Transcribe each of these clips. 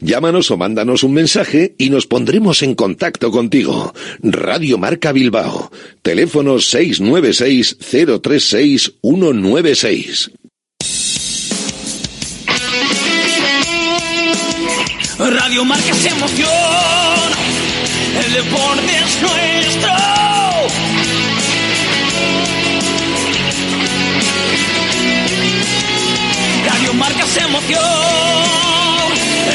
Llámanos o mándanos un mensaje y nos pondremos en contacto contigo. Radio Marca Bilbao. Teléfono 696 036 196. Radio Marca es emoción, el deporte es nuestro. Radio Marca es emoción,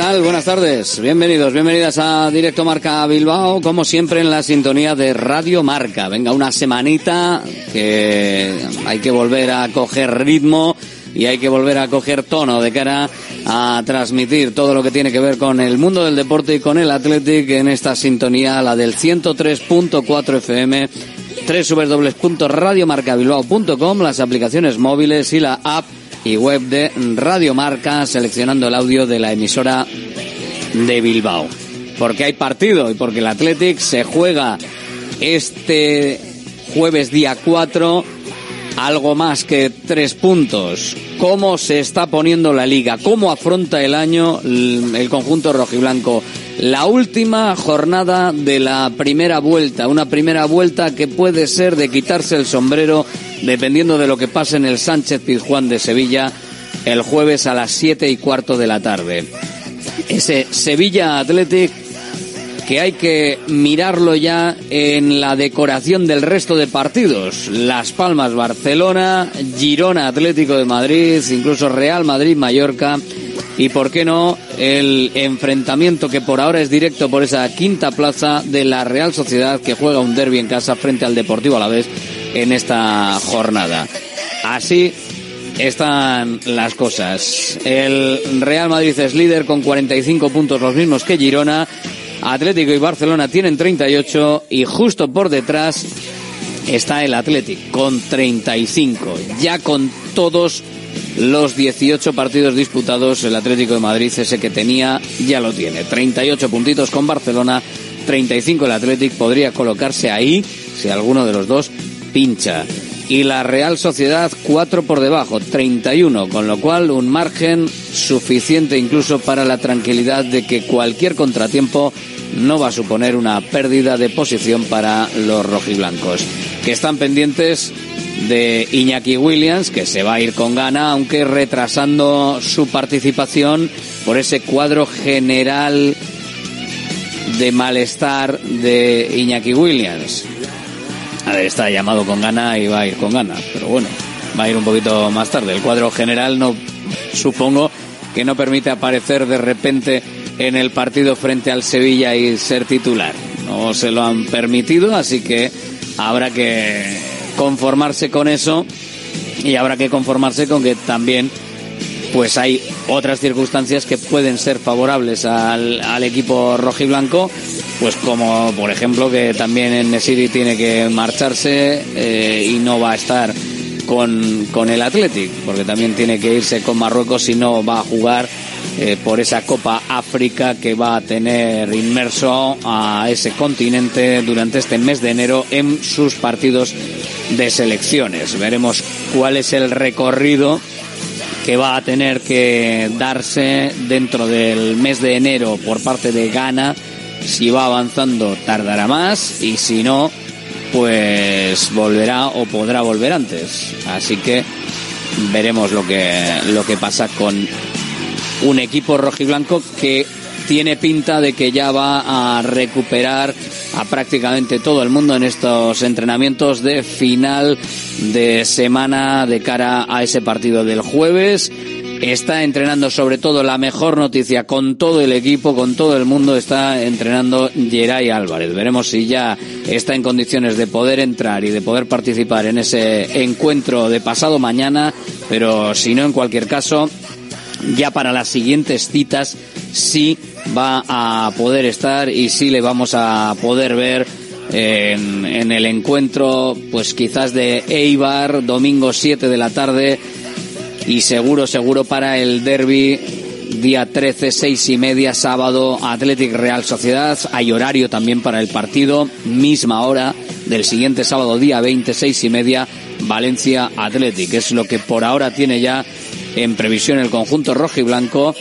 Buenas tardes. Bienvenidos, bienvenidas a Directo Marca Bilbao, como siempre en la sintonía de Radio Marca. Venga, una semanita que hay que volver a coger ritmo y hay que volver a coger tono de cara a transmitir todo lo que tiene que ver con el mundo del deporte y con el Athletic en esta sintonía, la del 103.4 FM, www.radiomarcabilbao.com, las aplicaciones móviles y la app y web de Radio Marca, seleccionando el audio de la emisora de Bilbao. Porque hay partido y porque el Athletic se juega este jueves día 4 algo más que tres puntos. ¿Cómo se está poniendo la liga? ¿Cómo afronta el año el conjunto rojiblanco? La última jornada de la primera vuelta, una primera vuelta que puede ser de quitarse el sombrero dependiendo de lo que pase en el Sánchez Pizjuán de Sevilla el jueves a las siete y cuarto de la tarde. Ese Sevilla Athletic que hay que mirarlo ya en la decoración del resto de partidos. Las Palmas Barcelona, Girona Atlético de Madrid, incluso Real Madrid Mallorca y por qué no el enfrentamiento que por ahora es directo por esa quinta plaza de la Real Sociedad que juega un derby en casa frente al Deportivo Alavés en esta jornada. Así están las cosas. El Real Madrid es líder con 45 puntos, los mismos que Girona. Atlético y Barcelona tienen 38 y justo por detrás está el Atlético con 35. Ya con todos los 18 partidos disputados, el Atlético de Madrid, ese que tenía, ya lo tiene. 38 puntitos con Barcelona, 35 el Atlético, podría colocarse ahí si alguno de los dos pincha. Y la Real Sociedad, 4 por debajo, 31, con lo cual un margen suficiente incluso para la tranquilidad de que cualquier contratiempo no va a suponer una pérdida de posición para los rojiblancos, que están pendientes de Iñaki Williams, que se va a ir con gana, aunque retrasando su participación por ese cuadro general de malestar de Iñaki Williams. Está llamado con gana y va a ir con gana, pero bueno, va a ir un poquito más tarde. El cuadro general no supongo que no permite aparecer de repente en el partido frente al Sevilla y ser titular. No se lo han permitido, así que habrá que conformarse con eso y habrá que conformarse con que también pues hay otras circunstancias que pueden ser favorables al equipo rojiblanco, pues como por ejemplo que también en Nesiri tiene que marcharse eh, y no va a estar con, con el Athletic, porque también tiene que irse con Marruecos si no va a jugar eh, por esa Copa África que va a tener inmerso a ese continente durante este mes de enero en sus partidos de selecciones. Veremos cuál es el recorrido que va a tener que darse dentro del mes de enero por parte de Ghana. Si va avanzando tardará más y si no, pues volverá o podrá volver antes. Así que veremos lo que, lo que pasa con un equipo rojiblanco que tiene pinta de que ya va a recuperar a prácticamente todo el mundo en estos entrenamientos de final de semana de cara a ese partido del jueves. Está entrenando sobre todo la mejor noticia con todo el equipo, con todo el mundo, está entrenando Geray Álvarez. Veremos si ya está en condiciones de poder entrar y de poder participar en ese encuentro de pasado mañana, pero si no, en cualquier caso, ya para las siguientes citas sí va a poder estar y sí le vamos a poder ver en, el encuentro, pues quizás de Eibar, domingo 7 de la tarde y seguro, seguro para el derby día 13, seis y media, sábado, Athletic Real Sociedad. Hay horario también para el partido, misma hora del siguiente sábado, día 20, seis y media, Valencia Athletic. Es lo que por ahora tiene ya en previsión el conjunto rojo y blanco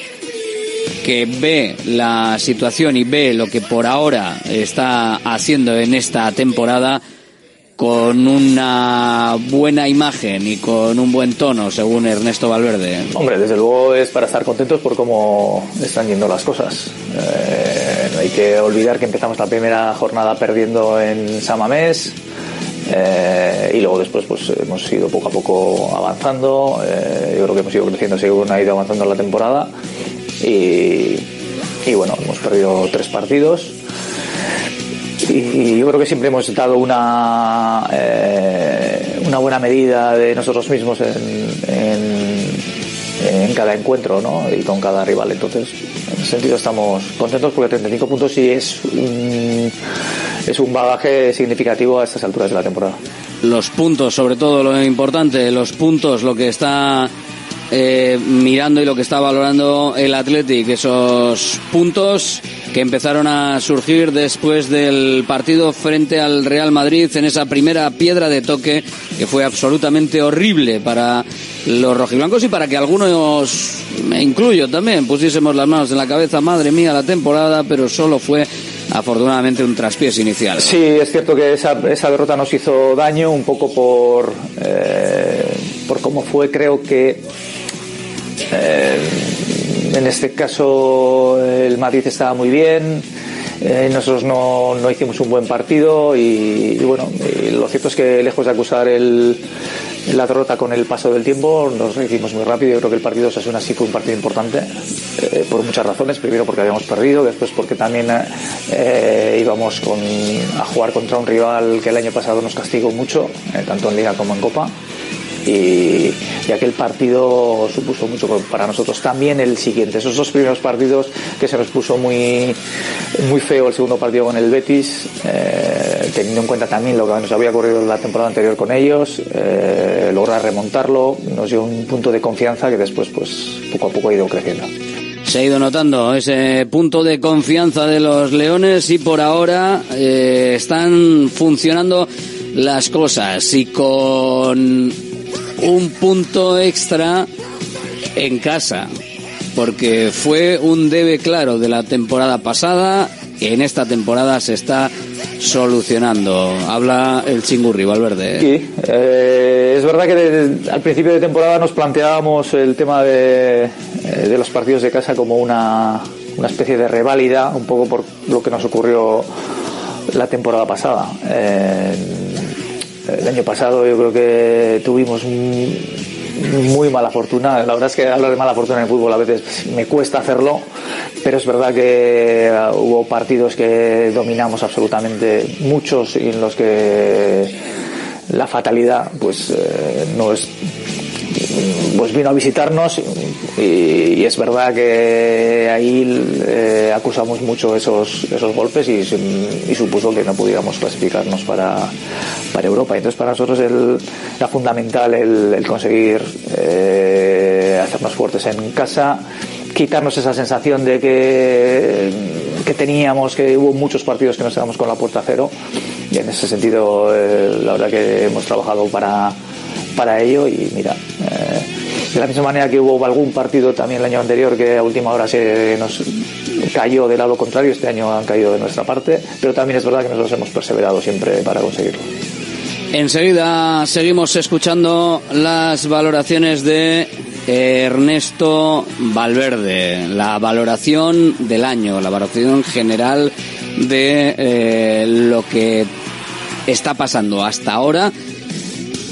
que ve la situación y ve lo que por ahora está haciendo en esta temporada con una buena imagen y con un buen tono, según Ernesto Valverde. Hombre, desde luego es para estar contentos por cómo están yendo las cosas. Eh, no hay que olvidar que empezamos la primera jornada perdiendo en Samamés. Eh, y luego después pues hemos ido poco a poco avanzando eh, yo creo que hemos ido creciendo según ha ido avanzando la temporada y, y bueno hemos perdido tres partidos y yo creo que siempre hemos dado una, eh, una buena medida de nosotros mismos en, en, cada encuentro ¿no? y con cada rival. Entonces, en ese sentido estamos contentos porque 35 puntos sí es es un bagaje significativo a estas alturas de la temporada. Los puntos, sobre todo lo importante, los puntos, lo que está eh, mirando y lo que está valorando el Athletic, esos puntos que empezaron a surgir después del partido frente al Real Madrid en esa primera piedra de toque que fue absolutamente horrible para los rojiblancos y para que algunos, me incluyo también, pusiésemos las manos en la cabeza, madre mía, la temporada, pero solo fue afortunadamente un traspiés inicial. Sí, es cierto que esa, derrota nos hizo daño un poco por, eh, por cómo fue, creo que eh, en este caso el Madrid estaba muy bien, eh, nosotros no, no, hicimos un buen partido y, bueno, lo cierto es que lejos de acusar la derrota con el paso del tiempo nos hicimos muy rápido. Yo creo que el partido de Osasuna sí fue un partido importante eh, por muchas razones. Primero porque habíamos perdido, después porque también íbamos con, a jugar contra un rival que el año pasado nos castigó mucho, tanto en Liga como en Copa y, aquel partido supuso mucho para nosotros. También el siguiente, esos dos primeros partidos que se nos puso muy, muy feo el segundo partido con el Betis, eh, teniendo en cuenta también lo que nos había ocurrido la temporada anterior con ellos, eh, lograr remontarlo, nos dio un punto de confianza que después pues poco a poco ha ido creciendo. Se ha ido notando ese punto de confianza de los Leones y por ahora eh, están funcionando las cosas y con un punto extra en casa, porque fue un debe claro de la temporada pasada, que en esta temporada se está solucionando. Habla el chingurri, Valverde. ¿eh? Eh, es verdad que de, al principio de temporada nos planteábamos el tema de, eh, de los partidos de casa como una, una especie de reválida, un poco por lo que nos ocurrió la temporada pasada. El año pasado yo creo que tuvimos muy mala fortuna. La verdad es que hablar de mala fortuna en el fútbol a veces me cuesta hacerlo, pero es verdad que hubo partidos que dominamos absolutamente, muchos en los que la fatalidad pues eh, no es pues vino a visitarnos y, es verdad que ahí eh, acusamos mucho esos, esos golpes y, supuso que no pudiéramos clasificarnos para, para Europa. Entonces para nosotros el, era fundamental el, el conseguir eh, hacernos fuertes en casa quitarnos esa sensación de que, que teníamos, que hubo muchos partidos que nos quedamos con la puerta cero y en ese sentido eh, la verdad que hemos trabajado para, para ello y mira, eh, de la misma manera que hubo algún partido también el año anterior que a última hora se nos cayó del lado contrario, este año han caído de nuestra parte, pero también es verdad que nosotros hemos perseverado siempre para conseguirlo. Enseguida seguimos escuchando las valoraciones de Ernesto Valverde, la valoración del año, la valoración general de eh, lo que está pasando hasta ahora.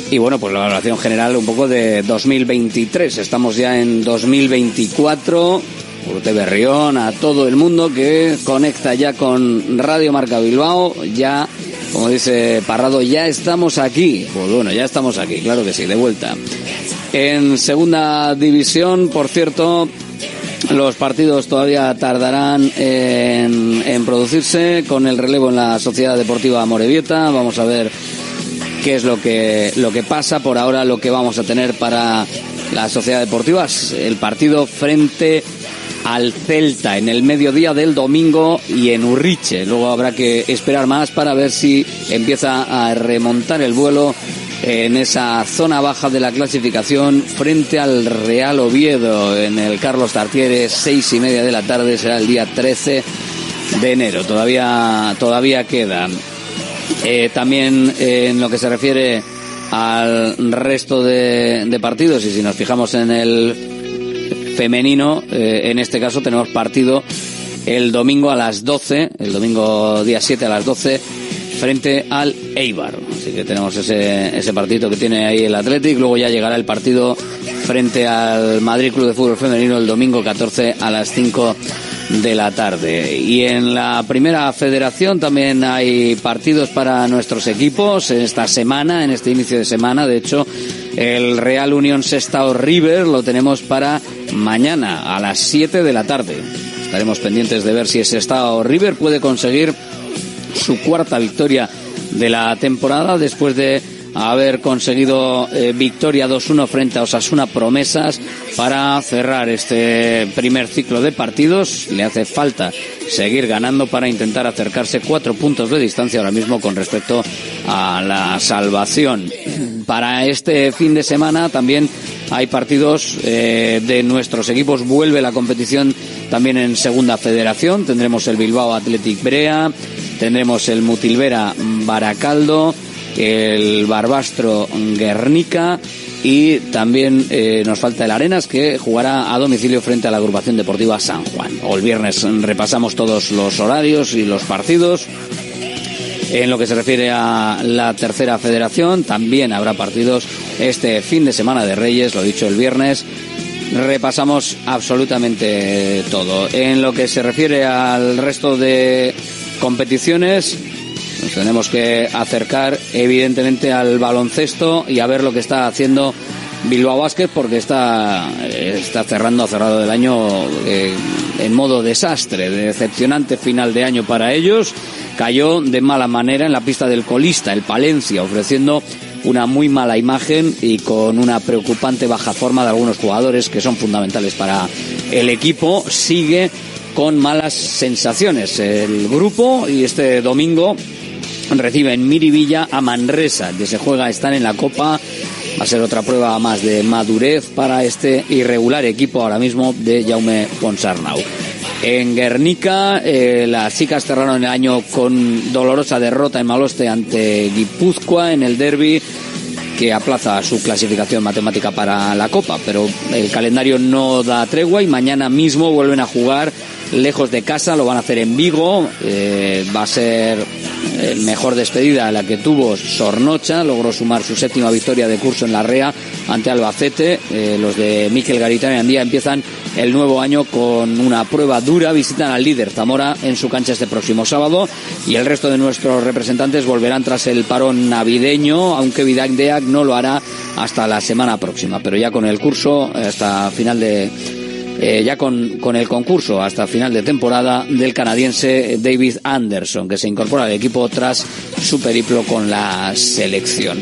Y bueno, pues la valoración general un poco de 2023. Estamos ya en 2024. Urte Berrión, a todo el mundo que conecta ya con Radio Marca Bilbao, ya como dice Parrado, ya estamos aquí. Pues bueno, ya estamos aquí, claro que sí, de vuelta. En segunda división, por cierto, los partidos todavía tardarán en, en, producirse con el relevo en la Sociedad Deportiva Morevieta. Vamos a ver qué es lo que, lo que pasa. Por ahora lo que vamos a tener para la Sociedad Deportiva es el partido frente al Celta en el mediodía del domingo y en Urriche. Luego habrá que esperar más para ver si empieza a remontar el vuelo en esa zona baja de la clasificación frente al Real Oviedo en el Carlos Tartiere, seis y media de la tarde, será el día 13 de enero. Todavía, todavía queda. Eh, también eh, en lo que se refiere al resto de, partidos y si nos fijamos en el femenino. Eh, en este caso tenemos partido el domingo a las 12, el domingo día 7 a las 12, frente al Eibar. Así que tenemos ese, ese partido que tiene ahí el Athletic. Luego ya llegará el partido frente al Madrid Club de Fútbol Femenino el domingo 14 a las 5 de la tarde. Y en la primera federación también hay partidos para nuestros equipos esta semana, en este inicio de semana. De hecho, el Real Unión Sestao River lo tenemos para mañana a las 7 de la tarde. Estaremos pendientes de ver si ese estado River puede conseguir su cuarta victoria de la temporada después de haber conseguido eh, victoria 2-1 frente a Osasuna Promesas para cerrar este primer ciclo de partidos. Le hace falta seguir ganando para intentar acercarse cuatro puntos de distancia ahora mismo con respecto a la salvación. Para este fin de semana también hay partidos eh, de nuestros equipos. Vuelve la competición también en Segunda Federación. Tendremos el Bilbao Athletic Brea, tendremos el Mutilvera Baracaldo, el Barbastro Guernica y también eh, nos falta el Arenas que jugará a domicilio frente a la agrupación deportiva San Juan. O el viernes repasamos todos los horarios y los partidos. En lo que se refiere a la tercera federación, también habrá partidos este fin de semana de Reyes, lo dicho el viernes. Repasamos absolutamente todo. En lo que se refiere al resto de competiciones, tenemos que acercar evidentemente al baloncesto y a ver lo que está haciendo Bilbao Basket porque está, está cerrando, ha cerrado el año eh, en modo desastre, decepcionante final de año para ellos. Cayó de mala manera en la pista del colista, el Palencia, ofreciendo una muy mala imagen y con una preocupante baja forma de algunos jugadores que son fundamentales para el equipo. Sigue con malas sensaciones el grupo y este domingo recibe en Miribilla a Manresa, que se juega, están en la Copa. Va a ser otra prueba más de madurez para este irregular equipo ahora mismo de Jaume Ponsarnau. En Guernica, eh, las chicas cerraron el año con dolorosa derrota en Maloste ante Guipúzcoa en el derby que aplaza su clasificación matemática para la Copa, pero el calendario no da tregua y mañana mismo vuelven a jugar lejos de casa, lo van a hacer en Vigo, eh, va a ser eh, mejor despedida la que tuvo Sornocha, logró sumar su séptima victoria de curso en la REA ante Albacete. Eh, los de Miquel Garitano y Andía empiezan el nuevo año con una prueba dura, visitan al líder Zamora en su cancha este próximo sábado y el resto de nuestros representantes volverán tras el parón navideño, aunque Vidac Deac no lo hará hasta la semana próxima, pero ya con el curso hasta final de eh, ya con, con, el concurso hasta final de temporada del canadiense David Anderson, que se incorpora al equipo tras su periplo con la selección.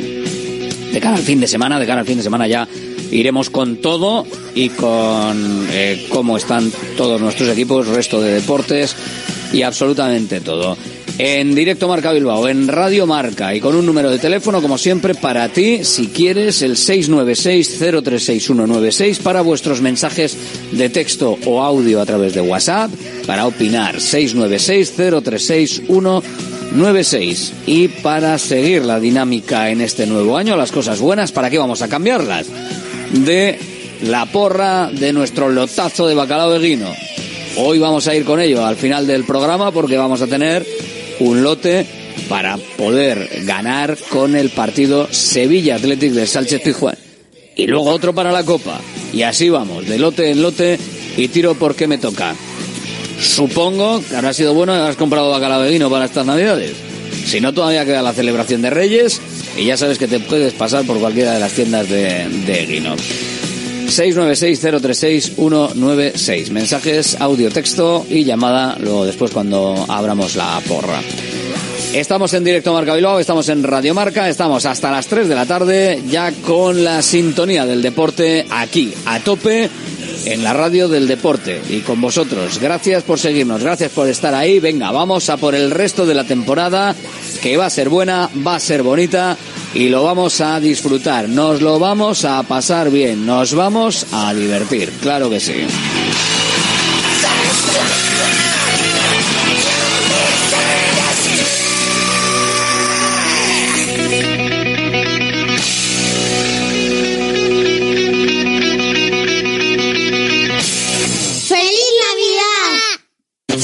De cara al fin de semana, de cara al fin de semana ya iremos con todo y con eh, cómo están todos nuestros equipos, resto de deportes y absolutamente todo. En directo Marca Bilbao, en Radio Marca y con un número de teléfono, como siempre, para ti, si quieres, el 696-036196 para vuestros mensajes de texto o audio a través de WhatsApp, para opinar, 696-036196. Y para seguir la dinámica en este nuevo año, las cosas buenas, ¿para qué vamos a cambiarlas? De la porra de nuestro lotazo de bacalao de guino. Hoy vamos a ir con ello al final del programa porque vamos a tener un lote para poder ganar con el partido Sevilla Athletic de Sánchez Pizjuán. Y luego otro para la Copa. Y así vamos, de lote en lote y tiro porque me toca. Supongo que habrá sido bueno has comprado bacalao de vino para estas navidades. Si no, todavía queda la celebración de Reyes y ya sabes que te puedes pasar por cualquiera de las tiendas de, de Guino. 696-036-196. Mensajes, audio, texto y llamada luego después cuando abramos la porra. Estamos en directo Marca Bilbao, estamos en Radio Marca, estamos hasta las 3 de la tarde ya con la sintonía del deporte aquí, a tope, en la radio del deporte y con vosotros. Gracias por seguirnos, gracias por estar ahí. Venga, vamos a por el resto de la temporada, que va a ser buena, va a ser bonita y lo vamos a disfrutar, nos lo vamos a pasar bien, nos vamos a divertir, claro que sí.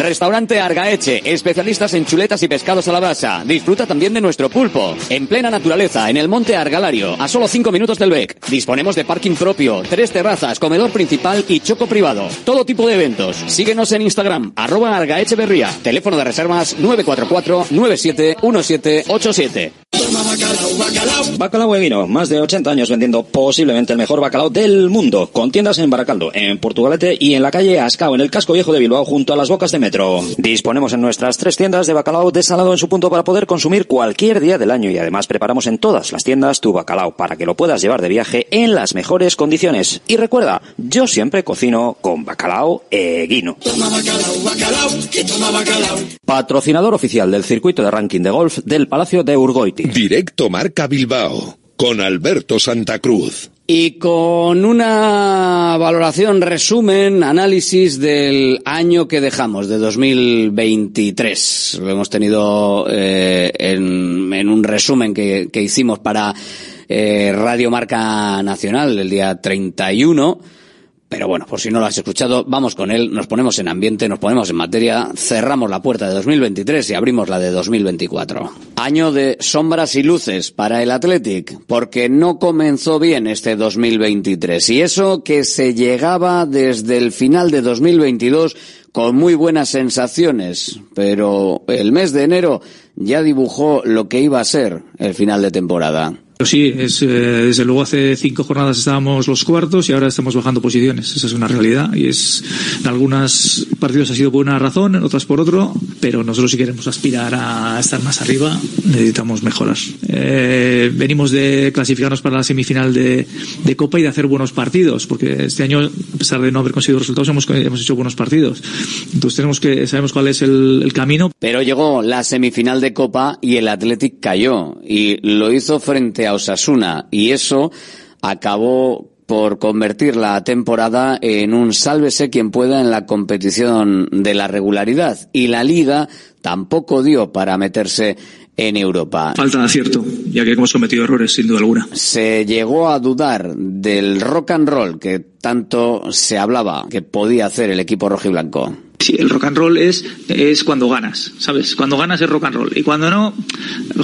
Restaurante Argaeche, especialistas en chuletas y pescados a la brasa. Disfruta también de nuestro pulpo. En plena naturaleza, en el monte Argalario, a solo 5 minutos del BEC. Disponemos de parking propio, tres terrazas, comedor principal y choco privado. Todo tipo de eventos. Síguenos en Instagram, arroba Argaecheverría. Teléfono de reservas 944-971787. Bacalao de Vino, más de 80 años vendiendo posiblemente el mejor bacalao del mundo, con tiendas en Baracaldo, en Portugalete y en la calle Ascao, en el casco viejo de Bilbao, junto a las bocas de metro. Disponemos en nuestras tres tiendas de bacalao desalado en su punto para poder consumir cualquier día del año y además preparamos en todas las tiendas tu bacalao para que lo puedas llevar de viaje en las mejores condiciones. Y recuerda, yo siempre cocino con bacalao e guino. Patrocinador oficial del circuito de ranking de golf del Palacio de Urgoiti. Directo Marca Bilbao con Alberto Santa Cruz. Y con una valoración, resumen, análisis del año que dejamos, de 2023. Lo hemos tenido eh, en, en, un resumen que, que hicimos para eh, Radio Marca Nacional el día 31. Pero bueno, por si no lo has escuchado, vamos con él, nos ponemos en ambiente, nos ponemos en materia, cerramos la puerta de 2023 y abrimos la de 2024. Año de sombras y luces para el Athletic, porque no comenzó bien este 2023. Y eso que se llegaba desde el final de 2022 con muy buenas sensaciones, pero el mes de enero ya dibujó lo que iba a ser el final de temporada. Sí, es, eh, desde luego hace cinco jornadas estábamos los cuartos y ahora estamos bajando posiciones. Esa es una realidad y es en algunos partidos ha sido por una razón, en otras por otro, pero nosotros si queremos aspirar a estar más arriba necesitamos mejorar. Eh, venimos de clasificarnos para la semifinal de, de Copa y de hacer buenos partidos, porque este año, a pesar de no haber conseguido resultados, hemos, hemos hecho buenos partidos. Entonces tenemos que sabemos cuál es el, el camino. Pero llegó la semifinal de Copa y el Athletic cayó y lo hizo frente a Osasuna y eso acabó por convertir la temporada en un sálvese quien pueda en la competición de la regularidad y la liga tampoco dio para meterse en Europa. Falta de acierto, ya que hemos cometido errores sin duda alguna. Se llegó a dudar del rock and roll que tanto se hablaba que podía hacer el equipo rojiblanco. Sí, el rock and roll es, es cuando ganas, ¿sabes? Cuando ganas es rock and roll. Y cuando no,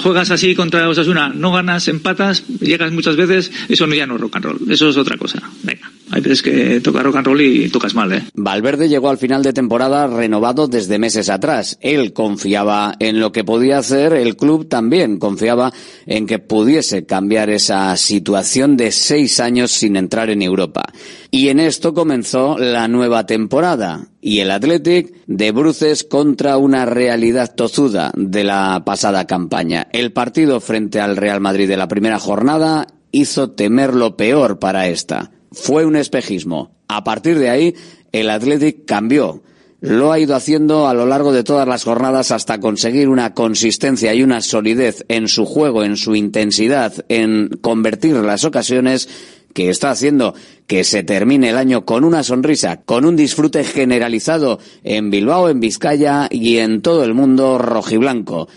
juegas así contra Osasuna, no ganas, empatas, llegas muchas veces, eso ya no es rock and roll, eso es otra cosa. Venga, hay veces que toca rock and roll y tocas mal, ¿eh? Valverde llegó al final de temporada renovado desde meses atrás. Él confiaba en lo que podía hacer, el club también confiaba en que pudiese cambiar esa situación de seis años sin entrar en Europa. Y en esto comenzó la nueva temporada y el Athletic de bruces contra una realidad tozuda de la pasada campaña. El partido frente al Real Madrid de la primera jornada hizo temer lo peor para esta. Fue un espejismo. A partir de ahí, el Athletic cambió. Lo ha ido haciendo a lo largo de todas las jornadas hasta conseguir una consistencia y una solidez en su juego, en su intensidad, en convertir las ocasiones que está haciendo que se termine el año con una sonrisa, con un disfrute generalizado en Bilbao, en Vizcaya y en todo el mundo rojiblanco.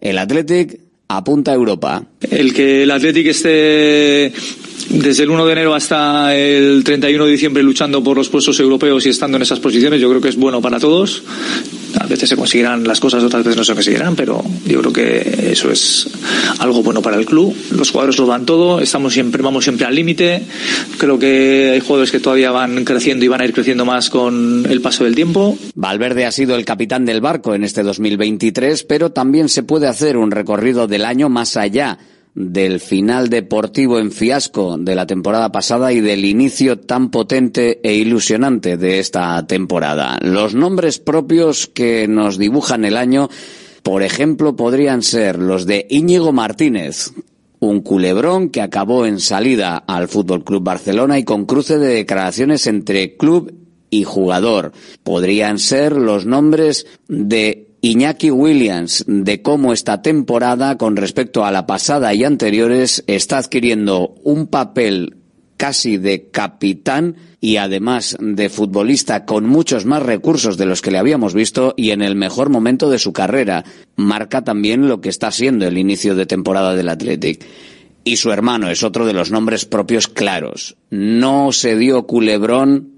El Athletic apunta a Europa. El que el Athletic esté desde el 1 de enero hasta el 31 de diciembre luchando por los puestos europeos y estando en esas posiciones, yo creo que es bueno para todos. A veces se conseguirán las cosas, otras veces no se conseguirán, pero yo creo que eso es algo bueno para el club. Los jugadores lo dan todo, estamos siempre, vamos siempre al límite. Creo que hay jugadores que todavía van creciendo y van a ir creciendo más con el paso del tiempo. Valverde ha sido el capitán del barco en este 2023, pero también se puede hacer un recorrido del año más allá del final deportivo en fiasco de la temporada pasada y del inicio tan potente e ilusionante de esta temporada. Los nombres propios que nos dibujan el año, por ejemplo, podrían ser los de Íñigo Martínez, un culebrón que acabó en salida al Fútbol Club Barcelona y con cruce de declaraciones entre club y jugador. Podrían ser los nombres de Iñaki Williams de cómo esta temporada, con respecto a la pasada y anteriores, está adquiriendo un papel casi de capitán y además de futbolista con muchos más recursos de los que le habíamos visto y en el mejor momento de su carrera. Marca también lo que está siendo el inicio de temporada del Athletic. Y su hermano es otro de los nombres propios claros. No se dio culebrón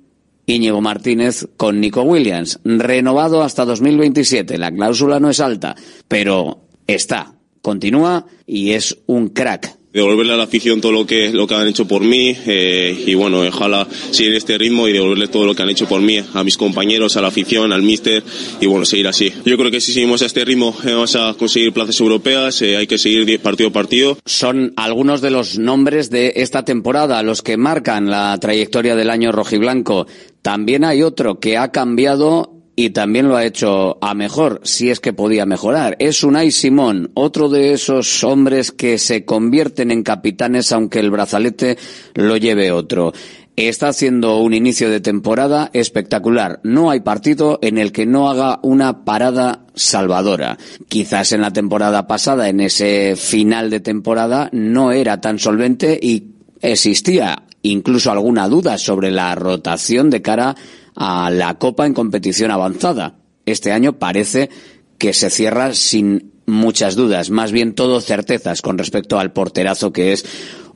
Íñigo Martínez con Nico Williams, renovado hasta 2027. La cláusula no es alta, pero está, continúa y es un crack. Devolverle a la afición todo lo que lo que han hecho por mí eh, y bueno ojalá seguir este ritmo y devolverle todo lo que han hecho por mí a mis compañeros a la afición al míster y bueno seguir así. Yo creo que si seguimos a este ritmo eh, vamos a conseguir plazas europeas eh, hay que seguir partido a partido. Son algunos de los nombres de esta temporada los que marcan la trayectoria del año rojiblanco también hay otro que ha cambiado y también lo ha hecho a mejor, si es que podía mejorar. Es Unai Simón, otro de esos hombres que se convierten en capitanes aunque el brazalete lo lleve otro. Está haciendo un inicio de temporada espectacular. No hay partido en el que no haga una parada salvadora. Quizás en la temporada pasada, en ese final de temporada, no era tan solvente y existía incluso alguna duda sobre la rotación de cara a la Copa en competición avanzada. Este año parece que se cierra sin muchas dudas, más bien todo certezas con respecto al porterazo que es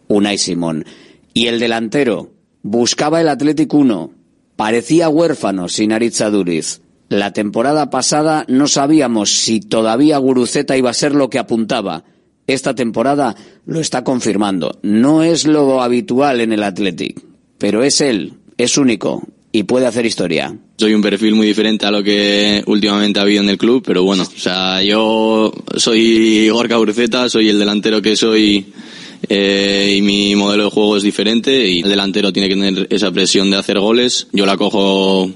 Unai Simón. Y el delantero buscaba el Atlético 1, parecía huérfano sin Aritza Duriz. La temporada pasada no sabíamos si todavía Guruceta iba a ser lo que apuntaba. Esta temporada lo está confirmando. No es lo habitual en el Athletic, pero es él, es único y puede hacer historia. Soy un perfil muy diferente a lo que últimamente ha habido en el club, pero bueno, o sea, yo soy Gorka Urceta, soy el delantero que soy eh, y mi modelo de juego es diferente y el delantero tiene que tener esa presión de hacer goles. Yo la cojo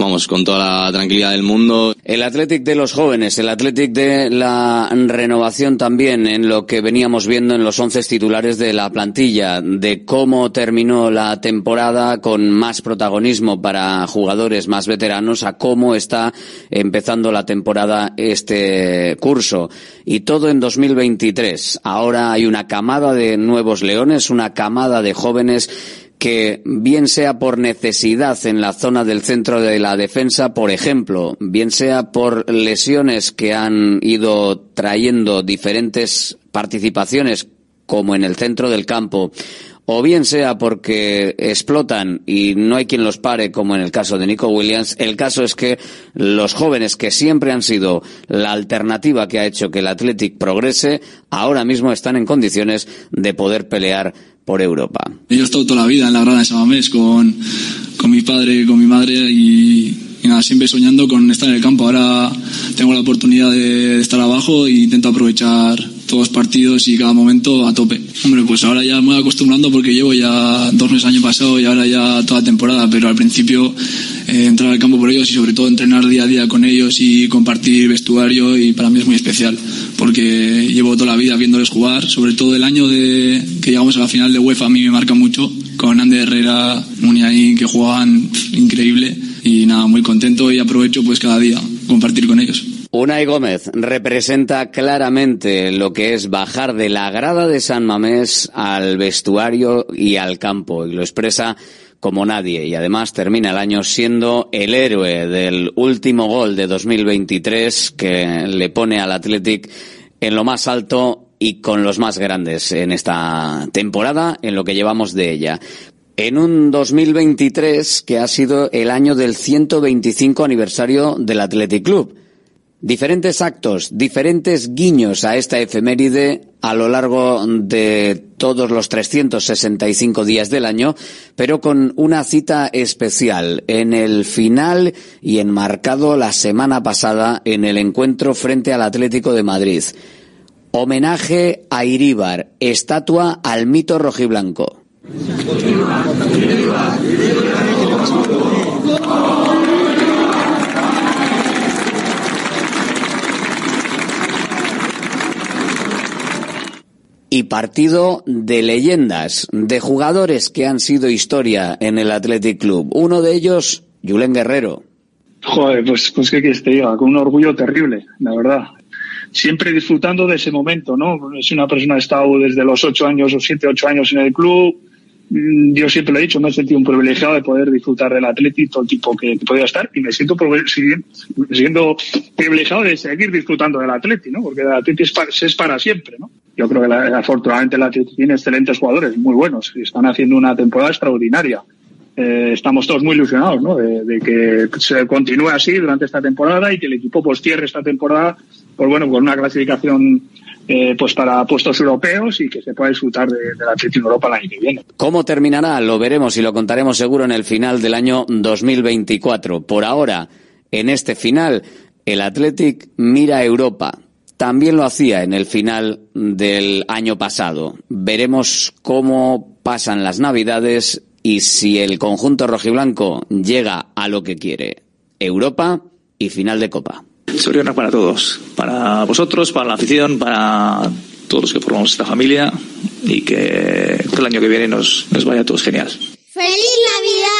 vamos, con toda la tranquilidad del mundo. El Athletic de los jóvenes, el Athletic de la renovación también en lo que veníamos viendo en los once titulares de la plantilla, de cómo terminó la temporada con más protagonismo para jugadores más veteranos a cómo está empezando la temporada este curso. Y todo en 2023. Ahora hay una camada de nuevos leones, una camada de jóvenes que bien sea por necesidad en la zona del centro de la defensa, por ejemplo, bien sea por lesiones que han ido trayendo diferentes participaciones como en el centro del campo, o bien sea porque explotan y no hay quien los pare, como en el caso de Nico Williams, el caso es que los jóvenes que siempre han sido la alternativa que ha hecho que el Athletic progrese, ahora mismo están en condiciones de poder pelear Europa. Yo he estado toda la vida en la grada de Samamés con, con mi padre, con mi madre y, y, nada, siempre soñando con estar en el campo. Ahora tengo la oportunidad de estar abajo e intento aprovechar todos los partidos y cada momento a tope. Hombre, pues ahora ya me voy acostumbrando porque llevo ya dos meses año pasado y ahora ya toda temporada, pero al principio eh, entrar al campo por ellos y sobre todo entrenar día a día con ellos y compartir vestuario y para mí es muy especial porque llevo toda la vida viéndoles jugar, sobre todo el año de que llegamos a la final de UEFA a mí me marca mucho, con Ander Herrera, Muniain, que jugaban increíble y nada, muy contento y aprovecho pues cada día compartir con ellos. Unai Gómez representa claramente lo que es bajar de la grada de San Mamés al vestuario y al campo y lo expresa como nadie y además termina el año siendo el héroe del último gol de 2023 que le pone al Athletic en lo más alto y con los más grandes en esta temporada en lo que llevamos de ella. En un 2023 que ha sido el año del 125 aniversario del Athletic Club diferentes actos, diferentes guiños a esta efeméride a lo largo de todos los 365 días del año, pero con una cita especial en el final y enmarcado la semana pasada en el encuentro frente al Atlético de Madrid. Homenaje a Iríbar, estatua al mito rojiblanco. Y partido de leyendas, de jugadores que han sido historia en el Athletic Club. Uno de ellos, Julen Guerrero. Joder, pues, pues qué quieres te diga, con un orgullo terrible, la verdad. Siempre disfrutando de ese momento, ¿no? Es una persona ha estado desde los ocho años o siete, ocho años en el club. Mm, yo siempre lo he dicho, me he sentido un privilegiado de poder disfrutar del Athletic todo el tipo que, podía estar y me siento, siendo privilegiado de seguir disfrutando del Athletic, ¿no? Porque el Athletic es para, es para siempre, ¿no? yo creo que la, afortunadamente la tiene excelentes jugadores, muy buenos, y están haciendo una temporada extraordinaria. Eh, estamos todos muy ilusionados ¿no? de, de, que se continúe así durante esta temporada y que el equipo pues cierre esta temporada pues bueno con una clasificación eh, pues para puestos europeos y que se pueda disfrutar de, de la Atlético Europa el año que viene. ¿Cómo terminará? Lo veremos y lo contaremos seguro en el final del año 2024. Por ahora, en este final, el Athletic mira a Europa también lo hacía en el final del año pasado. Veremos cómo pasan las Navidades y si el conjunto rojiblanco llega a lo que quiere. Europa y final de Copa. Soriana para todos, para vosotros, para la afición, para todos los que formamos esta familia y que el año que viene nos, nos vaya a todos genial. ¡Feliz Navidad!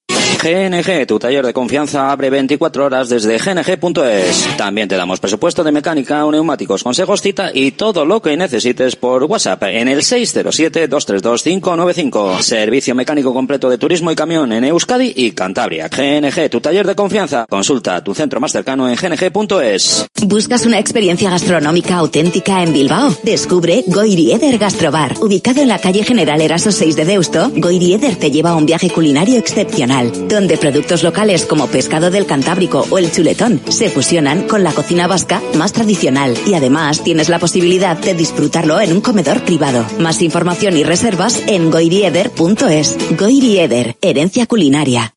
GNG, tu taller de confianza abre 24 horas desde gng.es. También te damos presupuesto de mecánica neumáticos, consejos, cita y todo lo que necesites por WhatsApp en el 607-232-595. Servicio mecánico completo de turismo y camión en Euskadi y Cantabria. GNG, tu taller de confianza. Consulta tu centro más cercano en gng.es. ¿Buscas una experiencia gastronómica auténtica en Bilbao? Descubre Goirieder Gastrobar. Ubicado en la calle General Eraso 6 de Deusto, Goirieder te lleva a un viaje culinario excepcional, donde productos locales como pescado del Cantábrico o el chuletón se fusionan con la cocina vasca más tradicional y además tienes la posibilidad de disfrutarlo en un comedor privado. Más información y reservas en goirieder.es. Goirieder, herencia culinaria.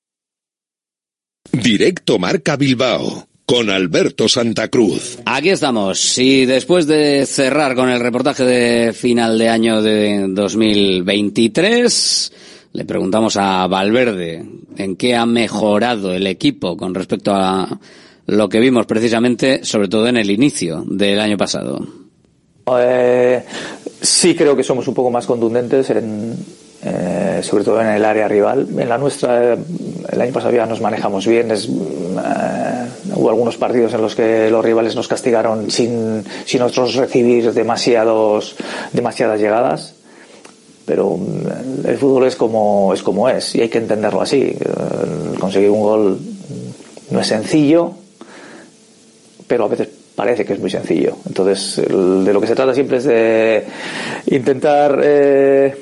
Directo Marca Bilbao con Alberto Santa Cruz. Aquí estamos. Y después de cerrar con el reportaje de final de año de 2023, le preguntamos a Valverde en qué ha mejorado el equipo con respecto a lo que vimos precisamente, sobre todo en el inicio del año pasado. Eh, sí creo que somos un poco más contundentes en, eh, sobre todo en el área rival. En la nuestra, eh, el año pasado ya nos manejamos bien. Eh, hubo algunos partidos en los que los rivales nos castigaron sin, sin nosotros recibir demasiados, demasiadas llegadas. Pero mm, el fútbol es como, es como es y hay que entenderlo así. Eh, Conseguir un gol no es sencillo, pero a veces parece que es muy sencillo. Entonces, de lo que se trata siempre es de intentar eh,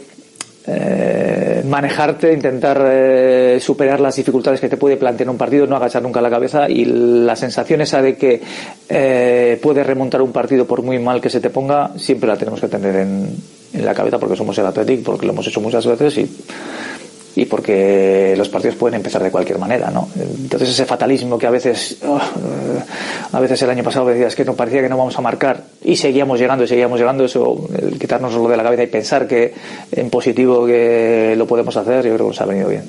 eh, manejarte, intentar eh, superar las dificultades que te puede plantear un partido, no agachar nunca la cabeza y la sensación esa de que eh, puedes remontar un partido por muy mal que se te ponga, siempre la tenemos que tener en, en la cabeza porque somos el Athletic, porque lo hemos hecho muchas veces y y porque los partidos pueden empezar de cualquier manera, ¿no? Entonces ese fatalismo que a veces, oh, a veces el año pasado decías que no parecía que no vamos a marcar y seguíamos llegando y seguíamos llegando, eso, el quitárnoslo de la cabeza y pensar que en positivo que lo podemos hacer, yo creo que nos ha venido bien.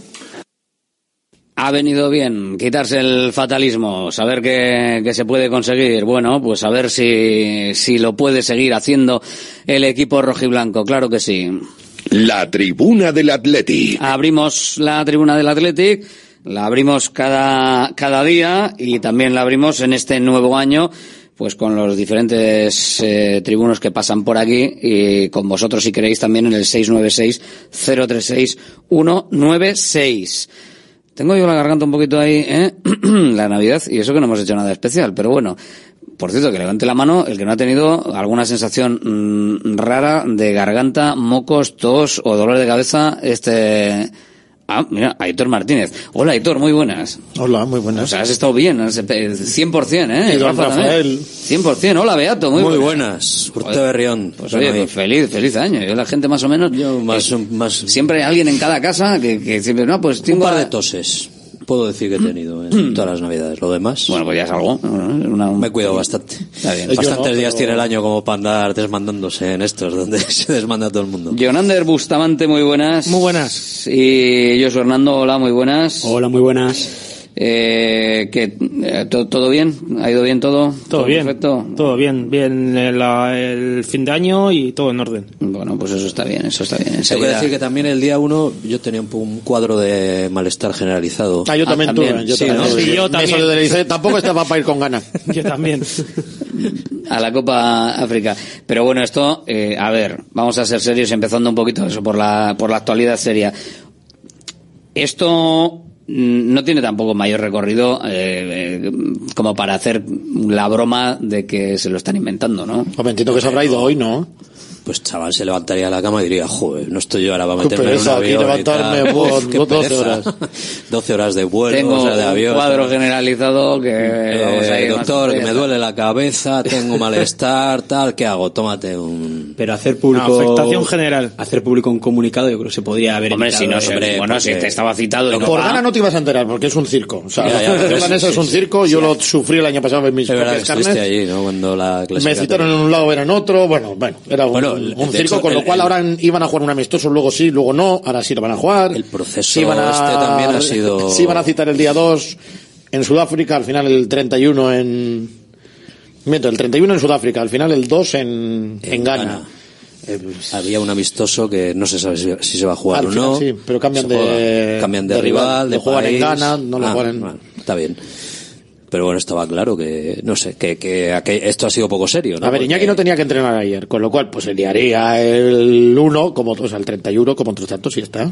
Ha venido bien quitarse el fatalismo, saber que, que se puede conseguir. Bueno, pues a ver si, si lo puede seguir haciendo el equipo rojiblanco, claro que sí. La tribuna del Atleti. Abrimos la tribuna del Athletic, la abrimos cada, cada día y también la abrimos en este nuevo año, pues con los diferentes eh, tribunos que pasan por aquí y con vosotros si queréis también en el 696-036-196. Tengo yo la garganta un poquito ahí, ¿eh? la Navidad, y eso que no hemos hecho nada especial, pero bueno. Por cierto, que levante la mano el que no ha tenido alguna sensación mm, rara de garganta, mocos, tos o dolor de cabeza este... Ah, mira, Aitor Martínez. Hola, Aitor, muy buenas. Hola, muy buenas. O sea, has estado bien, has- 100%, ¿eh? Y don Rafa también. Rafael. 100%. Hola, Beato, muy, Muy buenas. buenas, Urte Berrión. Pues oye, pues feliz, feliz año. Yo la gente más o menos... más- más... Siempre hay alguien en cada casa que, que siempre, no, pues Un tengo... par a- de toses. Puedo decir que he tenido en todas las navidades. Lo demás. Bueno, pues ya es algo. Una- Me cuido bastante. Está bien. Bastantes no, días pero- tiene el año como para andar desmandándose en estos, donde se desmanda todo el mundo. Jonander Bustamante, muy buenas. Muy buenas. Y yo soy Hernando, hola, muy buenas. Hola, muy buenas. Eh, que, eh, ¿to- ¿Todo bien? ¿Ha ido bien todo? Todo bien. Perfecto. Todo bien. Bien el, el fin de año y todo en orden. Bueno, pues eso está bien, eso está bien. Tengo que decir que también el día uno yo tenía un, un cuadro de malestar generalizado. Ah, yo también tuve. Yo Sí, también ¿no? Sí, yo Me también. solidaricé. Tampoco estaba para ir con ganas. Yo también. a la Copa África. Pero bueno, esto, eh, a ver, vamos a ser serios, empezando un poquito eso por la, por la actualidad seria. Esto no tiene tampoco mayor recorrido eh, eh, como para hacer la broma de que se lo están inventando, ¿no? Hombre, entiendo que se habrá ido hoy, ¿no? Pues chaval se levantaría de la cama y diría, joder, no estoy yo ahora para meterme en un pereza, aquí avión y levantarme, tal. por Uf, qué 12 pereza. horas. 12 horas de vuelo, Tengo o sea, de un avión. cuadro tal. generalizado que vamos a Eh, ir más doctor, que me duele la cabeza, tengo malestar, tal, ¿qué hago? Tómate un... Pero hacer público. Una afectación general. Hacer público un comunicado, yo creo que se podría haber Hombre, si no, evitado, hombre, eh, bueno, si te estaba citado y no Por va. gana no te ibas a enterar, porque es un circo. O sea, Ya, ya, la pero danesa sí, es un sí, circo, sí. yo lo sufrí el año pasado en mis Es verdad, carnes. allí, ¿no? Cuando la Me citaron en un lado, era en otro, bueno, bueno, era un, Un circo, hecho, con lo cual el- ahora iban a jugar un amistoso, luego sí, luego no, ahora sí lo van a jugar. El proceso iban a, este también ha sido- Sí iban a citar el día 2 en Sudáfrica, al final el 31 en... Miento, el 31 en Sudáfrica, al final el 2 en, en, Ghana. Eh, pues, Había un amistoso que no se sabe si, si se va a jugar o final no. sí, pero cambian Se de- juega. cambian de, de rival. rival, de Lo juegan en. Ghana, no lo Ah, juegan en- bueno, está bien. Pero bueno, estaba claro que, no sé, que, que, que esto ha sido poco serio, ¿no? A ver, Porque- Iñaki no tenía que entrenar ayer, con lo cual pues se liaría el 1, como, o sea, el 31 como otros tantos y ya está.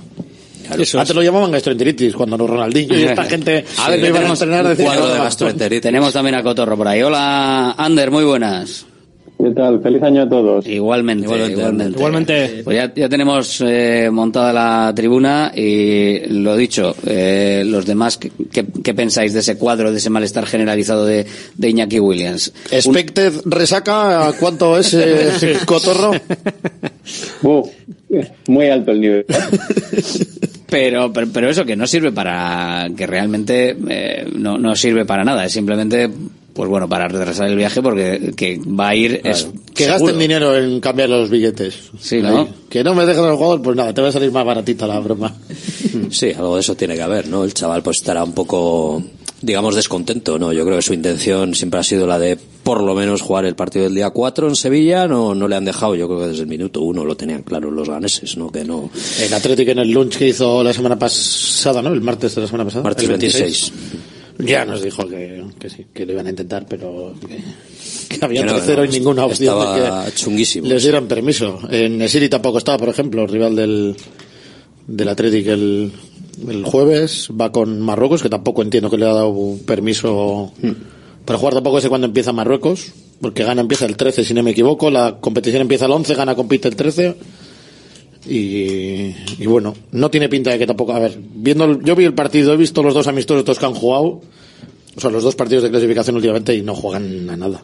Antes lo llamaban gastroenteritis, cuando no Ronaldinho y esta gente A ver, iban a entrenar de "No, gastroenteritis. Tenemos también a Cotorro por ahí. Hola, Ander, muy buenas. ¿Qué tal? Feliz año a todos. Igualmente, igualmente. Igualmente. Pues ya, ya tenemos eh, montada la tribuna y lo dicho, eh, los demás, ¿qué, pensáis de ese cuadro, de ese malestar generalizado de, de Iñaki Williams? Un- Expected resaca, ¿cuánto es eh, Cotorro? Uh, muy alto el nivel. Pero, pero, pero eso que no sirve para, que realmente eh, no, no sirve para nada, es simplemente, pues bueno, para retrasar el viaje porque que va a ir es Que seguro. gasten dinero en cambiar los billetes. Sí, ¿no? Ahí. Que no me dejen el jugador, pues nada, te va a salir más baratita la broma. Sí, algo de eso tiene que haber, ¿no? El chaval pues estará un poco, digamos, descontento, ¿no? Yo creo que su intención siempre ha sido la de por lo menos jugar el partido del día 4 en Sevilla, no, no le han dejado, yo creo que desde el minuto uno lo tenían claro los ganeses, ¿no? Que no... El Atlético en el lunch que hizo la semana pasada, ¿no? El martes de la semana pasada. Martes el 26. Ya nos dijo que, que sí, que lo iban a intentar, pero que, que había tercero no, y ninguna opción de que chunguísimo. les dieran permiso. En Esiri tampoco estaba, por ejemplo, rival del, del Atlético el, el jueves. Va con Marruecos, que tampoco entiendo que le ha dado permiso para jugar. Tampoco sé cuándo empieza Marruecos, porque gana empieza el 13, si no me equivoco. La competición empieza el 11, gana compite el 13. Y, y bueno, no tiene pinta de que tampoco. A ver, viendo el- yo vi el partido, he visto los dos amistosos estos que han jugado. O sea, los dos partidos de clasificación últimamente y no juegan a nada.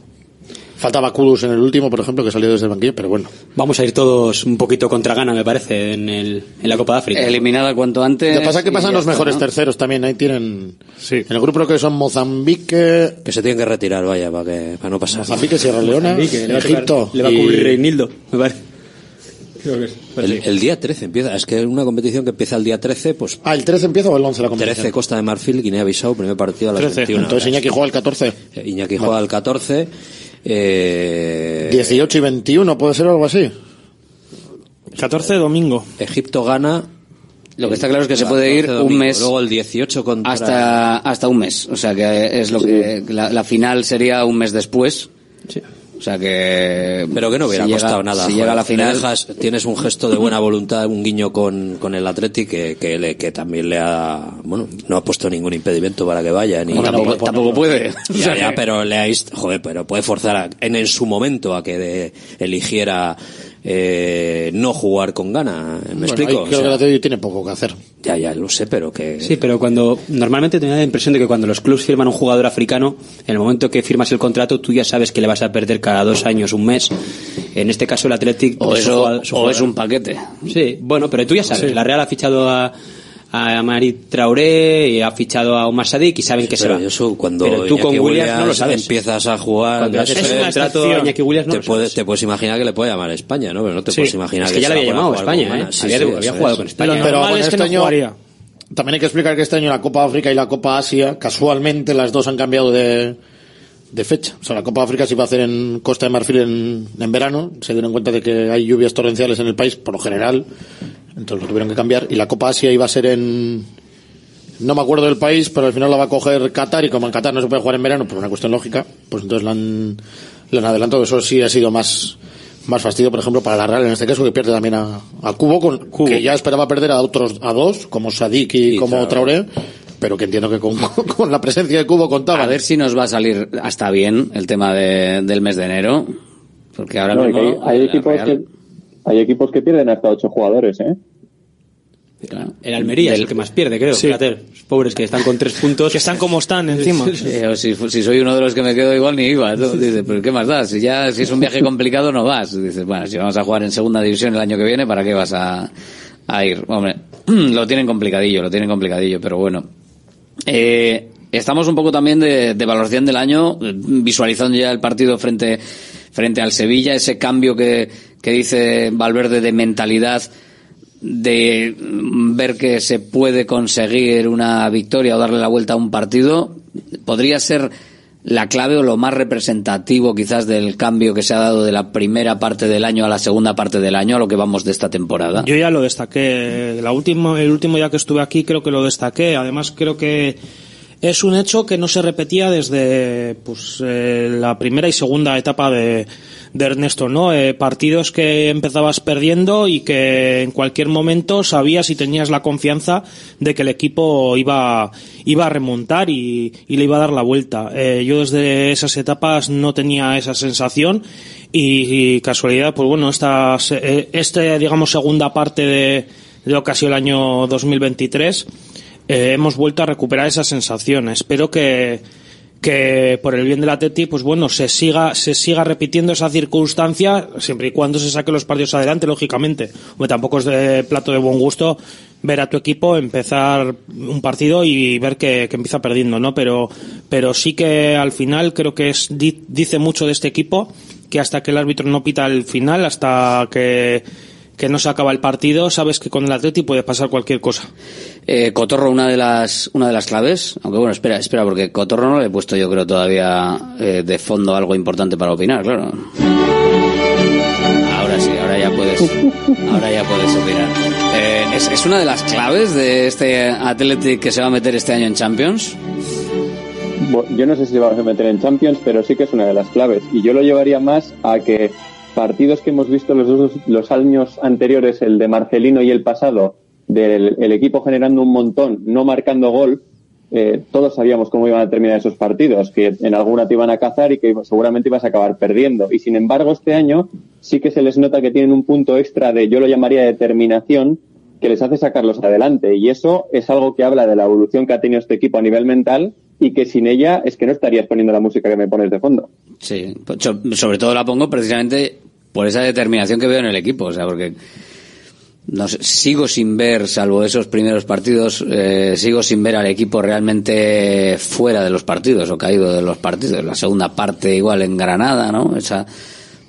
Faltaba Kudus en el último, por ejemplo, que salió desde el banquillo, pero bueno. Vamos a ir todos un poquito contra gana, me parece, en, el, en la Copa de África. Eliminada cuanto antes. Lo que pasa es que y pasan los está, mejores ¿no? terceros también. Ahí tienen. En el grupo creo que son Mozambique. Que se tienen que retirar, vaya, para, que, para no pasar. Mozambique, Sierra Leona, Mozambique, le va a tocar- Egipto. le va a y- cubrir Reinildo, me parece. Creo que es. El, el día 13 empieza, es que una competición que empieza el día 13, pues Ah, ¿el 13 empieza o el 11 la competición? 13 Costa de Marfil, Guinea-Bissau, primer partido a las 21 Entonces horas. Iñaki juega el 14. Iñaki juega el 14. Eh, 18 y 21, puede ser algo así. 14 domingo. Egipto gana. Lo que está claro es que se puede ir 14 un mes Luego el 18 contra. hasta hasta un mes. O sea que es lo que la, la final sería un mes después. O sea que. Pero que no hubiera si llega- costado nada. Si joder. llega a la final. dejas- tienes un gesto de buena voluntad, un guiño con, con el Atleti que, que, le- que también le ha. Bueno, no ha puesto ningún impedimento para que vaya. Ni, Bueno, tampoco, tampoco puede. O Ya, sea ya, pero le ha joder, pero puede forzar a- en, en su momento a que de- eligiera eh, no jugar con gana. ¿Me Bueno, explico? O creo sea, que el Atlético tiene poco que hacer. ya, ya lo sé, pero que. Sí, pero cuando normalmente te da la impresión de que cuando los clubes firman un jugador africano, en el momento que firmas el contrato, tú ya sabes que le vas a perder cada dos años, un mes. En este caso, el Athletic. O su eso- jugador- su o es un paquete. Sí, bueno, pero tú ya sabes. Sí. La Real ha fichado a, a Marit Traoré y ha fichado a Omar Sadik y saben que se Pero va. eso, cuando Pero tú con Iñaki Williams no lo sabes. empiezas a jugar, Cuando no haces sé, un contrato a Iñaki Williams no te, lo puedes, te puedes imaginar que le puede llamar a España, ¿no? Pero no te Sí. puedes imaginar Es que ya se le había llamado a España, ¿eh? Sí, Había- sí, había jugado es. con España. Pero normal con es que este no año jugaría. también hay que explicar que este año la Copa África y la Copa Asia casualmente las dos han cambiado de, de fecha. O sea, la Copa África se iba a hacer en Costa de Marfil en, en verano. Se dieron cuenta de que hay lluvias torrenciales en el país, por lo general. Entonces lo tuvieron que cambiar. Y la Copa Asia iba a ser en... No me acuerdo del país, pero al final la va a coger Qatar y como en Qatar no se puede jugar en verano por una cuestión lógica, pues entonces la han, la han adelantado. Eso sí ha sido más, más fastidio, por ejemplo, para la Real en este caso, que pierde también a, a Cubo, con, que ya esperaba perder a otros, a dos, como Sadik y, como Traoré. Traoré, pero que entiendo que con, con la presencia de Cubo contaba. A ver si nos va a salir hasta bien el tema de- del mes de enero. Porque ahora No, mismo. hay, equipos Real- que, hay equipos que pierden hasta ocho jugadores, ¿eh? El Almería es el que más pierde, creo. Fíjate, los pobres que están con tres puntos. Que están como están encima. Eh, o si, si soy uno de los que me quedo igual ni iba. ¿no? Dice, pero ¿qué más da? Si ya si es un viaje complicado no vas. Dices, bueno, si vamos a jugar en segunda división el año que viene, ¿para qué vas a, a ir? Hombre, lo tienen complicadillo, lo tienen complicadillo, pero bueno. Eh, estamos un poco también de, de valoración del año, visualizando ya el partido frente, frente al Sevilla, ese cambio que, que dice Valverde de mentalidad de ver que se puede conseguir una victoria o darle la vuelta a un partido, podría ser la clave o lo más representativo quizás del cambio que se ha dado de la primera parte del año a la segunda parte del año a lo que vamos de esta temporada? Yo ya lo destaqué. La última, el último día que estuve aquí creo que lo destaqué. Además creo que es un hecho que no se repetía desde pues, eh, la primera y segunda etapa de, de Ernesto, ¿no? Eh, partidos que empezabas perdiendo y que en cualquier momento sabías y tenías la confianza de que el equipo iba, iba a remontar y, y le iba a dar la vuelta. Eh, yo desde esas etapas no tenía esa sensación y, casualidad, pues bueno, esta, eh, este, digamos, segunda parte de, de lo que ha sido el año 2023, eh, hemos vuelto a recuperar esa sensación. Espero que, que por el bien del Atleti, pues bueno, se siga, se siga repitiendo esa circunstancia, siempre y cuando se saque los partidos adelante, lógicamente. Hombre, tampoco es de plato de buen gusto ver a tu equipo empezar un partido y ver que, que empieza perdiendo, ¿no? Pero, pero sí que al final creo que es, di- dice mucho de este equipo, que hasta que el árbitro no pita el final, hasta que, que no se acaba el partido, sabes que con el Atleti puede pasar cualquier cosa. Eh, Cotorro, una de las una de las claves, aunque bueno, espera, espera, porque Cotorro no le he puesto yo creo todavía eh, de fondo algo importante para opinar, claro. Ahora sí, ahora ya puedes, ahora ya puedes opinar. Eh, ¿es, es una de las claves de este Athletic que se va a meter este año en Champions? Yo no sé si se va a meter en Champions, pero sí que es una de las claves. Y yo lo llevaría más a que partidos que hemos visto los dos los años anteriores, el de Marcelino y el pasado, del el equipo generando un montón, no marcando gol, eh, todos sabíamos cómo iban a terminar esos partidos, que en alguna te iban a cazar y que seguramente ibas a acabar perdiendo. Y sin embargo, este año sí que se les nota que tienen un punto extra de, yo lo llamaría determinación, que les hace sacarlos adelante. Y eso es algo que habla de la evolución que ha tenido este equipo a nivel mental y que sin ella es que no estarías poniendo la música que me pones de fondo. Sí, so- sobre todo la pongo precisamente por esa determinación que veo en el equipo, o sea, porque no sé, sigo sin ver, salvo esos primeros partidos, eh, sigo sin ver al equipo realmente fuera de los partidos o caído de los partidos. La segunda parte igual en Granada, ¿no? Esa,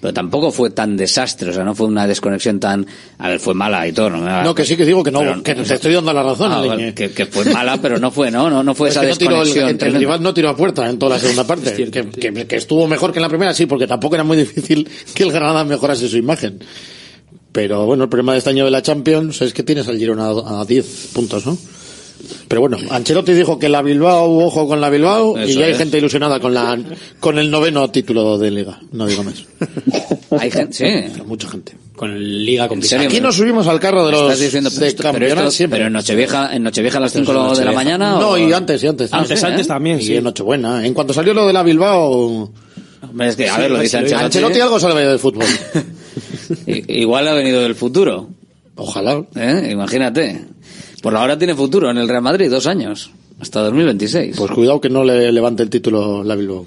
pero tampoco fue tan desastre, o sea, no fue una desconexión tan, a ver, fue mala y todo, ¿no? me va- No, que sí que digo que no, Pero- que te estoy dando la razón. Ah, bueno, que, que fue mala, pero no fue, ¿no? No, no fue Es esa no tiró el, desconexión. el rival no tiró a puerta en toda la segunda parte. que, que- que estuvo mejor que en la primera, sí, porque tampoco era muy difícil que el Granada mejorase su imagen. Pero bueno, el problema de este año de la Champions es que tienes al Girona a a 10 puntos, ¿no? Pero bueno, Ancelotti dijo que la Bilbao, ojo con la Bilbao, y ya hay es. gente ilusionada con la con el noveno título de liga, no digo más. Hay gente, sí. Mucha gente. Con el Liga ¿En serio? Aquí nos subimos al carro de los estás diciendo, pero de esto- pero campeonato esto- siempre. pero en Nochevieja, en Nochevieja a las 5 Pero en de la mañana. No, o- y antes, y antes. Ah, sí, ¿eh? también, Y en Nochebuena. En cuanto salió lo de la Bilbao... Hombre, es que, a ver, lo dice Ancelotti. Ancelotti algo sabe del fútbol. Igual ha venido del futuro. Ojalá. ¿Eh? Imagínate. Por ahora tiene futuro en el Real Madrid, dos años. Hasta 2026. Pues cuidado que no le levante el título la Bilbao.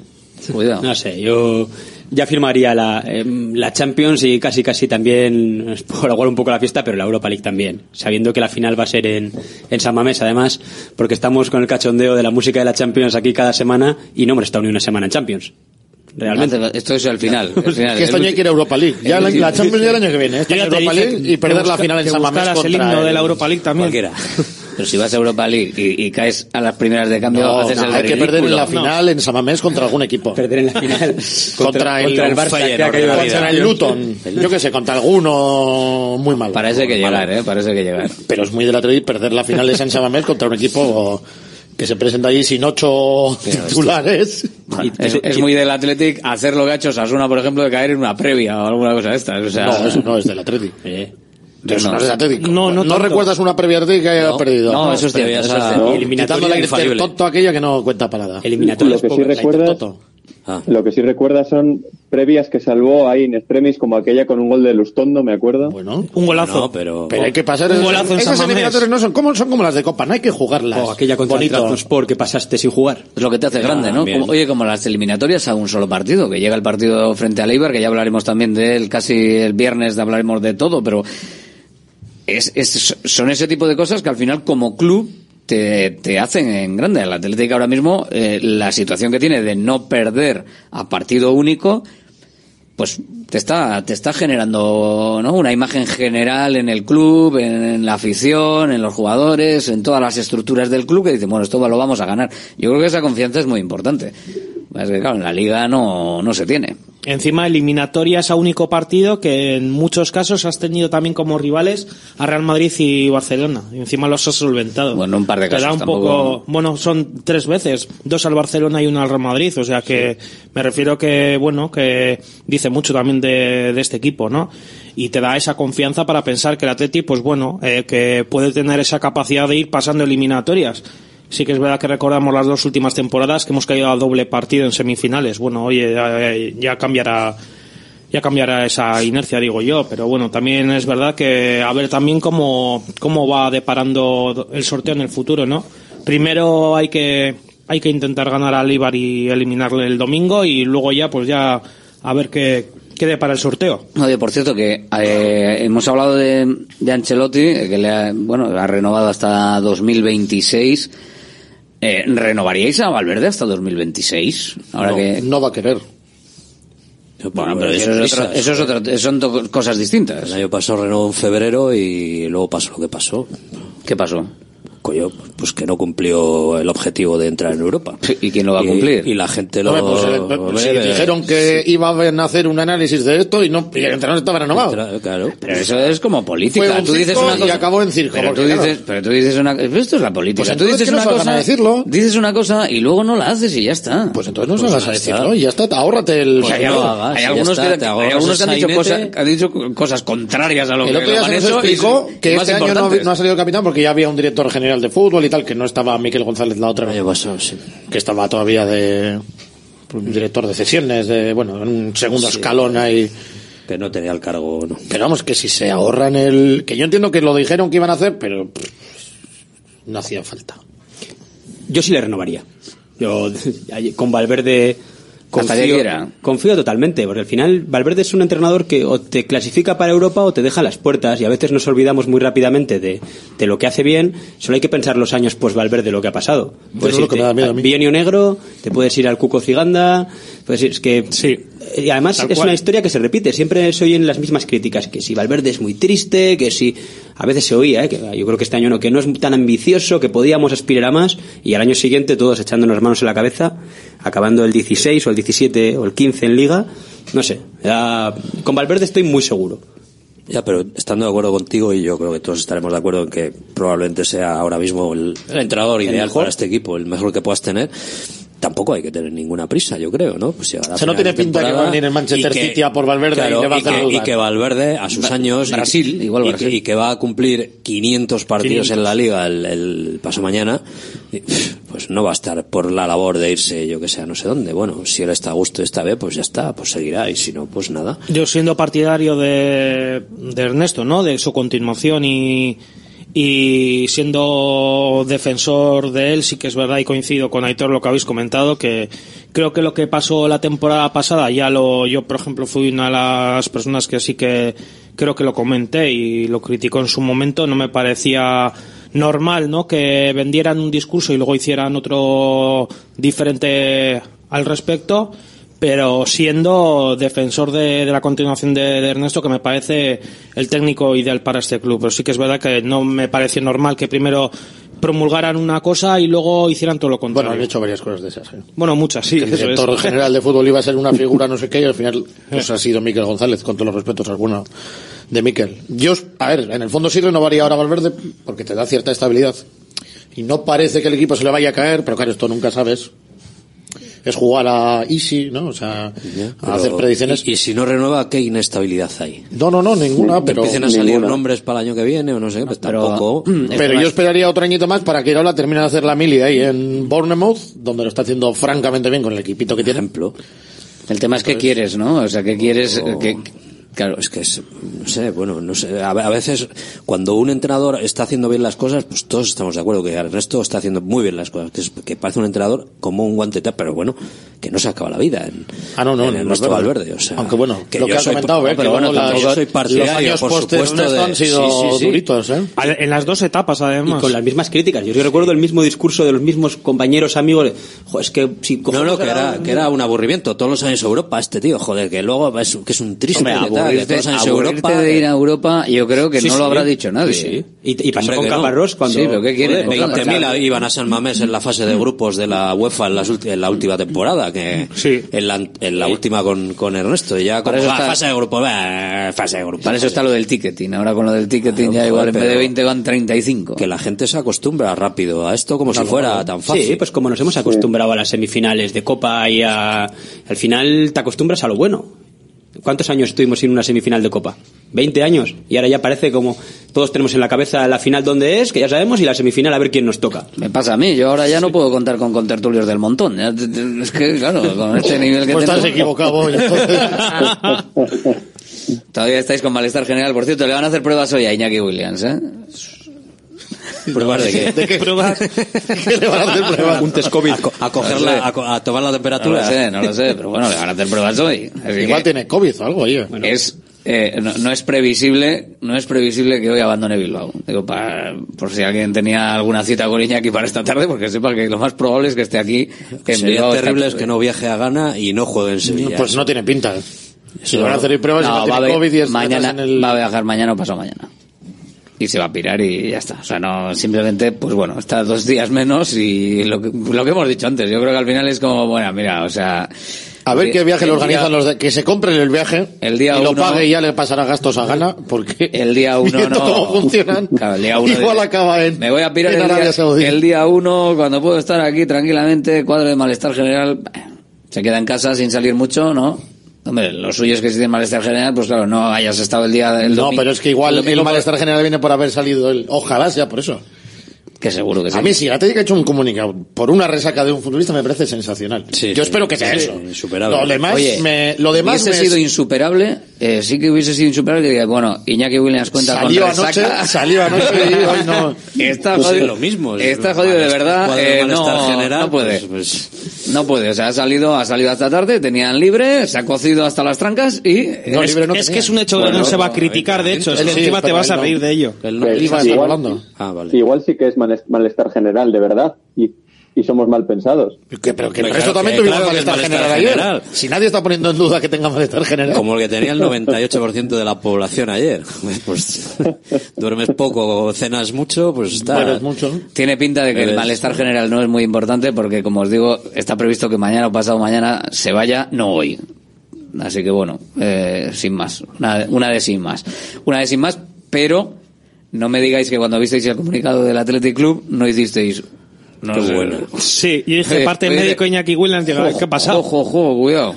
Cuidado. No sé, yo ya firmaría la, em, la Champions y casi casi también, es por aguar un poco la fiesta, pero la Europa League también, sabiendo que la final va a ser en, en San Mamés además, porque estamos con el cachondeo de la música de la Champions aquí cada semana y no hemos estado ni una semana en Champions. Realmente. Esto es al final. el final. que este El año hay que ir a Europa League. Ya el la, la Champions ya el año que viene. Este Yo ya año te Europa dije League y perder que la busca- final en San Mamés buscaras el contra himno de la Europa League también. Cualquiera. Pero si vas a Europa League y, y caes a las primeras de cambio, No, haces no, el hay que perder en la ridículo. final en San Mamés contra algún equipo. Perder en la final contra, el, contra el Barça que ha caído contra el. Luton. Yo que sé, contra alguno muy malo. Parece que llegar, ¿eh? Parece que llegar. Pero es muy del Atlético perder la final de San Mamés contra un equipo que se presenta allí sin ocho titulares. Bueno, es, es muy del Athletic hacer lo que ha hecho Sasuna, por ejemplo, de caer en una previa o alguna cosa de estas. O sea, no, eso no es del Atlético. Eh, Eso no, no, es del Atlético. No, no recuerdas una previa Atlético que haya No, perdido. no, eso es cierto, previas eso es a- cierto. No. Quitando Eliminatoria la infalible. tonto aquella que no cuenta parada. Eliminatoria. Lo que sí La recuerdas, Intertoto. Ah. lo que sí recuerdas son previas que salvó ahí en extremis, como aquella con un gol de Lustondo, me acuerdo. Bueno, Un golazo. No, pero... pero hay que pasar. Un golazo en esas eliminatorias no son como, son como las de Copa, no hay que jugarlas. O aquella contra Bonito. el que pasaste sin jugar. Es lo que te hace grande, ¿no? Como- oye, como las eliminatorias a un solo partido, que llega el partido frente al Eibar, que ya hablaremos también de él casi el viernes, hablaremos de todo, pero es, es- son ese tipo de cosas que al final como club te, te hacen en grande. El Atlético ahora mismo, eh, la situación que tiene de no perder a partido único, pues te está, te está generando ¿no? una imagen general en el club, en, la afición, en los jugadores, en todas las estructuras del club que dicen, bueno, esto lo vamos a ganar. Yo creo que esa confianza es muy importante. Es que, claro, en la liga no, no se tiene. Encima, eliminatorias a único partido que en muchos casos has tenido también como rivales a Real Madrid y Barcelona. Y encima los has solventado. Bueno, un par de Te da un tampoco- poco, bueno, son tres veces, dos al Barcelona y uno al Real Madrid, o sea que me refiero que, bueno, que dice mucho también de, de este equipo, ¿no? Y te da esa confianza para pensar que el Atleti, pues bueno, eh, que puede tener esa capacidad de ir pasando eliminatorias. Sí que es verdad que recordamos las dos últimas temporadas que hemos caído a doble partido en semifinales. Bueno, oye, ya, ya cambiará ya cambiará esa inercia, digo yo, pero bueno, también es verdad que a ver también cómo, cómo va deparando el sorteo en el futuro, ¿no? Primero hay que, hay que intentar ganar al Ibar y eliminarle el domingo y luego ya, pues ya, a ver qué, qué depara el sorteo. Oye, por cierto, que eh, hemos hablado de, de Ancelotti, eh, que le ha, bueno, ha renovado hasta 2026. Eh, ¿Renovaríais a Valverde hasta 2026? Ahora no, que... no va a querer. Bueno, pero eso es, otro- eso es otro- son do- cosas distintas. El año pasado renovó en febrero y luego pasó lo que pasó. ¿Qué pasó? Coño, pues que no cumplió el objetivo de entrar en Europa. ¿Y quién lo va a Y- cumplir? Y la gente lo... Hombre, pues, eh, pues, sí, ve- dijeron que iban a hacer un análisis de esto y no y el entrenador estaba renovado. Claro. Pero eso es como política. Fue un tú dices una y cosa, acabó en circo, Pero tú, porque, claro. dices, pero tú dices una esto es la política. Pues tú dices que una cosa, a decirlo. dices una cosa y luego no la haces y ya está. Pues entonces no salgas a decirlo y ya está, ahórrate el... Pues hay, no, hay algunos, que, hay algunos que han dicho, cosas, han dicho cosas contrarias a lo El que otro día se nos y- explicó y que este año no, ha salido capitán porque ya había un director general de fútbol y tal, que no estaba Miquel González la otra vez. Que estaba todavía de director de sesiones, de, bueno, en un segundo Sí. escalón ahí. Que no tenía el cargo, no. Pero vamos, que si se ahorran el... Que yo entiendo que lo dijeron que iban a hacer, pero pff, no hacía falta. Yo sí le renovaría. Yo con Valverde confío, confío totalmente, porque al final Valverde es un entrenador que o te clasifica para Europa o te deja las puertas y a veces nos olvidamos muy rápidamente de, de lo que hace bien. Solo hay que pensar los años pues Valverde lo que ha pasado. Puedes mí. bienio negro, te puedes ir al Cuco Ciganda, puedes ir, es que y además Tal es cual. una historia que se repite, siempre se oyen las mismas críticas, que si Valverde es muy triste, que si a veces se oía, ¿eh? que yo creo que este año no, que no es tan ambicioso, que podíamos aspirar a más, y al año siguiente todos echándonos las manos en la cabeza, acabando el 16 o el 17 o el 15 en liga, no sé, ya- con Valverde estoy muy seguro. Ya, pero estando de acuerdo contigo, y yo creo que todos estaremos de acuerdo en que probablemente sea ahora mismo el, el entrenador El ideal mejor. para este equipo, el mejor que puedas tener, tampoco hay que tener ninguna prisa, yo creo, ¿no? Pues si ahora O sea, no tiene pinta que temporada va a venir el Manchester que- City a por Valverde claro, y le va a y que, y que Valverde a sus años y- Brasil, igual y, Brasil. que, y que va a cumplir 500 partidos 500. en la liga el, el paso mañana pues no va a estar por la labor de irse yo que sé no sé dónde bueno si él está a gusto esta vez pues ya está pues seguirá y si no pues nada Yo siendo partidario de, de Ernesto, ¿no? De su continuación y, y siendo defensor de él, sí que es verdad y coincido con Aitor lo que habéis comentado, que creo que lo que pasó la temporada pasada, ya lo, yo por ejemplo fui una de las personas que sí que creo que lo comenté y lo criticó en su momento, no me parecía normal, ¿no? Que vendieran un discurso y luego hicieran otro diferente al respecto pero siendo defensor de, de la continuación de, de Ernesto, que me parece el técnico ideal para este club. Pero sí que es verdad que no me parece normal que primero promulgaran una cosa y luego hicieran todo lo Bueno, contrario. han hecho varias cosas de esas. ¿eh? Bueno, muchas, sí. Que el es. director general de fútbol iba a ser una figura no sé qué y al final pues ha sido Miquel González, con todos los respetos alguno de Miquel. Yo, a ver, en el fondo sí renovaría ahora Valverde porque te da cierta estabilidad. Y no parece que el equipo se le vaya a caer, pero claro, esto nunca sabes. Es jugar a easy, ¿no? O sea, a hacer predicciones. y, y si no renueva qué inestabilidad hay No, no, no, ninguna, que pero... empiecen a salir ninguna. nombres para el año que viene o no sé pues tampoco Pero yo esperaría otro añito más para que ahora termine de hacer la mili ahí en Bournemouth, donde lo está haciendo francamente bien con el equipito que tiene. ejemplo El tema es que quieres, ¿no? O sea, que quieres eh, que, Claro, es que es, no sé, bueno, no sé, a, a veces cuando un entrenador está haciendo bien las cosas, pues todos estamos de acuerdo que Ernesto está haciendo muy bien las cosas, que, es- que parece un entrenador como un guante pero bueno, que no se acaba la vida en, Ah, no, no, en no, Ernesto no, Valverde, o sea, Aunque bueno, que lo que yo has soy- comentado, ¿eh? pero que bueno, las- soy los partidario, años por supuesto, de- han sido sí, sí, sí. duritos, ¿eh? En las dos etapas, Y además. con las mismas críticas. Yo recuerdo el mismo discurso de los mismos compañeros, amigos. de, "Jo, es que si No, no, que era, un- que era un aburrimiento. Todos los años Europa, este tío, joder, que luego es, que es un triste. Hombre, tal. ya, que aburrirte, todos aburrirte Europa, de ir a Europa, yo creo que Sí, no sí. lo habrá dicho nadie. Sí, sí. Y, y pasó Hombre, con que no. Caparrós cuando... Sí, pero ¿qué quiere? Joder, Joder, 20.000 iban a San Mamés en la fase de grupos de la UEFA en, las en la última temporada, que en, la, en la última con, con Ernesto. Y ya Para como, eso "Ah, está- fase de grupos, bah, fase de grupos. Para eso está lo del ticketing. Ahora con lo del ticketing ya igual en vez de pero- 20 van 35. Que la gente se acostumbra rápido a esto como si fuera tan fácil. Sí, pues como nos hemos acostumbrado a las semifinales de Copa y a... al final te acostumbras a lo bueno. ¿Cuántos años estuvimos sin una semifinal de Copa? 20 años. Y ahora ya parece como todos tenemos en la cabeza la final donde es, que ya sabemos, y la semifinal a ver quién nos toca. Me pasa a mí, yo ahora ya no puedo contar con contertulios del montón. Es que, claro, con este nivel que Pues tengo... estás equivocado hoy, Todavía estáis con malestar general. Por cierto, le van a hacer pruebas hoy a Iñaki Williams, ¿eh? ¿Pruebas de qué? ¿De qué? Pruebas. ¿Qué le van a hacer pruebas? Un test COVID. A, co- a cogerla, a, co- a tomar la No temperatura. lo sé, no lo sé, pero bueno, le van a hacer pruebas hoy. Así Igual que tiene COVID o algo ahí. es, eh, no, no es previsible, no es previsible que hoy abandone Bilbao. Digo, para, por si alguien tenía alguna cita con Iñaki para esta tarde, porque sepa que lo más probable es que esté aquí en Sería terrible es que no viaje a Ghana y no juegue en Sevilla. Pues no tiene pinta. Si le van a hacer pruebas y No, no va, tiene COVID y es mañana, en el... va a viajar mañana o pasado mañana. Y se va a pirar y ya está. O sea, no, simplemente, pues bueno, está dos días menos y lo que, lo que hemos dicho antes. Yo creo que al final es como, bueno, mira, o sea. A ver el- qué viaje le día- organizan los de... Que se compren el viaje El día y lo uno- pague y ya le pasará gastos a Gana porque El día uno no. cómo funcionan Claro, el día uno igual de- acaba en, Me voy a pirar el día, el día uno, cuando puedo estar aquí tranquilamente, cuadro de malestar general, se queda en casa sin salir mucho, ¿no? Hombre, lo suyo es que si tienes malestar general, pues claro, no hayas estado el día del No, pero es que igual el el, malestar general viene por haber salido él. Ojalá sea por eso. Que seguro que sí. A mí si la Atlético ha hecho un comunicado por una resaca de un futbolista me parece sensacional. Sí, Yo sí, espero que sea sí, eso. insuperable. Lo demás, Oye, me, lo demás hubiese me- sido insuperable, eh, sí que hubiese sido insuperable que diga, bueno, Iñaki Williams cuenta Salió con anoche, resaca. salió anoche y hoy no. Está Pues jodido. lo mismo. Está jodido de verdad. Eh, no, general, no puede. pues- pues- No puede. O sea, ha salido, ha salido hasta tarde, tenían libre, se ha cocido hasta las trancas y... No, es, libre no es que es un hecho que no se va a no, criticar, de hecho, es que sí, encima te vas a no. reír de ello. El- a estar igual. Ah, vale. igual sí que es malest- malestar general, de verdad, y, y somos mal pensados. Que- pero que el Hombre, resto claro, también tuvimos claro malestar malestar general ayer. Si nadie está poniendo en duda que tenga malestar general. Como el que tenía el 98% de la población ayer. Pues duermes poco, cenas mucho, pues está. Mucho. Tiene pinta de que el malestar general no es muy importante porque, como os digo, está previsto que mañana o pasado mañana se vaya, no hoy. Así que bueno, eh, sin más. Una, una de sin más. Una de sin más, pero no me digáis que cuando visteis el comunicado del Athletic Club no hicisteis... No Qué sé. bueno. Sí, y dije, Oye, parte oye, médico Iñaki Williams, digo, ¿qué ha pasado? Ojo, ojo, cuidado.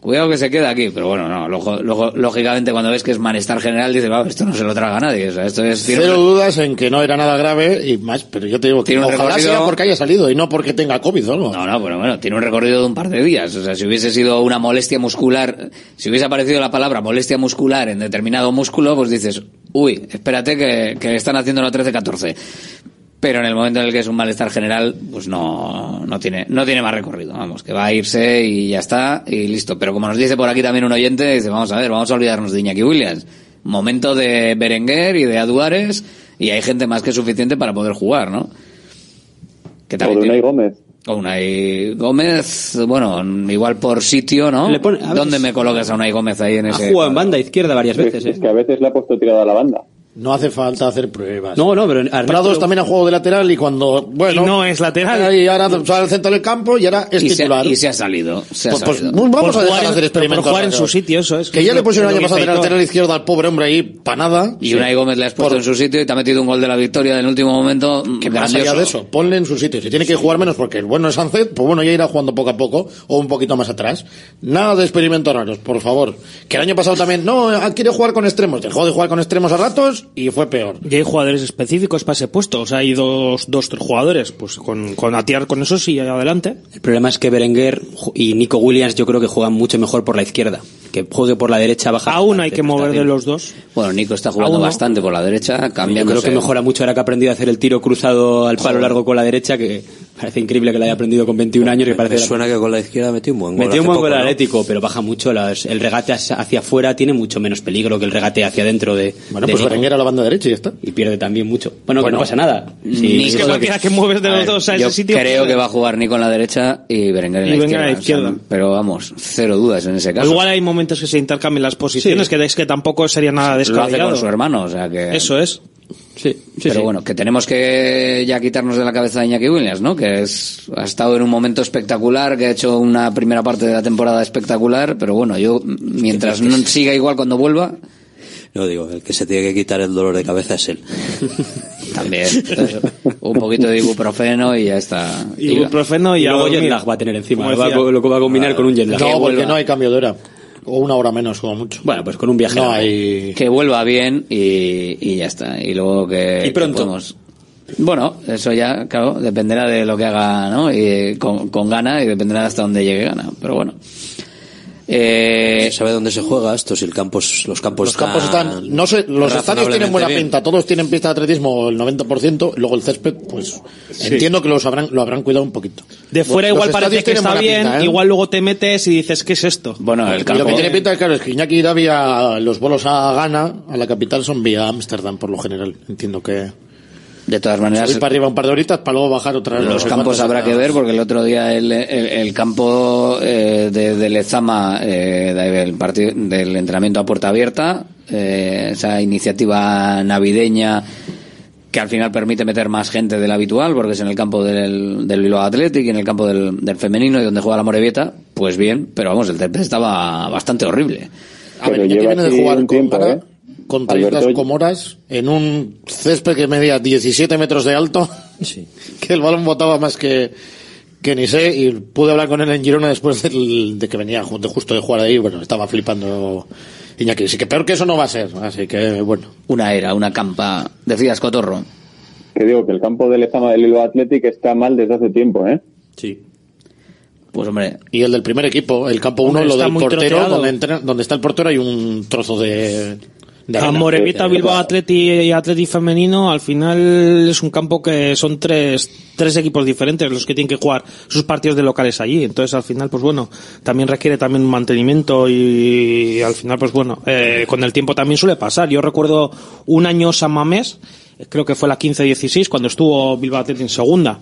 Cuidado que se queda aquí, pero bueno, no, lojo- lojo- lógicamente cuando ves que es malestar general dices, "Va, esto no se lo traga nadie, o sea, esto es... Cero dudas en que no era nada grave y más, pero yo te digo que Tiene un ojalá recorrido- sea porque haya salido y no porque tenga COVID o algo. No, no, pero bueno, tiene un recorrido de un par de días. O sea, si hubiese sido una molestia muscular, si hubiese aparecido la palabra molestia muscular en determinado músculo, pues dices, uy, espérate que, que están haciendo la 13-14. Pero en el momento en el que es un malestar general, pues no, no tiene, no tiene más recorrido. Vamos, que va a irse y ya está, y listo. Pero como nos dice por aquí también un oyente, dice, vamos a ver, vamos a olvidarnos de Iñaki Williams. Momento de Berenguer y de Aduares, y hay gente más que suficiente para poder jugar, ¿no? Que O también de tiene- Unai Gómez. o Unai Gómez, bueno, igual por sitio, ¿no? Le pone- ¿Dónde me colocas a Unai Gómez ahí en Ha ese? jugado en banda izquierda varias Es, veces, es ¿eh? que a veces le ha puesto tirado a la banda. No hace falta hacer pruebas. No, no, pero Ernesto Prados lo- también ha jugado de lateral y cuando, bueno. Y no es lateral. Y ahora sale al centro del campo y ahora es y, se, titular. y se ha salido. Se ha Pues, pues, salido. vamos Por a dejar jugar de en- hacer experimentos. por jugar en su sitio, eso es. Que ya le pusieron el año pasado de lateral izquierdo al pobre hombre ahí para nada. y Unai Gómez le has puesto Por- en su sitio y te ha metido un gol de la victoria en el último momento. Que más allá de eso, ponle en su sitio. Si tiene que jugar menos porque el bueno es Sánchez, pues bueno, ya irá jugando poco a poco o un poquito más atrás. Nada de experimentos raros, por favor. Que el año pasado también, no, quiere jugar con extremos. Dejó de jugar con extremos a ratos y fue peor. Y hay jugadores específicos para ese puesto. O sea, hay dos, dos tres jugadores. Pues con, con atiar con eso sí, adelante. El problema es que Berenguer y Nico Williams yo creo que juegan mucho mejor por la izquierda. Que juegue por la derecha baja. Aún hay que mover de los dos. Bueno, Nico está jugando Aún no. bastante por la derecha, Yo cambiando. creo que mejora mucho ahora que ha aprendido a hacer el tiro cruzado al palo largo con la derecha que parece increíble que lo haya aprendido con 21 años y parece Me suena que con la izquierda metió un buen gol. Metió un buen gol el ¿no? Atlético, pero baja mucho. las- el regate hacia afuera tiene mucho menos peligro que el regate hacia adentro de. Bueno, de pues. Berenguer a la banda derecha y ya está. Y pierde también mucho. Bueno, que Bueno, no pasa nada. Sí, Nico- sí, que cualquiera que mueves de A los ver, dos a yo ese sitio. creo que va a jugar Nico en la derecha y Berenguer en Y la izquierda. a la o sea, izquierda. pero vamos, cero dudas en ese caso. igual hay momentos que se intercambian las posiciones, que es que tampoco sería nada Lo hace descabellado. con su hermano, o sea que... Eso es. Sí, Pero sí. bueno, que tenemos que ya quitarnos de la cabeza de Iñaki Williams, ¿no? Que es, ha estado en un momento espectacular, que ha hecho una primera parte de la temporada espectacular, pero bueno, yo, mientras no siga igual cuando vuelva, No digo, el que se tiene que quitar el dolor de cabeza es él. también. Entonces, un poquito de ibuprofeno y ya está. Ibuprofeno y, Y luego jet lag va a tener encima. Va, lo va a combinar con un jet lag. No, porque no hay cambio de hora. O una hora menos, como mucho. Bueno, pues con un viaje. No hay... Que vuelva bien y, y ya está. Y luego que... Y pronto. que podemos- Bueno, eso ya, claro, dependerá de lo que haga, ¿no? Y con, con gana y dependerá hasta dónde llegue gana. Pero bueno. Eh, ¿Sabe dónde se juega esto? Si el campos, los campos Los campos están, no sé, los estadios tienen buena razonablemente pinta, todos tienen pista de atletismo el 90%, luego el césped, pues entiendo que los habrán, lo habrán cuidado un poquito. De fuera Los igual estadios parece que está bien, pinta, ¿eh? igual luego te metes y dices, ¿qué es esto? bueno, el Y campo... lo que tiene pinta, claro, es que Iñaki Davi a los bolos a Ghana, a la capital, son vía Ámsterdam, por lo general. Entiendo que De todas maneras, subir para arriba un par de horitas para luego bajar otra vez. no los sé campos habrá que ver porque el otro día el, el, el campo eh, de, de Lezama eh, del, partido, del entrenamiento a puerta abierta eh, esa iniciativa navideña que al final permite meter más gente del habitual porque es en el campo del, del Bilbao Athletic y en el campo del, del femenino y donde juega la Morevieta pues bien pero vamos el césped estaba bastante horrible A ver, lleva viene de jugar un con, tiempo, ¿eh? Contra Alberto- Islas Comoras en un césped que medía 17 metros de alto, que el balón botaba más que, que ni sé, y pude hablar con él en Girona después del- de que venía de justo de jugar ahí, bueno, estaba flipando Iñaki, así que peor que eso no va a ser, así que bueno. una era una campa decías Cotorro Que digo que el campo de Lezama del Bilbao Athletic está mal desde hace tiempo, ¿eh? Sí. pues hombre Y el del primer equipo, el campo uno, Hombre, lo está del portero, donde, entrena- donde está el portero hay un trozo de... de A arena. Morevita, Bilbao Atleti y Atleti femenino, al final es un campo que son tres, tres equipos diferentes los que tienen que jugar sus partidos de locales allí. Entonces al final, pues bueno, también requiere también un mantenimiento y, al final, pues bueno, eh, con el tiempo también suele pasar. Yo recuerdo un año San Mamés, eh, creo que fue la 15-16, cuando estuvo Bilbao Atleti en segunda.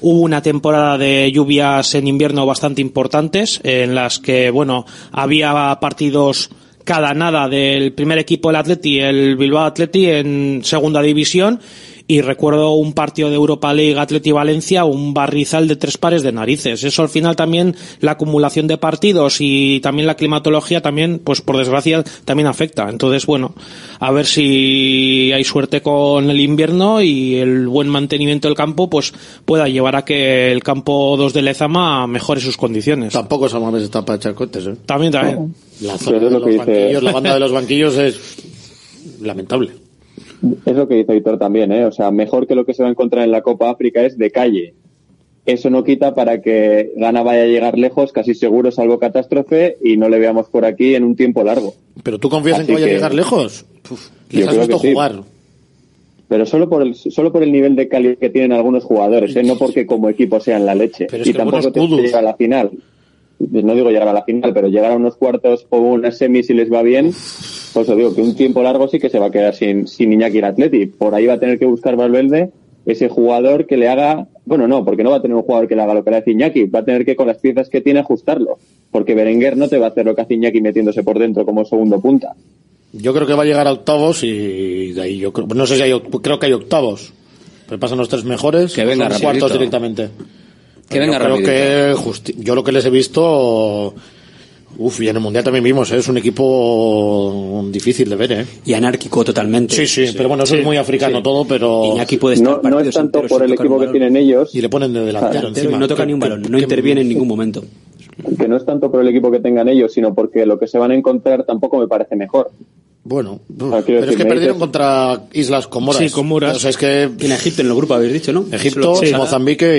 Hubo una temporada de lluvias en invierno bastante importantes, en las que, bueno, había partidos cada nada del primer equipo del Atleti, el Bilbao Atleti en segunda división y recuerdo un partido de Europa League Atleti Valencia, un barrizal de tres pares de narices. Eso al final también la acumulación de partidos y también la climatología también, pues por desgracia también afecta. Entonces, bueno, a ver si hay suerte con el invierno y el buen mantenimiento del campo pues pueda llevar a que el campo 2 de Lezama mejore sus condiciones. Tampoco esa vez está para echar cohetes, ¿eh? También, también. La zona de lo los banquillos, la banda de los banquillos es lamentable. Es lo que dice Víctor también, ¿eh? O sea, mejor que lo que se va a encontrar en la Copa África es de calle. Eso no quita para que Ghana vaya a llegar lejos, casi seguro, salvo catástrofe, y no le veamos por aquí en un tiempo largo. ¿Pero tú confías en que vaya a llegar lejos? Uf, les has visto sí. jugar. Pero solo por el, solo por el nivel de calidad que tienen algunos jugadores, ¿eh? No porque como equipo sean la leche. Pero es y que tampoco te a la final. No digo llegar a la final, pero llegar a unos cuartos o unas semis si les va bien, pues os digo que un tiempo largo sí que se va a quedar sin, sin Iñaki el Atleti. Por ahí va a tener que buscar Valverde ese jugador que le haga, bueno, no, porque no va a tener un jugador que le haga lo que le hace Iñaki, va a tener que con las piezas que tiene ajustarlo. Porque Berenguer no te va a hacer lo que hace Iñaki metiéndose por dentro como segundo punta. Yo creo que va a llegar a octavos y de ahí yo creo, no sé si hay, creo que hay octavos. Pero pasan los tres mejores, Que venga son rapidito. cuartos directamente. Que Pero venga yo creo rapidito. que justi- yo lo que les he visto, uf, y en el mundial también vimos, ¿eh? es un equipo difícil de ver, ¿eh? Y anárquico totalmente. Sí, sí, pero bueno, eso es muy africano sí. todo, pero Iñaki puede estar No, no es tanto por el equipo que tienen ellos, y le ponen de delantero encima. y no toca ni un balón, no interviene en ningún momento. que no es tanto por el equipo que tengan ellos, sino porque lo que se van a encontrar tampoco me parece mejor. Bueno, quiero pero es que perdieron dices- contra Islas Comoras. Sí, Comoras. O sea, es que En Egipto, en el grupo habéis dicho, ¿no? Egipto, Sí. Mozambique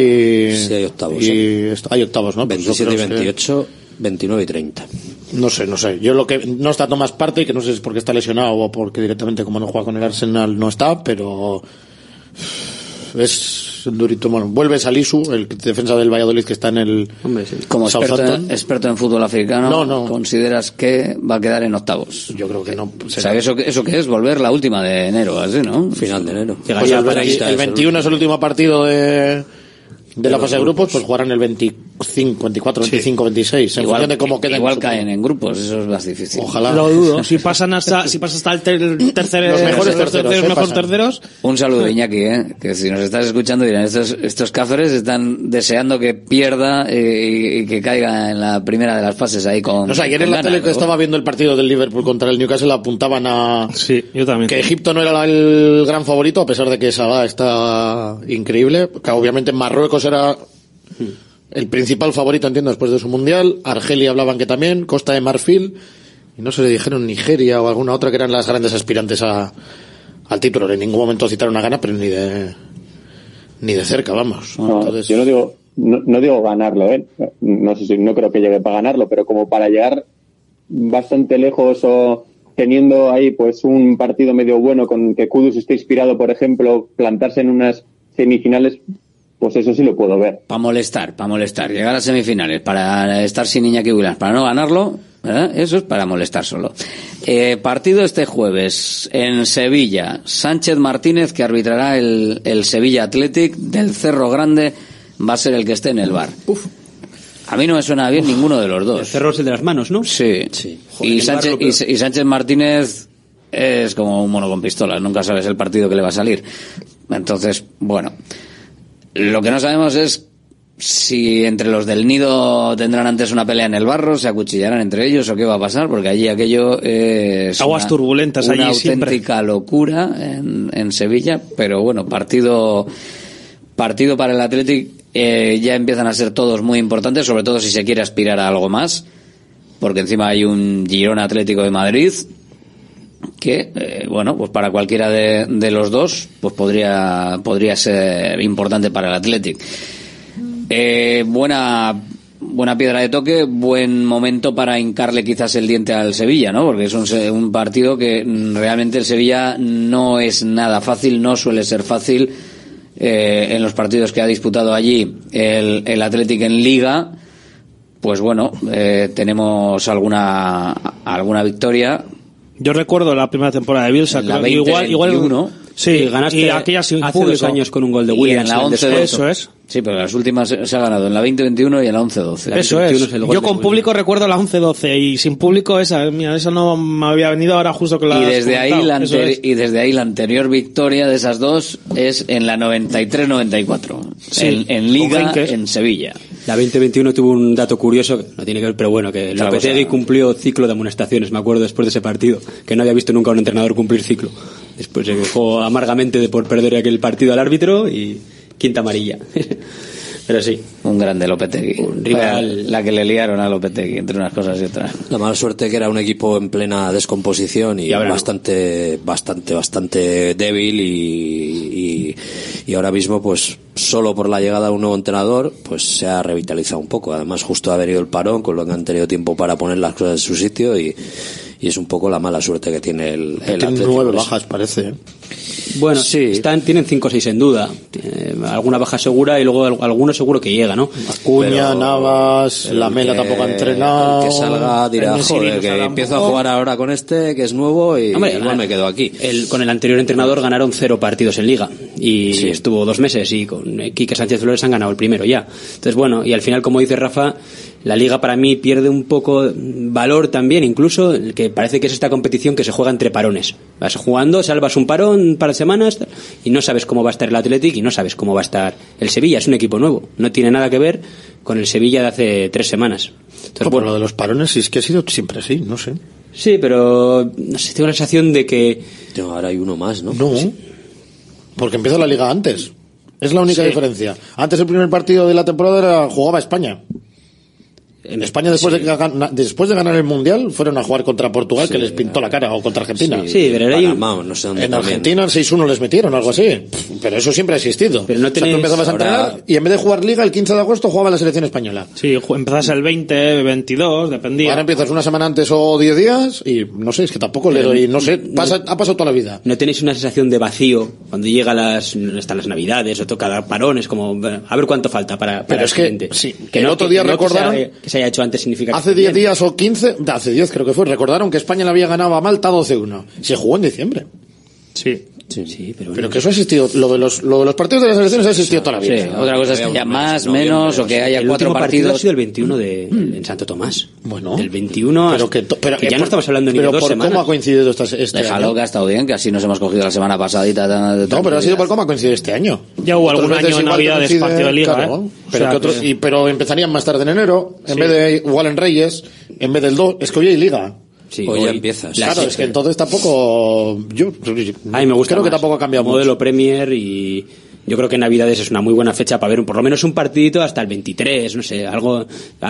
y... Sí, hay octavos, Y ¿eh? esto- hay octavos, ¿no? Pues yo 27 y creo que- 28, 29 y 30. No sé, no sé. Yo lo que no está Tomás Parte, que no sé si es porque está lesionado o porque directamente como no juega con el Arsenal no está, pero es durito. Bueno, vuelve Salisu, el defensa del Valladolid que está en el Como experto en, experto en fútbol africano, No, no. ¿consideras que va a quedar en octavos? Yo creo que no. O sea, ¿eso, que- ¿eso qué es? Volver la última de enero, así, ¿no? Final de enero. Pues el, 20 el 21 es el último partido de, de la fase de grupos, pues jugarán el 25, 24, 25, 26. En Igual, función de cómo queden. igual caen en grupos, eso es más difícil. Ojalá. Lo dudo. Si pasan hasta, si pasa hasta el ter- tercer, Los mejores los terceros, ¿eh? mejores pasan. terceros, Un saludo, Iñaki, ¿eh? que si nos estás escuchando dirán, estos, estos cáceres están deseando que pierda eh, y, y que caiga en la primera de las fases ahí con... No sé, ayer con en la tele que estaba viendo el partido del Liverpool contra el Newcastle apuntaban a sí, yo también. que Egipto no era el gran favorito a pesar de que Salah está increíble. Que obviamente Marruecos era el principal favorito, entiendo, después de su mundial. Argelia hablaban que también, Costa de Marfil y no sé, le dijeron Nigeria o alguna otra que eran las grandes aspirantes a, al título. En ningún momento citaron a Ghana, pero ni de ni de cerca, vamos. No, Entonces, yo no digo, no, no digo ganarlo, ¿eh? No sé si, no creo que llegue para ganarlo, pero como para llegar bastante lejos o teniendo ahí pues un partido medio bueno con que Kudus esté inspirado, por ejemplo, plantarse en unas semifinales, pues eso sí lo puedo ver. Para molestar, para molestar. Llegar a semifinales, para estar sin Iñaki Williams, para no ganarlo, ¿verdad? Eso es para molestar solo. Eh, partido este jueves en Sevilla. Sánchez Martínez, que arbitrará el, el Sevilla Athletic del Cerro Grande, va a ser el que esté en el bar. A mí no me suena bien ninguno de los dos. El cerro es el de las manos, ¿no? Sí. Joder, y, Sánchez, y Sánchez Martínez es como un mono con pistolas, nunca sabes el partido que le va a salir. Entonces, bueno, lo que no sabemos es si entre los del nido tendrán antes una pelea en el barro, se acuchillarán entre ellos o qué va a pasar, porque allí aquello es Aguas una- turbulentas una allí siempre. auténtica locura en, en Sevilla, pero bueno, partido partido para el Athletic eh, ya empiezan a ser todos muy importantes, sobre todo si se quiere aspirar a algo más, porque encima hay un Girona Atlético de Madrid que, eh, bueno, pues para cualquiera de, de los dos, pues podría, podría ser importante para el Athletic. Eh, buena, buena piedra de toque, buen momento para hincarle quizás el diente al Sevilla, ¿no? Porque es un, un partido que mm, realmente el Sevilla no es nada fácil, no suele ser fácil eh, en los partidos que ha disputado allí el, el Athletic en Liga. Pues bueno, eh, tenemos alguna, alguna victoria. Yo recuerdo la primera temporada de Bielsa, la creo que igual, igual 20-21. Sí, Y ganaste y aquella sin hace público. dos años con un gol de Y Williams. en la el 11 descuento. Eso es. Sí, pero las últimas se ha ganado en la 2021 y en la 11-12. Eso es. Yo con público recuerdo la 11-12 y sin público esa, mira, eso no me había venido ahora justo que la Y desde, ahí la es. y desde ahí la anterior victoria de esas dos es en la 93-94. Sí, en, en Liga, en Sevilla. La 2021 tuvo un dato curioso, no tiene que ver, pero bueno, que Otra Lopetegui cumplió ciclo de amonestaciones, me acuerdo después de ese partido, que no había visto nunca a un entrenador cumplir ciclo. Después se quejó amargamente de por perder aquel partido al árbitro y quinta amarilla. pero sí. Un grande Lopetegui. rival- Vaya, La que le liaron a Lopetegui, entre unas cosas y otras. La mala suerte que era un equipo en plena descomposición y, ahora no. bastante, bastante, bastante débil y, y, y ahora mismo pues solo por la llegada de un nuevo entrenador pues se ha revitalizado un poco. Además justo ha venido el parón con lo que han tenido tiempo para poner las cosas en su sitio y, y es un poco la mala suerte que tiene el, el tienen Atlético nueve bajas, parece. ¿eh? Bueno, están, tienen 5 o 6 en duda. Eh, alguna baja segura y luego al- alguno seguro que llega, ¿no? Acuña, Pero- Navas, El la Mela que- tampoco ha entrenado. el que salga dirá, El joder, que empiezo a poco". jugar ahora con este, que es nuevo y Hombre, igual me quedo aquí. El, con el anterior entrenador ganaron cero partidos en liga y estuvo dos meses y con Quique Sánchez Flores han ganado el primero ya. Entonces bueno, y al final como dice Rafa, la liga para mí pierde un poco valor también, incluso el que parece que es esta competición que se juega entre parones. Vas jugando, salvas un parón un par de semanas y no sabes cómo va a estar el Athletic y no sabes cómo va a estar el Sevilla. Es un equipo nuevo, no tiene nada que ver con el Sevilla de hace tres semanas. Entonces, No, bueno, lo de los parones sí es que ha sido siempre así, no sé. Sí, pero no sé, tengo la sensación de que ahora hay uno más, ¿no? No, porque empieza la liga antes. Es la única Sí. diferencia. Antes el primer partido de la temporada era, jugaba España. En España, después, de, gana- después de ganar el Mundial, fueron a jugar contra Portugal, que les pintó la cara, o contra Argentina. Sí, pero era ahí- Panamá, no sé dónde En también. Argentina 6-1 les metieron, algo así. Pero eso siempre ha existido. Pero no o sea, tú tenéis- a entrenar y en vez de jugar Liga, el 15 de agosto jugaba la selección española. Sí, empezás el 20, 22, dependía. Ahora empiezas una semana antes o 10 días y no sé, es que tampoco le doy, no sé, pasa, ha pasado toda la vida. ¿No tenéis una sensación de vacío cuando llega las, están las navidades o toca dar parones? Como, bueno, a ver cuánto falta para, para Pero el es que, sí, que el no, otro que- día que no que se haya- hecho antes significa que Hace esté 10 bien. días o 15, hace 10 creo que fue, recordaron que España le había ganado a Malta 12-1. Se jugó en diciembre. Sí. Sí, pero, Pero que eso ha existido, lo de los, lo de los partidos de las elecciones ha existido toda la Sí, vida. otra cosa es que haya más, menos, o que haya el cuatro último partido ha partidos. sido el 21 de, en Santo Tomás. Bueno. Del 21 Pero que, to- pero que ya por- no estamos hablando ni pero de dos por semanas. cómo ha coincidido esta- este Déjalo año. que ha estado bien, que así nos hemos cogido la semana pasadita. de- de No, pero ha sido por cómo ha coincidido este año. Ya hubo algún año en coincide- partido de Liga, claro, ¿eh? Pero, O sea que otros- y- pero empezarían más tarde en enero, en Sí. vez de igual en Reyes, en vez del 2, es que hoy hay Liga. Sí, Hoy ya empiezas. Claro, es que entonces tampoco. Yo A mí me gusta creo que más. tampoco ha cambiado Modelo mucho. Premier y yo creo que Navidades es una muy buena fecha para ver un, por lo menos un partidito hasta el 23, no sé, algo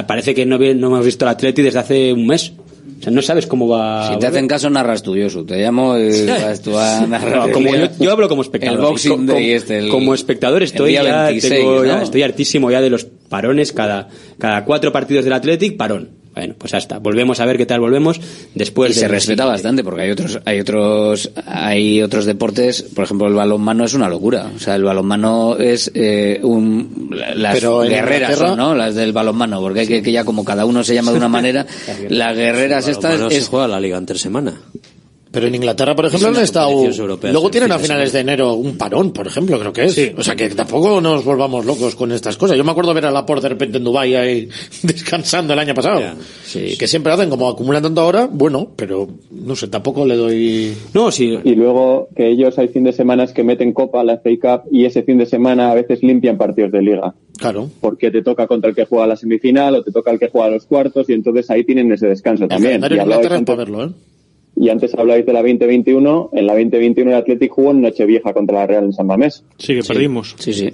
parece que no, no hemos visto el Atleti desde hace un mes. O sea, no sabes cómo va. Si te hacen caso, narras tú, Josu. Te llamo y vas tú a narrar. No, como yo, yo hablo como espectador. El Boxing Co- Day este, el- como espectador el estoy día ya, 26, tengo ya- estoy hartísimo ya de los parones cada cada cuatro partidos del Athletic parón. Bueno, pues hasta volvemos a ver qué tal volvemos después y se respeta bastante porque hay otros hay otros hay otros deportes por ejemplo el balonmano es una locura. O sea el balonmano es eh, un las Pero guerreras son, no las del balonmano porque hay que, que ya como cada uno se llama de una manera las guerreras estas Bueno, se es juega la liga entre semana. Pero en Inglaterra, por ejemplo, Es han estado. Luego tienen a finales de enero un parón, por ejemplo, creo que es. Sí. O sea que tampoco nos volvamos locos con estas cosas. Yo me acuerdo ver a Laporte de repente en Dubái ahí descansando el año pasado. Sí. Que siempre hacen como acumulan tanto ahora, bueno, pero no sé, tampoco le doy. No, sí. Y luego que ellos hay fin de semana que meten Copa, la FA Cup, y ese fin de semana a veces limpian partidos de Liga. Claro. Porque te toca contra el que juega la semifinal o te toca el que juega los cuartos y entonces ahí tienen ese descanso El también. Y verlo, ¿eh? Y antes habláis de la 2021. En la 2021 el Athletic jugó en Nochevieja contra la Real en San Mamés. Sí, que perdimos. sí sí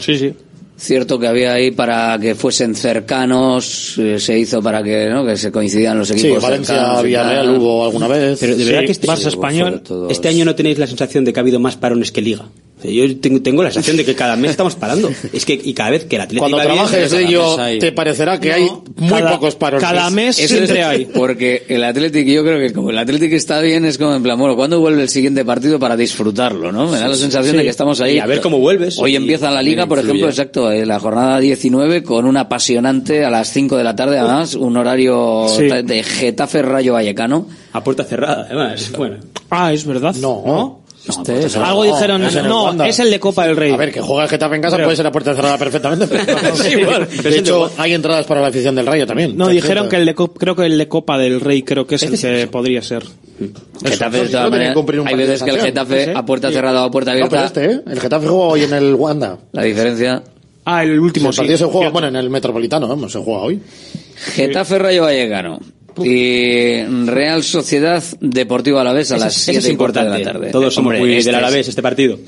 Sí, sí. cierto que había ahí para que fuesen cercanos eh, se hizo para que no que se coincidieran los Sí, equipos Valencia, cercanos y Villarreal hubo alguna vez. Pero de verdad Sí, que este, Barça español. este año no tenéis la sensación de que ha habido más parones que Liga. Yo tengo, tengo la sensación de que cada mes estamos parando. Es que y cada vez que el Atlético Cuando bien, trabajes de ello, hay- te parecerá que hay muy cada- pocos parones. cada mes Eso siempre es hay. Porque el Athletic, yo creo que como el Athletic está bien, es como en plan, bueno, ¿cuándo vuelve el siguiente partido para disfrutarlo, no? Me da la sensación sí. de que estamos ahí. Y a ver cómo vuelves. Hoy empieza la liga, por ejemplo, exacto, eh, la jornada 19 con un apasionante a las 5 de la tarde, además, un horario Sí. de Getafe Rayo Vallecano. A puerta cerrada, además. Bueno. Ah, es verdad. No. Este es- Algo dijeron, es no, Wanda. es el de Copa del Rey. A ver, que juega el Getafe en casa Pero- puede ser a puerta cerrada perfectamente. Pero Sí, igual. De hecho, hay entradas para la afición del Rayo también. No, dijeron que el de, Co- creo que el de Copa del Rey creo que es el que podría ser. Getafe, de todas maneras, cumplir un hay veces que el. Getafe Sí. a puerta cerrada o a puerta No, pero abierta, este, ¿eh? El Getafe juega hoy en el Wanda. la diferencia... Ah, el último el partido sí. se juega, bueno, en el Metropolitano, vamos, se juega hoy. Getafe Rayo Vallecano. Y Real Sociedad Deportivo Alavés a las ese 7 es y cuarto de importante. la tarde. Todos somos Hombre, muy este del Alavés este partido.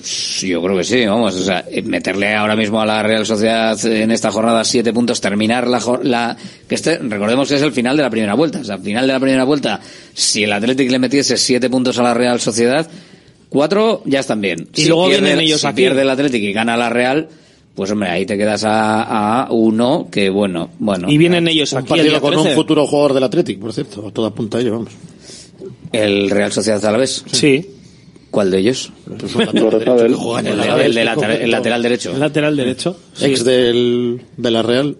Yo creo que sí, vamos, o sea, eh, meterle ahora mismo a la Real Sociedad en esta jornada siete puntos, terminar la, la que este, recordemos que es el final de la primera vuelta, o sea, al final de la primera vuelta, si el Atlético le metiese siete puntos a la Real Sociedad, cuatro ya están bien. Y luego vienen ellos si aquí. pierde el Atlético y gana la Real, pues hombre, ahí te quedas a, a uno que bueno, bueno. Y vienen ellos Un aquí partido con un 13. futuro jugador del Athletic, por cierto. Todo apunta a ello, vamos. El Real Sociedad Alavés. Sí, ¿Cuál de ellos? Pues lateral derecho El, lateral, derecho. el lateral derecho. Ex del, de la Real.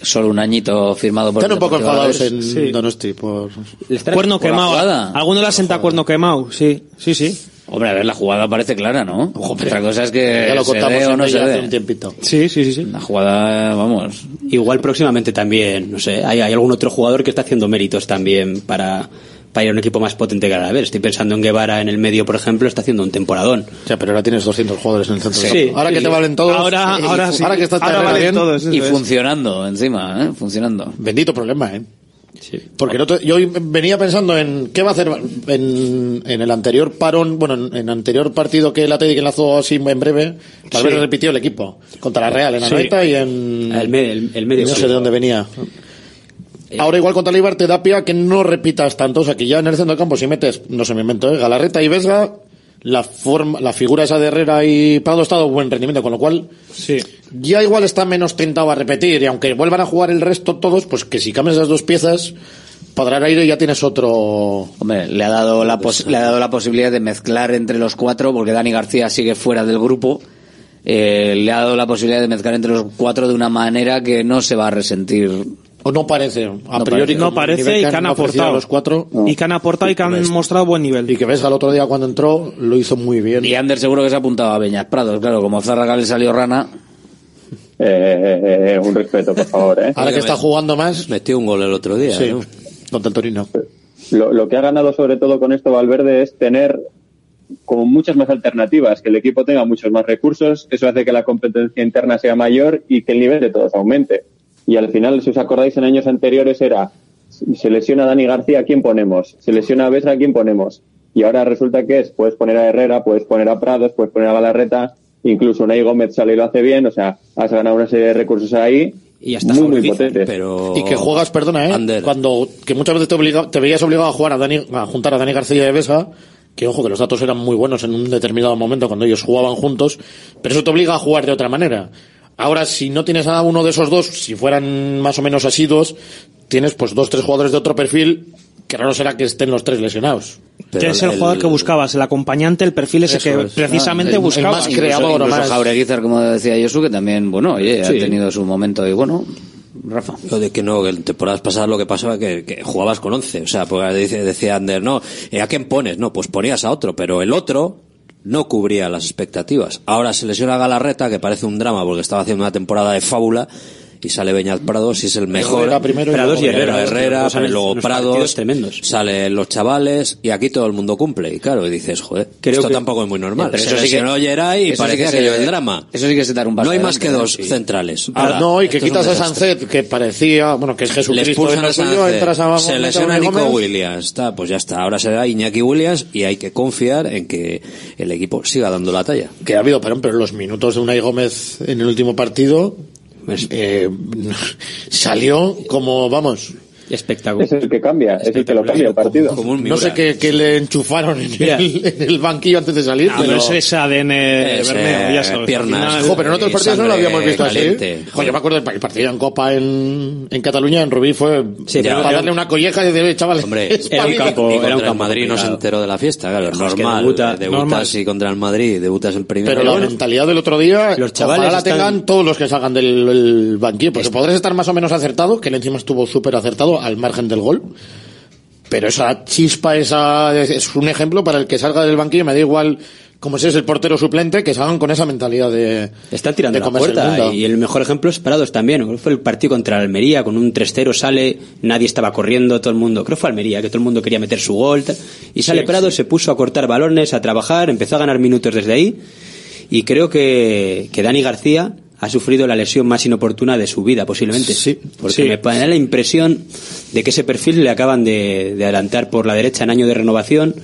Solo un añito firmado por Están el un poco enfadados en Sí. Donosti por... Cuerno la quemado. Alguno le asenta cuerno quemado, sí, sí, sí. Hombre, a ver, la jugada parece clara, ¿no? Otra cosa es que Ya lo se dé o no se un tiempito. Sí, sí, sí, sí. La jugada, vamos. Igual próximamente también, no sé, hay, hay algún otro jugador que está haciendo méritos también para, para ir a un equipo más potente que el Alavés. Estoy pensando en Guevara en el medio, por ejemplo, está haciendo un temporadón. Ya, pero ahora tienes 200 jugadores en el centro Sí. campo. Ahora Sí, que te valen todos. Ahora- eh, ahora sí. Ahora que estás Ahora valen bien. todos. Eso Y es. funcionando encima, ¿eh? Funcionando. Bendito problema, ¿eh? Porque el otro- yo venía pensando en qué va a hacer en, en el anterior parón, bueno, en, en anterior partido que el Atlético enlazó así en breve, tal Sí. vez repitió el equipo contra la Real en Sí. Anoeta y en El, me- el- el medio. no sé sí. de dónde venía. Ahora igual contra Leibar te da pie a que no repitas tanto. O sea, que ya en el centro de campo si metes, no se me invento, ¿eh? Galarreta y Vesga, la forma, la figura esa de Herrera y Prado ha dado buen rendimiento, con lo cual Sí. ya igual está menos tentado a repetir. Y aunque vuelvan a jugar el resto todos, pues que si cambias esas dos piezas, dar aire ya tienes otro... Hombre, le ha dado la pos- le ha dado la posibilidad de mezclar entre los cuatro, porque Dani García sigue fuera del grupo. Eh, le ha dado la posibilidad de mezclar entre los cuatro de una manera que no se va a resentir. O no parece, a No priori. parece. No parece y que han aportado. a los cuatro. Y que han aportado y que han Ves. mostrado buen nivel. Y que ves al otro día cuando entró, lo hizo muy bien. Y Ander seguro que se ha apuntado a Beñas Prados, claro, como Zárraga le salió rana. Eh, eh, eh, un respeto, por favor, ¿eh? Ahora que está jugando más, Metió un gol el otro día. sí, ¿no? contra el Torino. Lo, lo que ha ganado sobre todo con esto Valverde es tener como muchas más alternativas, que el equipo tenga muchos más recursos, eso hace que la competencia interna sea mayor y que el nivel de todos aumente. Y al final, si os acordáis, en años anteriores era, se lesiona a Dani García, ¿a quién ponemos? Se lesiona a Besra, ¿a quién ponemos? Y ahora resulta que es, puedes poner a Herrera, puedes poner a Prados, puedes poner a Galarreta, incluso Ney Gómez sale y lo hace bien, o sea, has ganado una serie de recursos ahí Y ya está muy, muy potentes. Pero... Y que juegas, perdona, ¿eh? Ander. Cuando, que muchas veces te, obliga- te veías obligado a jugar a Dani, a juntar a Dani García y Besa, que ojo, que los datos eran muy buenos en un determinado momento cuando ellos jugaban juntos, pero eso te obliga a jugar de otra manera. Ahora, si no tienes a uno de esos dos, si fueran más o menos asiduos, tienes pues dos, tres jugadores de otro perfil, que raro será que estén los tres lesionados. Pero que es el, el- jugador que buscabas, el acompañante, el perfil ese que es. precisamente Ah, el- el buscabas. más creador, incluso, incluso más. Jaureguizar, como decía Josu, que también, bueno, oye, Sí. ha tenido su momento y bueno, Rafa. Lo de que no, que en temporadas pasadas lo que pasaba que, que jugabas con 11. O sea, pues dice- decía Ander, no, ¿eh, ¿a quién pones? No, pues ponías a otro, pero el otro no cubría las expectativas. Ahora se lesiona Galarreta, que parece un drama porque estaba haciendo una temporada de fábula, y sale Beñat Prados y es el mejor. Herrera primero y Prados luego y Herrera. Herrera, Herrera, años- luego Prados, tremendos. salen los chavales y aquí todo el mundo cumple. Y claro, y dices, joder, Creo esto que- tampoco es muy normal. Pero se eso sí que- lesionó Geray y sí parecía que que se- el drama. Eso sí que se dar un paso No hay más que dos sí. centrales. Ah, Ahora, no, y que quitas a. Sancet, que parecía, bueno, que es Jesucristo en a suyo, entras a se lesiona a Nico. Williams, está, pues ya está. Ahora será Iñaki Williams y hay que confiar en que el equipo siga dando la talla. que ha habido, pero, pero los minutos de Unai Gómez en el último partido eh, salió como, vamos, Espectacular. Es el que cambia, es el que lo cambia el partido. Como un no sé qué, qué le enchufaron en el, en el banquillo antes de salir. Ah, pero, pero ese es ADN Ese, Bermeo, ya sabes. piernas. Al final- Jo, pero en otros y partidos no lo habíamos visto caliente. así. Jo, yo me acuerdo del el partido en Copa en, en Cataluña, en Rubí, fue Sí, para darle una colleja y decir, chavales, Hombre, Era un espabila". campo- y era un campo Madrid no se enteró de la fiesta, claro, Joder, es que normal. debuta- debutas normal. y contra el Madrid, debutas el primero. Pero la mentalidad del otro día, Los chavales ojalá la tengan todos los que salgan del el banquillo, porque podrás estar más o menos acertado, que él encima estuvo súper acertado al margen del gol. Pero esa chispa, esa es- un ejemplo para el que salga del banquillo, me da igual como si es el portero suplente, que salgan con esa mentalidad de... Están tirando de la el puerta y el mejor ejemplo es Prados también. Fue el partido contra Almería con un 3-0 sale, nadie estaba corriendo, todo el mundo, creo que fue Almería, que todo el mundo quería meter su gol y sale Sí, Prados, se puso a cortar balones, a trabajar, empezó a ganar minutos desde ahí y creo que, que Dani García ha sufrido la lesión más inoportuna de su vida posiblemente. Sí, porque sí. me da la impresión de que ese perfil le acaban de, de adelantar por la derecha en año de renovación.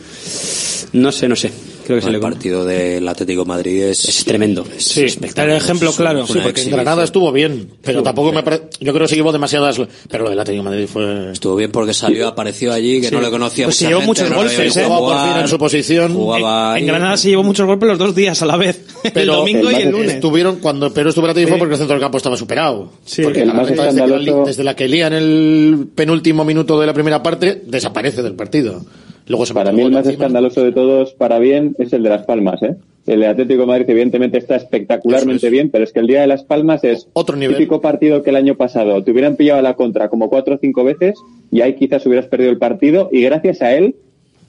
No sé, no sé. Creo que el partido del Atlético Madrid es, es tremendo. Sí, espectacular. el ejemplo Es claro. Sí, porque en. Granada estuvo bien, pero tampoco me pare- Yo creo que se llevó demasiadas... Pero lo del Atlético de Madrid fue... Estuvo bien porque salió, apareció allí, que no le conocía Pues se llevó gente, muchos no golpes, ¿eh? Jugaba por fin en su posición. Jugaba En ahí. Granada se llevó muchos golpes los dos días a la vez. el Pero domingo y el lunes. Estuvieron cuando pero estuvo la fue porque el centro del campo estaba superado. Sí. porque El la más desde, que la, desde la que lía en el penúltimo minuto de la primera parte desaparece del partido. Luego se Para mí el más encima. escandaloso de todos, para bien, es el de Las Palmas. ¿eh? El de Atlético de Madrid, evidentemente, está espectacularmente es. bien, pero es que el día de Las Palmas es Otro nivel. típico partido que el año pasado te hubieran pillado a la contra como cuatro o cinco veces y ahí quizás hubieras perdido el partido y gracias a él,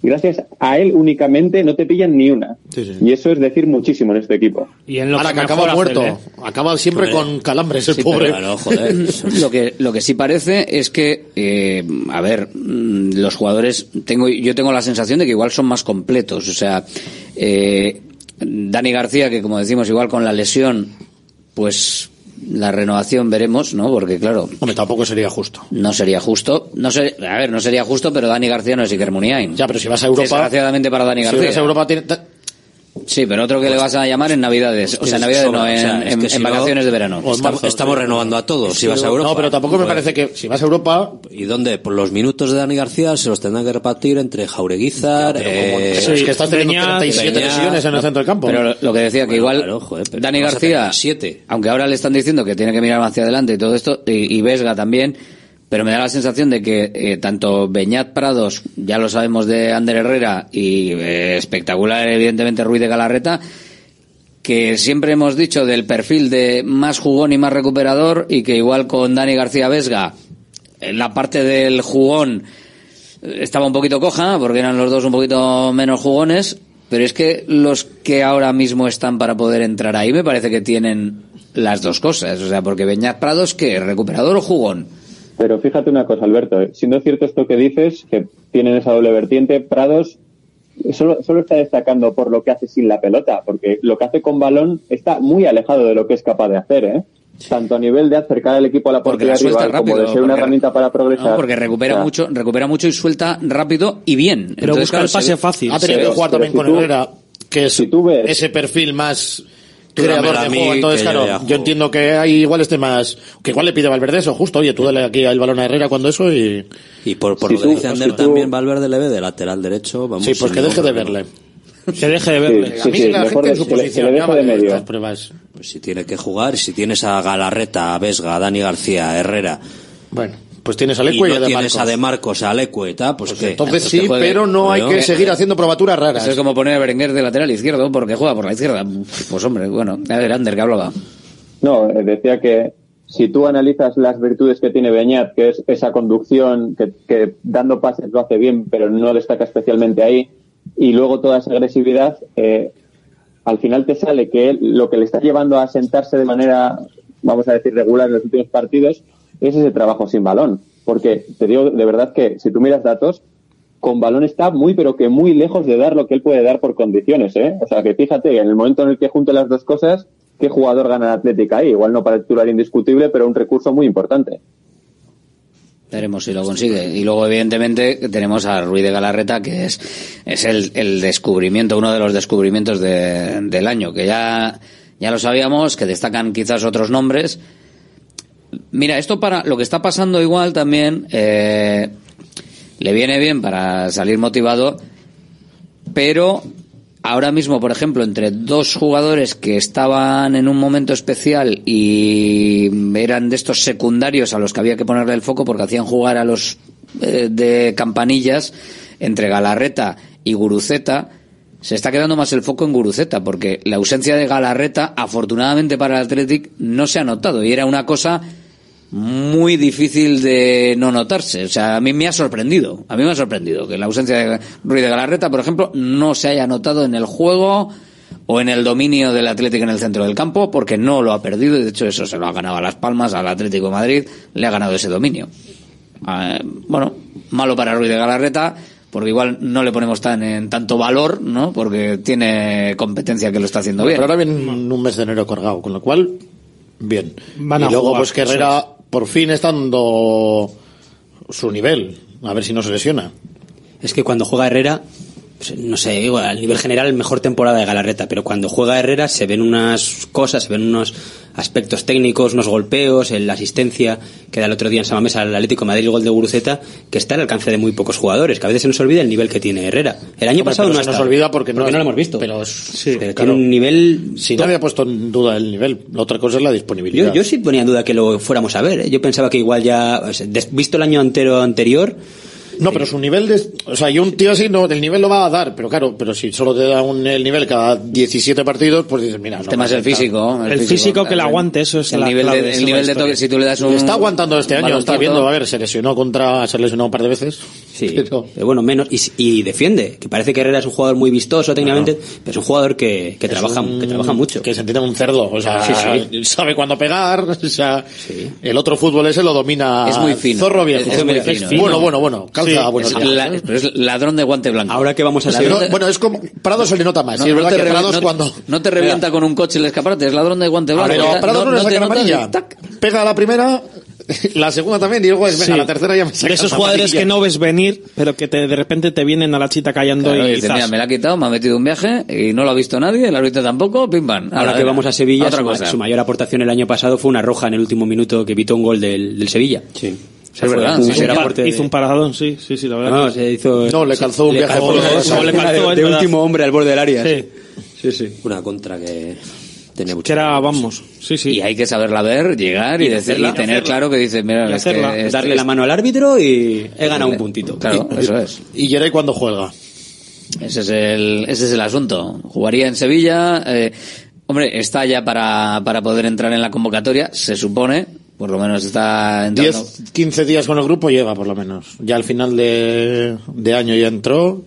gracias a él únicamente, no te pillan ni una. Sí, sí. Y eso es decir muchísimo en este equipo. Y en lo Ahora que mejor acaba muerto. Acaba siempre con calambres el Sí, pobre. pero Claro, joder. lo que lo que sí parece es que eh, a ver mm, los jugadores tengo yo tengo la sensación de que igual son más completos o sea eh, Dani García que como decimos igual con la lesión pues la renovación veremos no porque claro Hombre, tampoco sería justo. no sería justo. No sé a ver no sería justo pero Dani García no es Iker Muniain. Ya, pero si vas a Europa... desgraciadamente para Dani Si García. vas a Europa Sí, pero otro que le vas a llamar en Navidades. O sea, en Navidades no, en, O sea, es en- que en si no- vacaciones de verano. o estamos, estamos renovando a todos. Si vas a Europa. No, pero tampoco me parece que si vas a Europa. ¿Y dónde? Por los minutos de Dani García se los tendrán que repartir entre Jaureguizar. eh, es que estás teniendo Peña, 37 Peña, lesiones en el centro del campo. Pero lo, que decía, que Bueno, igual claro, joder, pero Dani García, siete. aunque ahora le están diciendo que tiene que mirar hacia adelante y todo esto, y, y Vesga también, pero me da la sensación de que eh, tanto Beñat Prados, ya lo sabemos de Ander Herrera, y eh, espectacular evidentemente Ruiz de Galarreta, que siempre hemos dicho del perfil de más jugón y más recuperador, y que igual con Dani García Vesga, en la parte del jugón eh, estaba un poquito coja, porque eran los dos un poquito menos jugones, pero es que los que ahora mismo están para poder entrar ahí me parece que tienen las dos cosas. O sea, porque Beñat Prados, ¿qué? ¿Recuperador o jugón? Pero fíjate una cosa, Alberto, eh, siendo cierto esto que dices, que tienen esa doble vertiente, Prados solo, solo está destacando por lo que hace sin la pelota, porque lo que hace con balón está muy alejado de lo que es capaz de hacer, ¿eh? Tanto a nivel de acercar al equipo a la portería rival como de ser una porque- herramienta para progresar. No, porque recupera mucho, recupera mucho y suelta rápido y bien. Pero Entonces, busca claro, el pase fácil. Ha tenido Pero- que jugar también si con tú- Herrera, que es si tú ves- ese perfil más creador de juego. Entonces, yo claro, yo, entiendo que hay igual este más, que igual le pide Valverde eso, justo, oye, tú dale aquí el balón a Herrera cuando eso y... Y por, por Si lo que tú- dice Ander si tú- también, Valverde le ve de lateral derecho. Vamos, Sí, pues que deje de verle. Que deje de verle. Sí, a mí sí, la mejor gente en de- su le- posición, le ya de medio. estas pruebas. Pues si tiene que jugar, si tienes a Galarreta, a Vesga, a Dani García, a Herrera. Bueno, pues tienes a Y Lecue y, no a De tienes Marcos. a De Marcos, a Lecue, y tal, pues, ¿qué? Entonces Pues sí, pero no hay Bueno, que seguir haciendo probaturas raras. Eso es como poner a Berenguer de lateral izquierdo porque juega por la izquierda. Pues hombre, bueno, a ver, Ander, que hablaba. No, eh, decía que si tú analizas las virtudes que tiene Beñat, que es esa conducción, que, que dando pases lo hace bien, pero no destaca especialmente ahí, y luego toda esa agresividad, eh, al final te sale que él, lo que le está llevando a sentarse de manera, vamos a decir, regular en los últimos partidos, es ese trabajo sin balón. Porque te digo de verdad que si tú miras datos, con balón está muy, pero que muy lejos de dar lo que él puede dar por condiciones, ¿eh? O sea, que fíjate, en el momento en el que junte las dos cosas, ¿qué jugador gana el Atlética ahí? Igual no para el titular indiscutible, pero un recurso muy importante. Veremos si lo consigue. Y luego, evidentemente, tenemos a Ruiz de Galarreta, que es, es el, el descubrimiento, uno de los descubrimientos de- del año, que ya, ya lo sabíamos, que destacan quizás otros nombres. Mira, esto para lo que está pasando igual también, eh, le viene bien para salir motivado, pero ahora mismo, por ejemplo, entre dos jugadores que estaban en un momento especial y eran de estos secundarios a los que había que ponerle el foco porque hacían jugar a los eh, de campanillas, entre Galarreta y Guruceta, se está quedando más el foco en Guruceta, porque la ausencia de Galarreta, afortunadamente para el Athletic, no se ha notado y era una cosa muy difícil de no notarse. O sea, a mí me ha sorprendido. A mí me ha sorprendido que la ausencia de Ruiz de Galarreta, por ejemplo, no se haya notado en el juego o en el dominio del Atlético en el centro del campo, porque no lo ha perdido y de hecho eso se lo ha ganado a Las Palmas, al Atlético de Madrid, le ha ganado ese dominio. Eh, bueno, malo para Ruiz de Galarreta, porque igual no le ponemos tan en tanto valor, ¿no? Porque tiene competencia que lo está haciendo bien. Pero ahora viene un mes de enero cargado, con lo cual, bien. Van y a luego, jugar, pues Herrera por fin está dando su nivel. A ver si no se lesiona. Es que cuando juega Herrera, no sé, digo, a nivel general, mejor temporada de Galarreta, pero cuando juega Herrera se ven unas cosas, se ven unos aspectos técnicos, unos golpeos, en la asistencia que da el otro día en Samamés al Atlético de Madrid, el gol de Guruceta, que está al alcance de muy pocos jugadores, que a veces se nos olvida el nivel que tiene Herrera. El año Hombre, pasado no se nos olvida porque no, lo hemos visto. Pero, es- pero claro, tiene un nivel... Si nadie ha puesto en duda el nivel, la otra cosa es la disponibilidad. Yo, yo sí ponía en duda que lo fuéramos a ver. ¿eh? Yo pensaba que igual ya, visto el año entero anterior, No, pero su nivel de, o sea, y un tío así no, el nivel lo va a dar, pero claro, pero si solo te da un, el nivel cada 17 partidos, pues dices, mira, no El tema es me el físico. El físico que le aguante, eso es el la nivel de, el nivel de toque, si tú le das un... Está aguantando este año, está viendo, a ver, se lesionó contra, se lesionó un par de veces. Sí, Pero- pero bueno, menos. Y, y defiende, que parece que Herrera es un jugador muy vistoso técnicamente, pero es un jugador que, que trabaja, un- que trabaja mucho. Que se entiende un cerdo, o sea, Sí, sabe cuándo pegar, o sea, el otro fútbol ese lo domina Es muy fino. Zorro viejo. Es muy fino, ¿eh? Bueno, bueno, Sí, buenos es, la- es ladrón de guante blanco. Ahora que vamos a no, bueno, es como, Prado se le nota más, No, sí, es no verdad te que Prado es no- cuando... no te revienta con un coche el escaparate, es ladrón de guante blanco. Pero Prado no, le saca la amarilla. Pega a la primera, La segunda también, y luego, venga, Sí. la tercera ya me saca De esos la jugadores amarilla. que no ves venir, pero que te, de repente te vienen a la chita callando Claro, y y dice, zas. mira, me la ha quitado, me ha metido un viaje y no lo ha visto nadie, el árbitro tampoco, pim pam. Ahora que vamos a Sevilla, otra su, cosa. su mayor aportación el año pasado fue una roja en el último minuto que evitó un gol del, del Sevilla. Sí. Es verdad, un sí, sí. aporte Hizo un paradón, sí, sí, sí, la verdad. No, que- se hizo... No, le calzó un viaje por de- último hombre al borde del área. Sí. Sí, sí. Una contra que tenía Que mucho. era, vamos, sí, sí. Y hay que saberla ver, llegar y, Y decir, hacerla. y tener claro que dices, mira, es que este- Darle la mano al árbitro y he ganado un puntito. Claro, eso es. Y Geray cuando juega. Ese es el, ese es el asunto. Jugaría en Sevilla. eh, hombre, está ya para, para poder entrar en la convocatoria, se supone. Por lo menos está entrando. 10, 15 días con el grupo lleva, por lo menos. Ya al final de, de año ya entró.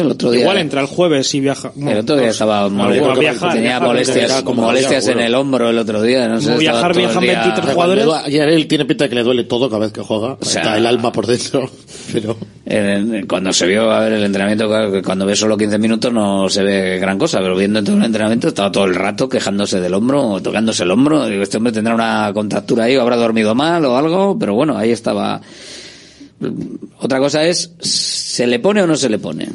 El otro día, Igual entra el jueves y viaja. el otro día estaba no, molesto, viajar, tenía viajar, molestias, como molestias en el hombro el otro día. No sé, viajar, viajan día- 23 Cuando jugadores. Ayer él tiene pinta de que le duele todo cada vez que juega. sea- Está el alma por dentro. Pero En- en- cuando se vio a ver el entrenamiento, claro, cuando ves solo 15 minutos no se ve gran cosa, pero viendo todo el entrenamiento estaba todo el rato quejándose del hombro o tocándose el hombro. Digo, este hombre tendrá una contractura ahí o habrá dormido mal o algo, pero bueno, ahí estaba. Otra cosa es, ¿se le pone o no se le pone?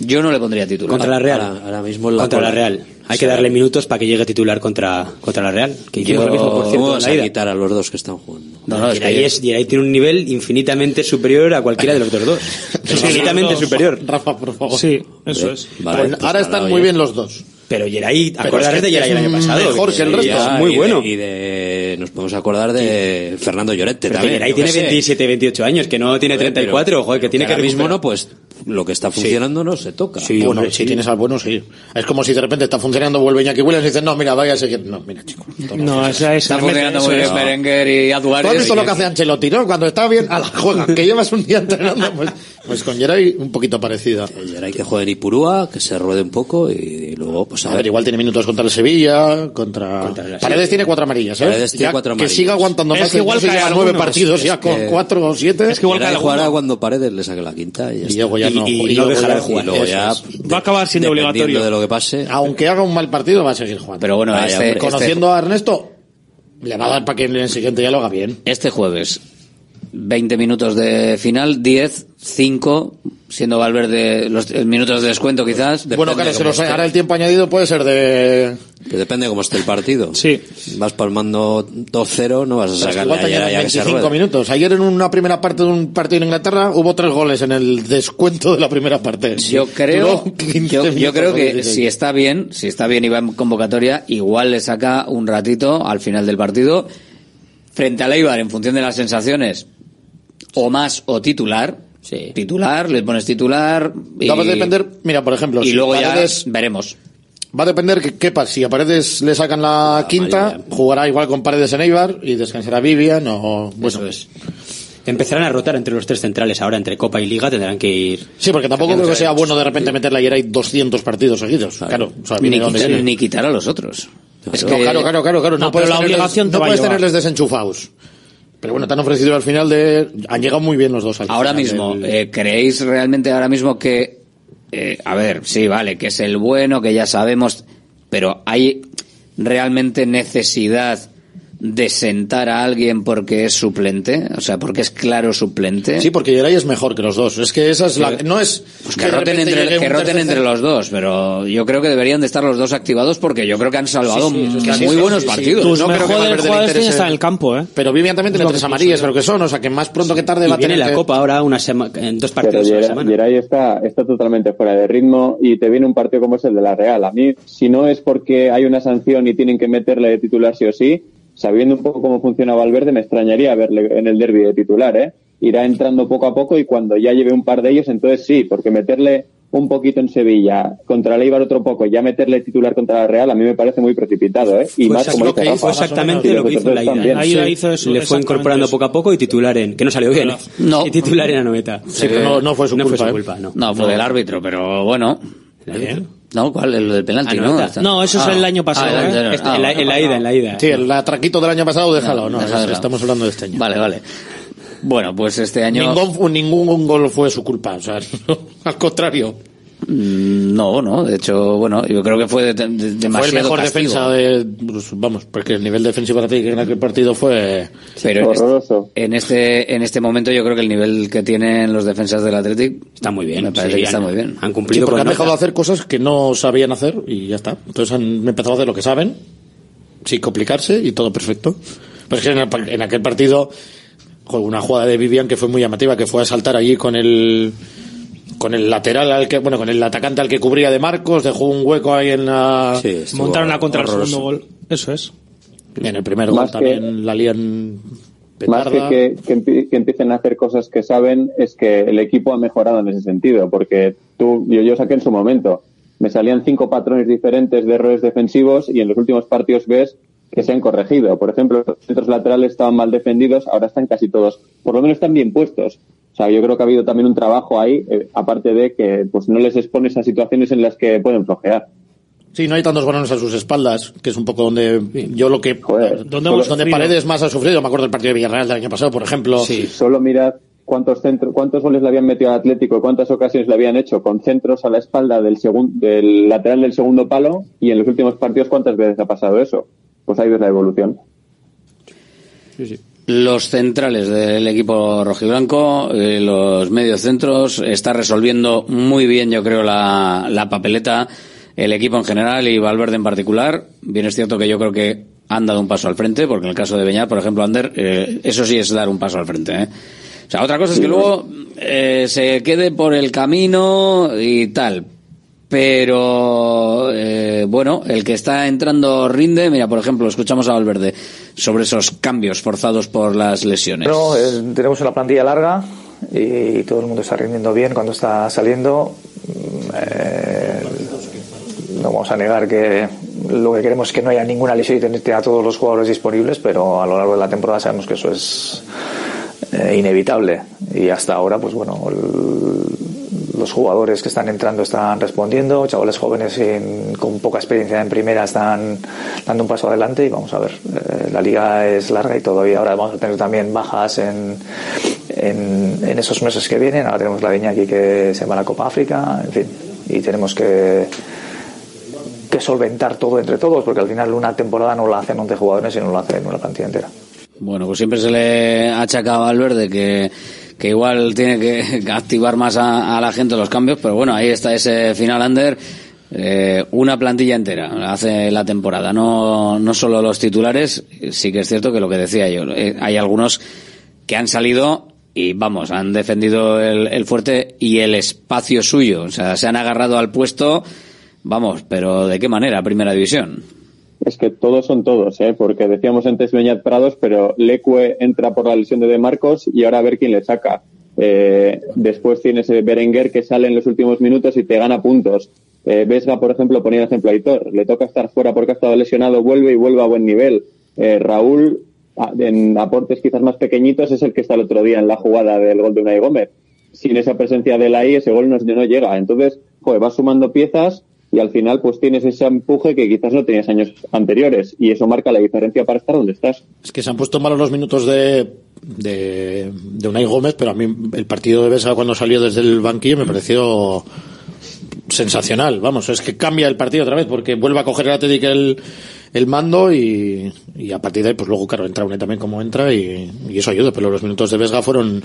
Yo no le pondría titular. Contra la Real. Ahora, ahora mismo la contra la. Real. Hay que darle minutos para que llegue titular contra, contra la Real. Que hicimos Yo- lo mismo, por cierto, Vamos la a ida. quitar a los dos que están jugando. No, no, es que- es- Geray tiene un nivel infinitamente superior a cualquiera de los otros dos. infinitamente superior. Rafa, por favor. Sí, eso es. Vale, Pues pues ahora están oye. muy bien los dos. Pero es que de Geray el año pasado. mejor que el resto. es muy y de- bueno. y de, nos podemos acordar de Fernando Llorente Pero también. Geray yo tiene qué sé. 27, 28 años, que no tiene Joder, 34, pero- joder, que tiene que ahora mismo no, pues lo que está funcionando no se toca. Sí, bueno, hombre, si sí. tienes al bueno, sí. Es como si de repente está funcionando, vuelve Iñaki Williams y dices, no, mira, vaya a seguir. No, mira, chico. esto no esa es. Está funcionando muy bien Berenguer y ¿Tú Aduares. has visto lo que hace Ancelotti, no? Cuando está bien, a la juega. Que llevas un día entrenando, pues, pues con Geray un poquito parecida. Y ahora hay que jugar en Ipurúa, que se ruede un poco y, luego, pues a, A ver. ver, igual tiene minutos contra el Sevilla, contra... Paredes tiene cuatro amarillas, ¿eh? Paredes tiene Ya cuatro Que amarillas. siga aguantando Es más, que igual se cae lleva nueve partidos Es ya con que- cuatro o siete. Es que igual Geray cae jugará cuando Paredes le saque la quinta y ya Y luego ya Y- no, y- y luego no dejará ya- de jugar. Y luego ya, es. Va a acabar siendo obligatorio. de lo que pase. Aunque haga un mal partido, va a seguir jugando. Pero bueno, Vaya, este, hombre. este- Conociendo a Ernesto, le va a dar para que en el siguiente ya lo haga bien. este jueves, 20 minutos de final, 10, 5, siendo Valverde los minutos de descuento quizás. bueno, claro, se nos hará el tiempo añadido, puede ser de... Que depende cómo esté el partido. Sí. Vas palmando 2-0, no vas a sacar igual te ya, añaden ya que se 25 ruede. minutos. Ayer en una primera parte de un partido en Inglaterra hubo tres goles en el descuento de la primera parte. Yo creo, Duró 15 yo, yo creo que 16. si está bien, si está bien y va en convocatoria, igual le saca un ratito al final del partido frente al Eibar en función de las sensaciones o más o titular. Titular, le pones titular y, Va a depender, mira, por ejemplo, y si luego Paredes- ya veremos. Va a depender que, qué pasa. Si a Paredes le sacan la quinta, jugará igual con Paredes en Eibar y descansará Vivian o... Bueno, Eso es. Empezarán a rotar entre los tres centrales ahora, entre Copa y Liga, tendrán que ir. Sí, porque tampoco creo que sea bueno de repente meterle ayer ahí 200 partidos seguidos. Claro, o sea, Ni, quitar, ni quitar a los otros. Es No, que- claro, claro, claro, claro. No, No, puedes la obligación no puedes tenerles desenchufados. Pero bueno, te han ofrecido al final de... Han llegado muy bien los dos al Ahora final mismo, del- eh, ¿creéis realmente ahora mismo que, eh, a ver, sí, vale, que es el bueno, que ya sabemos, pero hay realmente necesidad de sentar a alguien porque es suplente? O sea, porque es claro suplente. Sí, porque Geray es mejor que los dos. Es que esa es la... No es... Pues que roten, entre, que roten entre los dos, pero yo creo que deberían de estar los dos activados porque yo creo que han salvado Sí, sí, eso es que muy buenos sí, sí. partidos. Tus No creo que mejores Valverde le jugadores interese- tienen que estar en el campo, ¿eh? Pero Vivian también tiene tres amarillas, creo que son. O sea, que más pronto que tarde va a tener la Copa ahora una sema- en dos Pero partidos Geray. Geray está, está totalmente fuera de ritmo y te viene un partido como es el de la Real. A mí, si no es porque hay una sanción y tienen que meterle de titular sí o sí, sabiendo un poco cómo funciona Valverde, me extrañaría verle en el derby de titular, ¿eh? Irá entrando poco a poco y cuando ya lleve un par de ellos, entonces sí, porque meterle un poquito en Sevilla, contra el Eibar otro poco, ya meterle titular contra la Real, a mí me parece muy precipitado, ¿eh? Y Fue más como dice Rafa. fue exactamente lo que hizo la ida. La hizo eso, Le fue incorporando eso. poco a poco y titular en. Que no salió bien. ¿eh? No. Y titular en Anoeta. Sí, pero no, no fue su no culpa. Fue ¿eh? su culpa, no. No, fue del árbitro, pero bueno. No, ¿cuál? El del penalti, Ah, ¿no? no, eso es Ah. el año pasado, Ah, el ¿eh? anterior. Este, Ah, en, la, en ida, en la ida. Sí, el atraquito del año pasado, déjalo. No, déjalo. estamos hablando de este año. Vale, vale. Bueno, pues este año... Ningún, ningún gol fue su culpa. O sea, al contrario. Mm, No, no. De hecho, bueno, yo creo que fue de- de- demasiado Fue el mejor castigo. defensa de. pues, vamos, porque el nivel defensivo de Athletic en aquel partido fue. Pero en este, en este en este momento yo creo que el nivel que tienen los defensas del Athletic está muy bien. Me parece sí, que está han- muy bien. Han Sí, cumplido porque con han dejado de hacer cosas que no sabían hacer y ya está. Entonces han empezado a hacer lo que saben, sin complicarse y todo perfecto. Pero es que en, el pa- en aquel partido, joder, una jugada de Vivian que fue muy llamativa, que fue a saltar allí con el con el lateral al que, bueno, con el atacante al que cubría de Marcos, dejó un hueco ahí en la Montaron la contra el segundo gol. Eso es. Y en el primer gol Más que- también la lían Más que, petarda. que, que que empiecen a hacer cosas que saben, es que el equipo ha mejorado en ese sentido, porque tú, yo, yo saqué en su momento, me salían cinco patrones diferentes de errores defensivos y en los últimos partidos ves que se han corregido. Por ejemplo, los centros laterales estaban mal defendidos, ahora están casi todos, por lo menos están bien puestos. O sea, yo creo que ha habido también un trabajo ahí, eh, aparte de que pues no les expones a situaciones en las que pueden flojear. Sí, no hay tantos balones a sus espaldas, que es un poco donde yo lo que ¿Dónde hemos donde sufrido? Paredes más ha sufrido. Me acuerdo del partido de Villarreal del año pasado, por ejemplo. Solo mirad cuántos centros, cuántos goles le habían metido al Atlético y cuántas ocasiones le habían hecho con centros a la espalda del segun- del lateral del segundo palo y en los últimos partidos cuántas veces ha pasado eso. Pues ahí ves la evolución. Los centrales del equipo rojiblanco, eh, los medios centros, está resolviendo muy bien, yo creo, la, la papeleta, el equipo en general y Valverde en particular. Bien es cierto que yo creo que han dado un paso al frente, porque en el caso de Beñat, por ejemplo, Ander, eh, eso sí es dar un paso al frente. ¿eh? O sea, otra cosa es que luego eh, se quede por el camino y tal. Pero eh, bueno, el que está entrando rinde. Mira, por ejemplo, escuchamos a Valverde sobre esos cambios forzados por las lesiones. Pero eh, tenemos una plantilla larga y todo el mundo está rindiendo bien cuando está saliendo. Mm, eh, no vamos a negar que lo que queremos es que no haya ninguna lesión y tener a todos los jugadores disponibles, pero a lo largo de la temporada sabemos que eso es eh, inevitable. Y hasta ahora, pues bueno, los jugadores que están entrando están respondiendo, chavales jóvenes sin- con poca experiencia en primera están dando un paso adelante y vamos a ver, eh, la liga es larga y todavía ahora vamos a tener también bajas en, en, en esos meses que vienen, ahora tenemos la de Iñaki que se va a la Copa África, en fin, y tenemos que que solventar todo entre todos, porque al final una temporada no la hacen 11 jugadores, sino la hacen una plantilla entera. Bueno, pues siempre se le achaca a Valverde que, que igual tiene que activar más a, la gente los cambios, pero bueno, ahí está ese final under. eh, una plantilla entera hace la temporada, no, no solo los titulares, sí que es cierto que lo que decía yo, eh, hay algunos que han salido y vamos, han defendido el, el fuerte y el espacio suyo, o sea, se han agarrado al puesto, vamos, pero ¿de qué manera? Primera división. Es que todos son todos, ¿eh? porque decíamos antes Beñat Prados, pero Lecue entra por la lesión de De Marcos y ahora a ver quién le saca. Eh, después tienes Berenguer que sale en los últimos minutos y te gana puntos. Eh, Vesga, por ejemplo, ponía ejemplo a Aitor. Le toca estar fuera porque ha estado lesionado, vuelve y vuelve a buen nivel. Eh, Raúl, en aportes quizás más pequeñitos, es el que está el otro día en la jugada del gol de Unai Gómez. Sin esa presencia de la I, ese gol no, no llega. Entonces, joder, vas sumando piezas y al final pues tienes ese empuje que quizás no tenías años anteriores y eso marca la diferencia para estar donde estás. Es que se han puesto malos los minutos de, de, de Unai Gómez, pero a mí el partido de Besa cuando salió desde el banquillo me pareció sensacional. Vamos, es que cambia el partido otra vez porque vuelve a coger el Atlético el, el mando y, y a partir de ahí, pues luego, claro, entra Unai también como entra y, eso ayuda, pero los minutos de Vesga fueron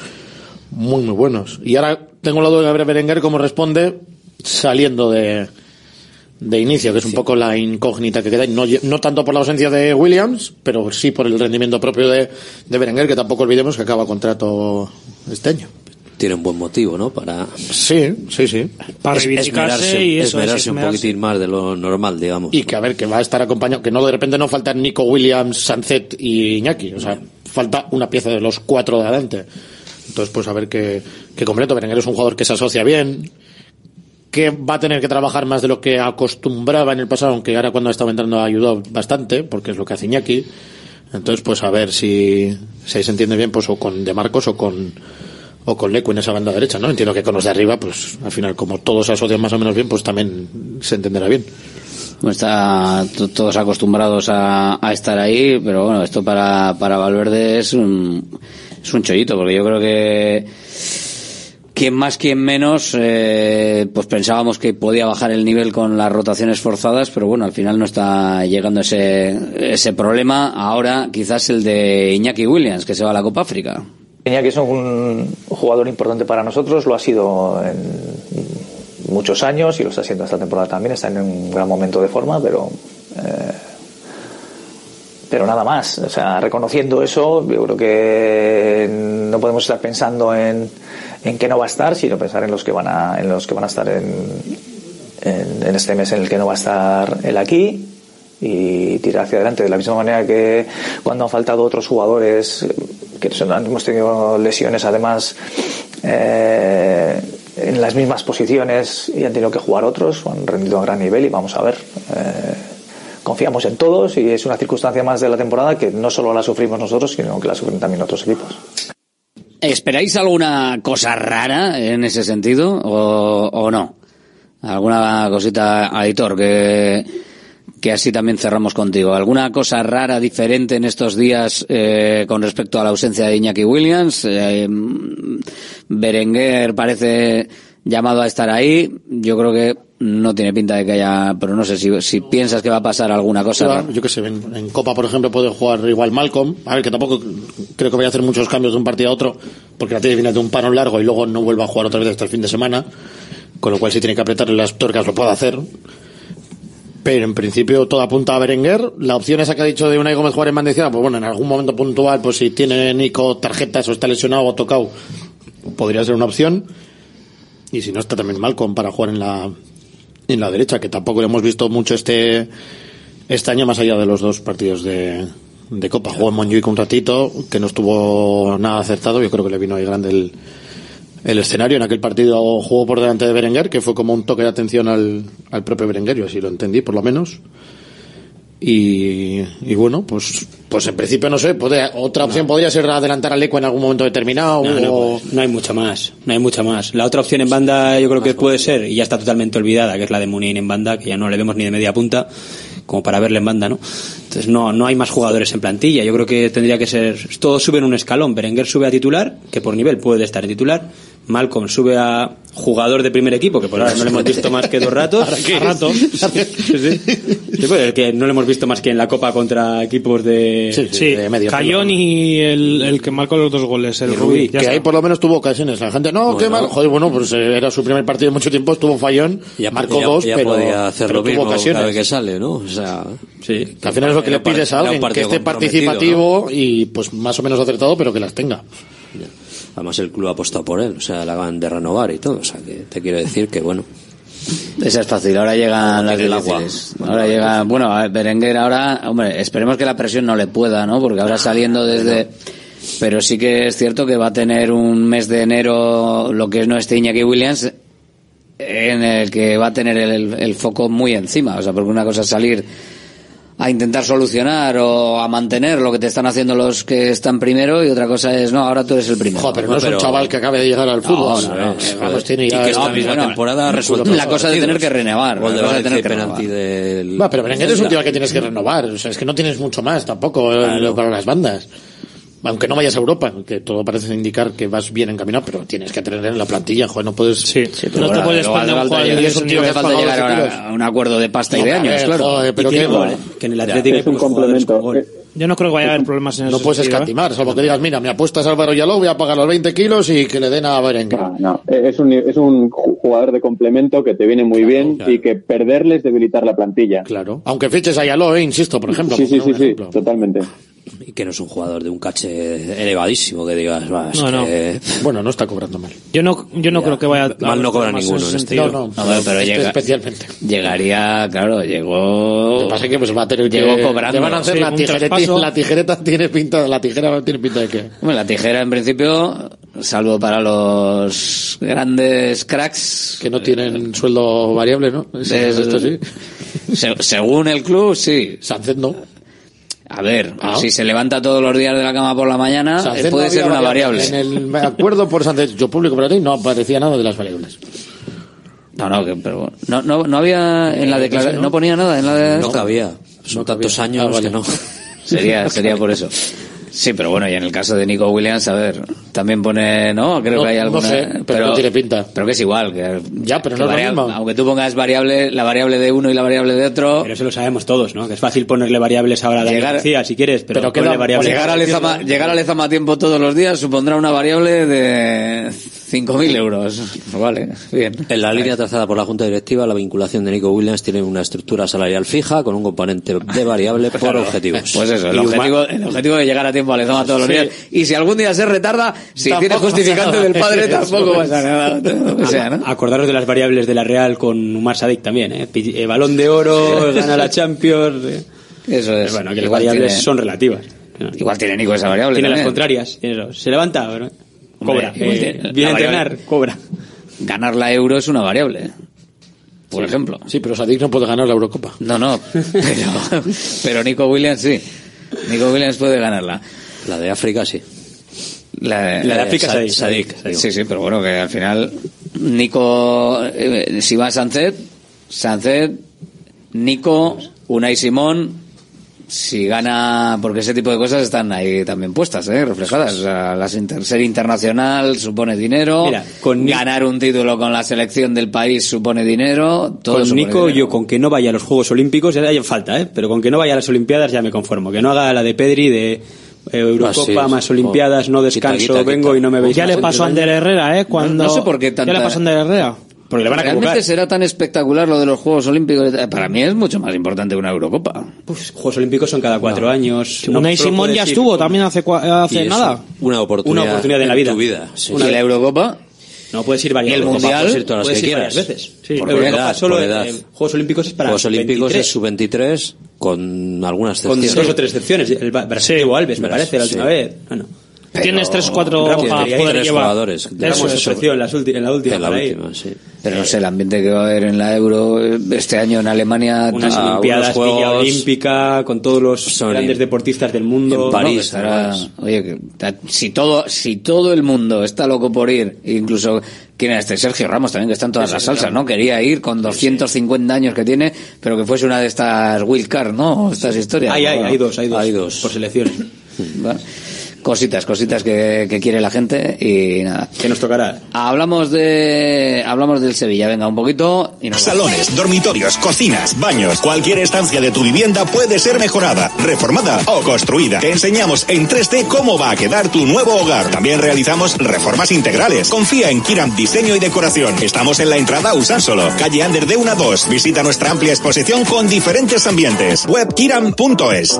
muy, muy buenos. Y ahora tengo la duda de ver Berenguer cómo responde saliendo de, de inicio, que es un poco la incógnita que queda, y no, no tanto por la ausencia de Williams, pero sí por el rendimiento propio de, de Berenguer, que tampoco olvidemos que acaba contrato este año. Tiene un buen motivo, ¿no? Para. Sí, sí, sí. Para Es- reivindicarse esmerarse, y eso, esmerarse es un poquitín más de lo normal, digamos. Y que a ver, que va a estar acompañado, que no de repente no faltan Nico Williams, Sancet y Iñaki, o sea, falta una pieza de los cuatro de adelante. Entonces, pues a ver qué, qué completo. Berenguer es un jugador que se asocia bien, que va a tener que trabajar más de lo que acostumbraba en el pasado, aunque ahora cuando ha estado entrando ha ayudado bastante, porque es lo que hace Iñaki. Entonces, pues a ver si, se entiende bien, pues o con De Marcos o con, o con Lecu en esa banda derecha, ¿no? Entiendo que con los de arriba, pues al final, como todos se asocian más o menos bien, pues también se entenderá bien. Bueno, está to- todos acostumbrados a, a estar ahí, pero bueno, esto para, para Valverde es un, es un chollito, porque yo creo que, quien más, quien menos, eh, pues pensábamos que podía bajar el nivel con las rotaciones forzadas, pero bueno, al final no está llegando ese, ese problema. Ahora quizás el de Iñaki Williams, que se va a la Copa África. Iñaki es un jugador importante para nosotros, lo ha sido en muchos años y lo está siendo esta temporada también, está en un gran momento de forma, pero... Eh, pero nada más. O sea, reconociendo eso, yo creo que no podemos estar pensando en, en que no va a estar, sino pensar en los que van a, en los que van a estar en, este mes en el que no va a estar él aquí y tirar hacia adelante. De la misma manera que cuando han faltado otros jugadores, que hemos tenido lesiones además eh, en las mismas posiciones y han tenido que jugar otros, han rendido a gran nivel y vamos a ver. eh, confiamos en todos y es una circunstancia más de la temporada que no solo la sufrimos nosotros, sino que la sufren también otros equipos. ¿Esperáis alguna cosa rara en ese sentido o, o no? ¿Alguna cosita, editor, que, que así también cerramos contigo? ¿Alguna cosa rara, diferente en estos días eh, con respecto a la ausencia de Iñaki Williams? Eh, Berenguer parece llamado a estar ahí. Yo creo que no tiene pinta de que haya, pero no sé si, si piensas que va a pasar alguna cosa Yo, qué sé, en, en Copa, por ejemplo, puede jugar igual Malcolm. A ver, que tampoco creo que vaya a hacer muchos cambios de un partido a otro, porque la tiene viene de un parón largo y luego no vuelva a jugar otra vez hasta el fin de semana. Con lo cual, si tiene que apretarle las tuercas, lo puede hacer. Pero en principio todo apunta a Berenguer. La opción esa que ha dicho de Unai Gómez jugar en Mandiciana, pues bueno, en algún momento puntual, pues si tiene Nico tarjetas o está lesionado o tocado, podría ser una opción. Y si no, está también Malcolm para jugar en la, en la derecha, que tampoco lo hemos visto mucho este, este año, más allá de los dos partidos de, de Copa. Jugó en Montjuic un ratito, que no estuvo nada acertado. Yo creo que le vino ahí grande el, el escenario. En aquel partido jugó por delante de Berenguer, que fue como un toque de atención al, al propio Berenguer, yo así lo entendí, por lo menos. Y, y bueno, pues, pues en principio no sé, puede- otra opción podría ser adelantar al Eco en algún momento determinado. No, no, o- pues, no hay mucha más, no hay mucha más. La otra opción en banda yo creo que puede ser, y ya está totalmente olvidada, que es la de Muniain en banda, que ya no le vemos ni de media punta, como para verle en banda, ¿no? Entonces no, no hay más jugadores en plantilla, yo creo que tendría que ser, todos suben un escalón, Berenguer sube a titular, que por nivel puede estar en titular, Malcolm sube a jugador de primer equipo, que por ahora no le hemos visto más que dos ratos. A ratos. Sí, sí. Sí, pues, el que no le hemos visto más que en la Copa contra equipos de, Sí, Cayón y el, el que marcó los dos goles, el Rubí. que está. ahí por lo menos tuvo ocasiones. La gente, no, qué Bueno. mal. Joder, bueno, pues eh, era su primer partido en mucho tiempo, estuvo fallón, marcó ya, dos, ya pero, podía hacer pero lo tuvo mismo ocasiones. cada vez que sale, ¿no? O sea, sí. Que al final es lo que le pides a alguien, que esté participativo y pues más o menos acertado, pero que las tenga. Además el club ha apostado por él, o sea, la acaban de renovar y todo, o sea, que te quiero decir que bueno. Esa es fácil, ahora llegan las tiene el agua. Ahora llega, bueno, a ver, Berenguer ahora, hombre, esperemos que la presión no le pueda, ¿no? Porque ahora saliendo desde... Pero sí que es cierto que va a tener un mes de enero, lo que no esté Iñaki Williams, en el que va a tener el, el foco muy encima. O sea, porque una cosa es salir a intentar solucionar o a mantener lo que te están haciendo los que están primero y otra cosa es, no, ahora tú eres el primero. Joder, pero no es un chaval que acabe de llegar al fútbol. No, no, no. Vamos, tiene y ya- que esta No, misma bueno, temporada resuelto La cosa de tener que renovar. Gol de la cosa de tener que penalti renovar. del... Va, pero Berenguer es un tío al que tienes que renovar. O sea, es que no tienes mucho más tampoco eh, para las bandas. Aunque no vayas a Europa, que todo parece indicar que vas bien encaminado, pero tienes que tener en la plantilla, joder, no puedes... Sí, Pero bueno, luego hace falta llegar- es un tío que falta llegar a, a un acuerdo de pasta y No, de años, ver, claro. joder, pero que- gol, ¿eh? que en el Atlético es un complemento. gol. Yo no creo que vaya a haber problemas en No ese puedes sentido, ¿eh? escatimar, salvo que digas, mira, me apuestas a Álvaro Yaló, voy a pagar los 20 kilos y que le den a Berenguer. No, no, es un, es un jugador de complemento que te viene muy bien y que perderle es debilitar la plantilla. Claro. Aunque fiches a Yaló, eh, insisto, por ejemplo. Sí, sí, sí, un sí, ejemplo. totalmente. Y que no es un jugador de un cache elevadísimo, que digas, va, es No, no. que... Bueno, no está cobrando mal. Yo no, yo no creo que vaya a Mal no cobra ninguno en este. No, no, No, pero, pero este llega, especialmente. llegaría, claro, Lo llegó... que pasa es que pues va a tener Llegó que... cobrando. Le van a hacer Sí, la, traspaso. la tijereta tiene pinta, la tijera tiene pinta de que... Bueno, la tijera en principio, salvo para los grandes cracks, Que no tienen sueldo variable, ¿no? Es- Es- esto sí. se- según el club, sí. Sánchez no. A ver, Ah. si se levanta todos los días de la cama por la mañana, eh, puede ser una variable. En el acuerdo por Sánchez, yo público para ti, no aparecía nada de las variables. No, no, que, pero no, no, no había en la Eh, declaración, no. no ponía nada en la de... No cabía. Son No tantos cabía. años Ah, vale. que no. Sería, sería por eso. Sí, pero bueno, y en el caso de Nico Williams, a ver, También pone, ¿no? Creo No- que hay no alguna. sé, pero no tiene pinta. Pero que es igual. Que, Ya, pero que no es lo mismo. Aunque tú pongas variable, la variable de uno y la variable de otro. Pero eso lo sabemos todos, ¿no? Que es fácil ponerle variables ahora a Dani Llegar- García, si quieres, pero, Pero ponle variables. llegar, a Lezama, llegar a Lezama a tiempo todos los días supondrá una variable de 5.000 euros. Vale, bien. En la línea trazada por la Junta Directiva, la vinculación de Nico Williams tiene una estructura salarial fija con un componente de variable por Claro. objetivos. Pues eso, el Y objetivo, el objetivo de llegar a tiempo a Lezama todos los Sí. días. Y si algún día se retarda, si Tampoco tienes justificante del padre, Eso tampoco pasa nada. O sea, ¿no? Acordaros de las variables de la Real con Umar Sadik también, ¿eh? Pi- eh, balón de oro, gana la Champions. eh. Eso es. Bueno, que las variables tiene- son relativas. Igual tiene Nico esa variable. Tiene las contrarias. tiene eso. Se levanta, bueno, cobra. Eh, viene a entrenar, cobra. Ganar la euro es una variable. Por ejemplo. Sí, pero Sadik no puede ganar la Eurocopa. No, no. Pero, pero Nico Williams sí. Nico Williams puede ganarla. La de África sí. La, La de África, Sa- Sadik. Sadik. Sadik. Sí, sí, pero bueno, que al final Nico, eh, si va Sancet, Sancet, Nico, Unai Simón, si gana, porque ese tipo de cosas están ahí también puestas, ¿eh? reflejadas. O sea, las inter- ser internacional supone dinero, Mira, con ganar un título con la selección del país supone dinero, todo con supone Nico, dinero. yo con que no vaya a los Juegos Olímpicos, ya hay falta, ¿eh? Pero con que no vaya a las Olimpiadas ya me conformo. Que no haga la de Pedri de Eurocopa Ah, sí. más Olimpiadas, no descanso, Quita, quita, vengo y no me veis Ya más le pasó a Ander Herrera, ¿eh? Cuando... No sé por qué ¿Ya le pasó a Ander Herrera? Porque le van a ¿Realmente convocar. será tan espectacular lo de los Juegos Olímpicos? Para mí es mucho más importante que una Eurocopa. Pues, Juegos Olímpicos son cada cuatro años. No Unai solo Simón puedes ya estuvo con- también hace, Y hace nada. Una oportunidad, Una oportunidad en la vida. tu vida. sí. ¿Y la Eurocopa? No puedes ir varias ¿Y el. Mundial? Puedes ir todas las Puedes que quieras. veces. Sí, Por Eurocopa edad, solo por eh, edad. Juegos Olímpicos es para Juegos Olímpicos 23. es sub-23 con algunas con excepciones. dos o tres excepciones. El Brasil Sí. Alves, me Brasil, parece, la última sí. vez. Bueno, Tienes tres o cuatro para poder llevar. jugadores. Eso, eso. en, las en la última. En la última, sí. Pero no sé, el ambiente que va a haber en la Euro eh, este año en Alemania... Unas ah, Olimpiadas, Villa Olímpica, con todos los grandes deportistas del mundo. en París, No, oye, que, si todo, si todo el mundo está loco por ir, incluso quién era este Sergio Ramos también que está en todas las salsas, ¿no? Quería ir con 250 años que tiene, pero que fuese una de estas Will Car, ¿no? Estas historias. Hay, hay, dos, hay dos. Hay dos. Por selecciones. bueno, cositas, cositas que, que quiere la gente y nada. Que nos tocará. Hablamos de, hablamos del Sevilla, venga, un poquito y nos vamos. Salones, dormitorios, cocinas, baños, cualquier estancia de tu vivienda puede ser mejorada, reformada o construida. Te enseñamos en 3D cómo va a quedar tu nuevo hogar. También realizamos reformas integrales. Confía en Kiram Diseño y Decoración. Estamos en la entrada Usánsolo, calle Ander de 1 a 2. Visita nuestra amplia exposición con diferentes ambientes. Web kiram.es.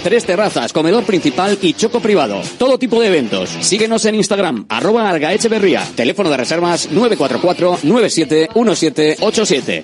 tres terrazas, comedor principal y choco privado. Todo tipo de eventos. Síguenos en Instagram, arroba Argaecheverría. Teléfono de reservas 944-971787.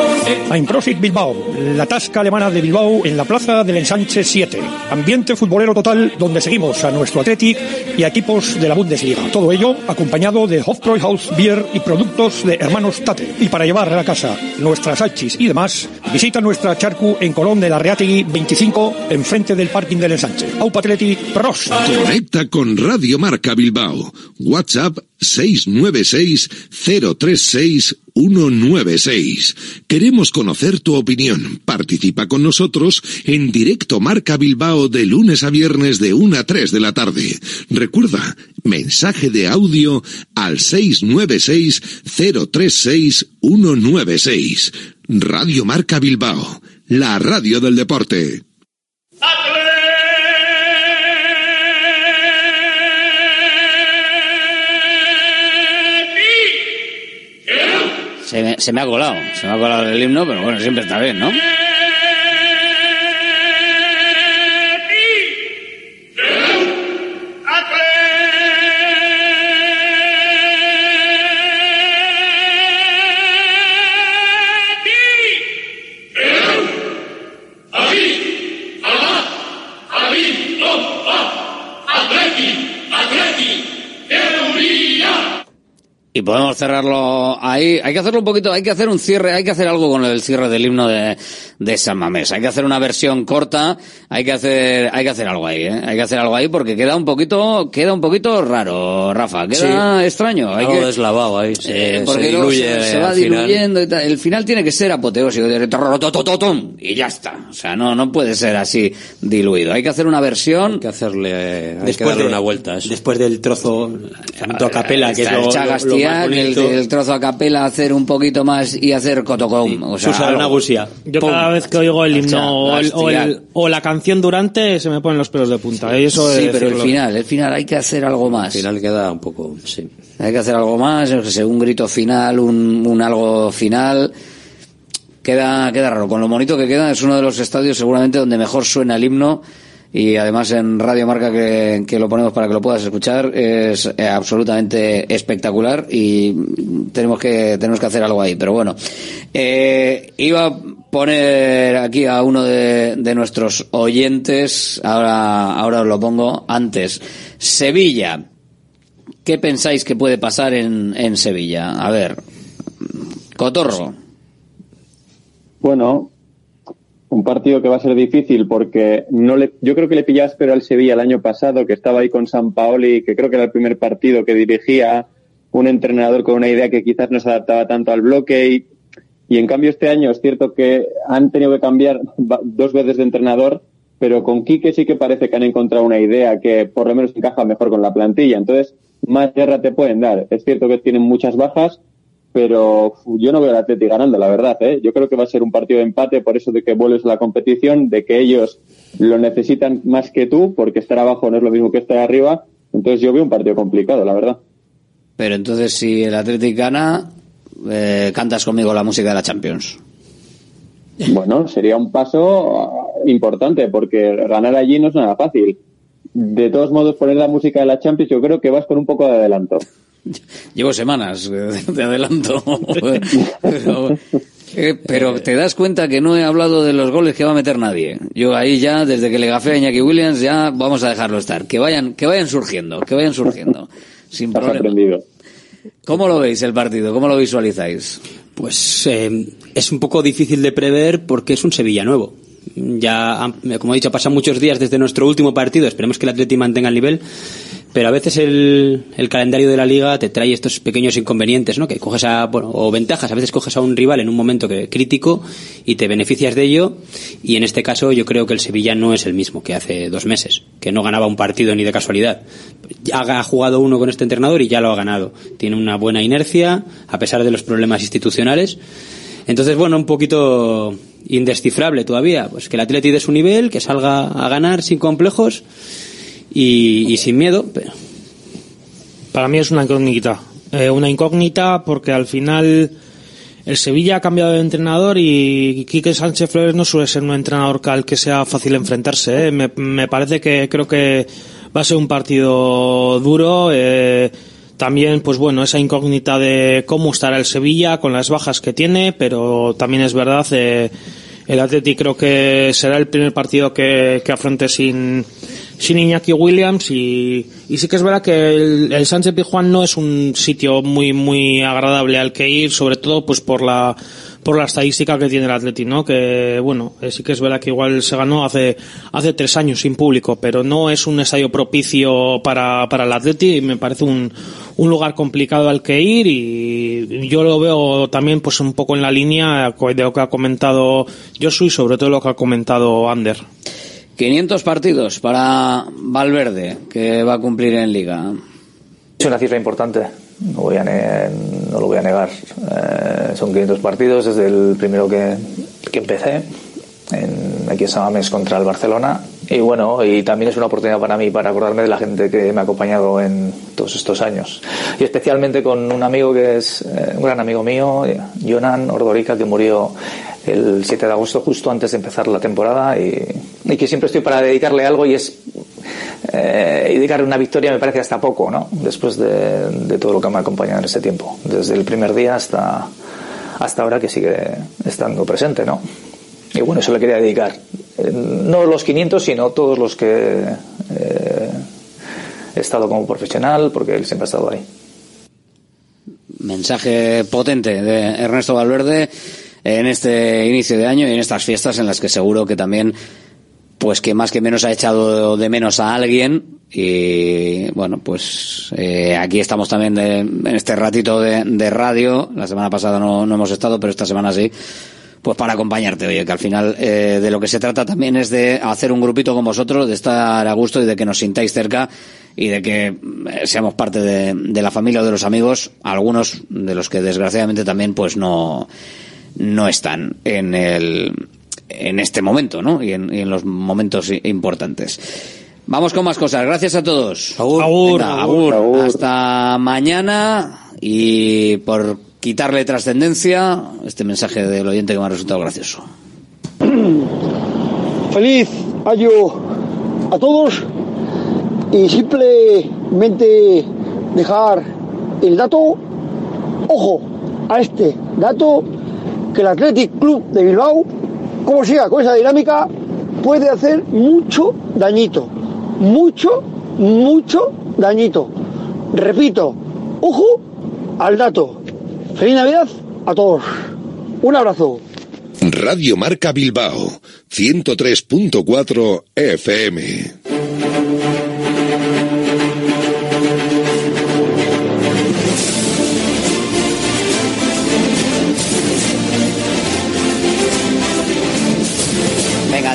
Prosit Bilbao, la tasca alemana de Bilbao en la plaza del Ensanche 7. Ambiente futbolero total donde seguimos a nuestro Athletic y a equipos de la Bundesliga. Todo ello acompañado de Hofbräuhaus Beer y productos de Hermanos Tate. Y para llevar a la casa nuestras hachis y demás, visita nuestra charcu en Colón de la Reategui 25, enfrente del parking del Ensanche. Aupa Athletic. Conecta con Radio Marca Bilbao. WhatsApp 696-036-196. Queremos conocer tu opinión. Participa con nosotros en directo Marca Bilbao de lunes a viernes de 1 a 3 de la tarde. Recuerda, mensaje de audio al 696-036-196. Radio Marca Bilbao, la radio del deporte. Se me, se me ha colado, se me ha colado el himno, pero bueno, siempre está bien, ¿no? Y podemos cerrarlo ahí. Hay que hacerlo un poquito, hay que hacer un cierre, hay que hacer algo con el cierre del himno de, de San Mamés. Hay que hacer una versión corta, hay que hacer, hay que hacer algo ahí, ¿eh? Hay que hacer algo ahí porque queda un poquito, queda un poquito raro, Rafa. Queda extraño. Hay Algo que, deslavado ahí. Se, eh, porque se luego diluye se, se va final. diluyendo y tal. El final tiene que ser apoteósico, y ya está. O sea, no, no puede ser así diluido. Hay que hacer una versión. Hay que hacerle, hay Después de- Después del trozo, a capela, que es lo, el que el, el trozo a capela hacer un poquito más y hacer cotocom. O sea, Susa de algo. Nagusia. Yo Pum. cada vez que oigo el himno o, el- o, el- o la canción durante se me ponen los pelos de punta. y eso sí, pero el final, el final hay que hacer algo más. Al final queda un poco, sí. Hay que hacer algo más, un grito final, un, un algo final. Queda, queda raro. Con lo bonito que queda, es uno de los estadios seguramente donde mejor suena el himno. Y además en Radio Marca que, que lo ponemos para que lo puedas escuchar es eh, absolutamente espectacular y tenemos que tenemos que hacer algo ahí. Pero bueno, eh, iba a poner aquí a uno de, de nuestros oyentes. Ahora ahora os lo pongo. Antes Sevilla. ¿Qué pensáis que puede pasar en, en Sevilla? A ver, Cotorro. Bueno, un partido que va a ser difícil porque no le, yo creo que le pillabas pero al Sevilla el año pasado, que estaba ahí con San Paoli, que creo que era el primer partido que dirigía, un entrenador con una idea que quizás no se adaptaba tanto al bloque y, y en cambio este año es cierto que han tenido que cambiar dos veces de entrenador, pero con Quique sí que parece que han encontrado una idea que por lo menos encaja mejor con la plantilla. Entonces, más guerra te pueden dar. Es cierto que tienen muchas bajas, pero yo no veo al Atleti ganando, la verdad. ¿eh? Yo creo que va a ser un partido de empate, por eso de que vuelves a la competición, de que ellos lo necesitan más que tú, porque estar abajo no es lo mismo que estar arriba. Entonces yo veo un partido complicado, la verdad. Pero entonces si el Athletic gana, eh, cantas conmigo la música de la Champions. Bueno, sería un paso ah, importante, porque ganar allí no es nada fácil. De todos modos, poner la música de la Champions, yo creo que vas con un poco de adelanto. Llevo semanas eh, de adelanto. pero, eh, pero te das cuenta que no he hablado de los goles que va a meter nadie. Yo ahí ya, desde que le gafé a Iñaki Williams, ya vamos a dejarlo estar. Que vayan, que vayan surgiendo, que vayan surgiendo. Sin Has problema. aprendido. ¿Cómo lo veis el partido? ¿Cómo lo visualizáis? Pues eh, es un poco difícil de prever porque es un Sevilla nuevo. Ya, como he dicho, pasan muchos días desde nuestro último partido. Esperemos que el Atleti mantenga el nivel. Pero a veces el, el calendario de la liga te trae estos pequeños inconvenientes, ¿no? Que coges a, bueno, o ventajas. A veces coges a un rival en un momento que, crítico y te beneficias de ello. Y en este caso yo creo que el Sevilla no es el mismo que hace dos meses, que no ganaba un partido ni de casualidad. Ha jugado uno con este entrenador y ya lo ha ganado. Tiene una buena inercia, a pesar de los problemas institucionales. Entonces, bueno, un poquito indescifrable todavía. Pues que el Atleti de su nivel, que salga a ganar sin complejos y, y sin miedo. Para mí es una incógnita. Eh, una incógnita porque al final el Sevilla ha cambiado de entrenador y Quique Sánchez Flores no suele ser un entrenador al que sea fácil enfrentarse. ¿eh? Me, me parece que creo que va a ser un partido duro. eh, también, pues bueno, esa incógnita de cómo estará el Sevilla con las bajas que tiene, pero también es verdad, eh, el Atleti creo que será el primer partido que, que afronte sin, sin Iñaki Williams y, y sí que es verdad que el, el Sánchez Pizjuán no es un sitio muy muy agradable al que ir, sobre todo pues por la por la estadística que tiene el Atleti, ¿no? Que bueno, eh, sí que es verdad que igual se ganó hace hace tres años sin público, pero no es un estadio propicio para, para el Atleti y me parece un, un lugar complicado al que ir y yo lo veo también pues un poco en la línea de lo que ha comentado Josu y sobre todo lo que ha comentado Ander. 500 partidos para Valverde que va a cumplir en Liga. Es una cifra importante, no, voy a no lo voy a negar. Eh, son 500 partidos desde el primero que, que empecé en, aquí en Samamés contra el Barcelona. Y bueno, y también es una oportunidad para mí para acordarme de la gente que me ha acompañado en todos estos años. Y especialmente con un amigo que es eh, un gran amigo mío, Jonan Ordorica, que murió el 7 de agosto justo antes de empezar la temporada y, y que siempre estoy para dedicarle algo y es eh, y dedicarle una victoria me parece hasta poco, ¿no? Después de, de todo lo que me ha acompañado en ese tiempo, desde el primer día hasta, hasta ahora que sigue estando presente, ¿no? Y bueno, eso le quería dedicar. Eh, no los 500, sino todos los que eh, he estado como profesional, porque él siempre ha estado ahí. Mensaje potente de Ernesto Valverde en este inicio de año y en estas fiestas en las que seguro que también pues que más que menos ha echado de menos a alguien y bueno pues eh, aquí estamos también de, en este ratito de, de, radio la semana pasada no, no hemos estado pero esta semana sí pues para acompañarte, oye, que al final eh, de lo que se trata también es de hacer un grupito con vosotros, de estar a gusto y de que nos sintáis cerca y de que eh, seamos parte de, de, la familia o de los amigos, algunos de los que desgraciadamente también pues no, no están en el en este momento, ¿no? Y en, y en los momentos importantes. Vamos con más cosas. Gracias a todos. Agur. Venga, agur. agur. Hasta mañana y por quitarle trascendencia este mensaje del oyente que me ha resultado gracioso. Feliz año a todos y simplemente dejar el dato, ojo a este dato, que el Athletic Club de Bilbao, como siga con esa dinámica, puede hacer mucho dañito, mucho, mucho dañito. Repito, ojo al dato. Feliz Navidad a todos. Un abrazo. Radio Marca Bilbao, 103.4 FM.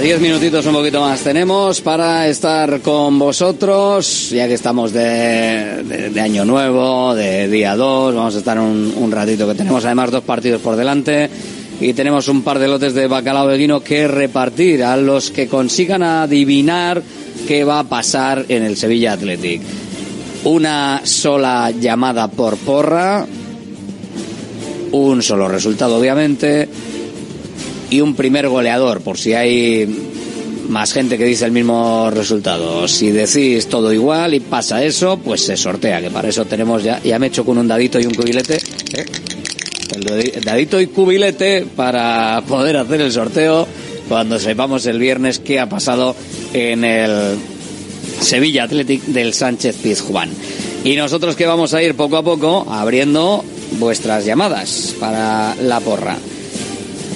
Diez minutitos un poquito más tenemos para estar con vosotros, ya que estamos de, de, año nuevo, de día 2, vamos a estar un, un, ratito que tenemos además dos partidos por delante y tenemos un par de lotes de bacalao de guino que repartir a los que consigan adivinar qué va a pasar en el Sevilla Athletic. Una sola llamada por porra, un solo resultado obviamente y un primer goleador, por si hay más gente que dice el mismo resultado. Si decís todo igual y pasa eso, pues se sortea, que para eso tenemos ya, ya me he hecho con un dadito y un cubilete, ¿eh? dadito y cubilete para poder hacer el sorteo cuando sepamos el viernes qué ha pasado en el Sevilla Athletic del Sánchez Pizjuán. Y nosotros que vamos a ir poco a poco abriendo vuestras llamadas para la porra.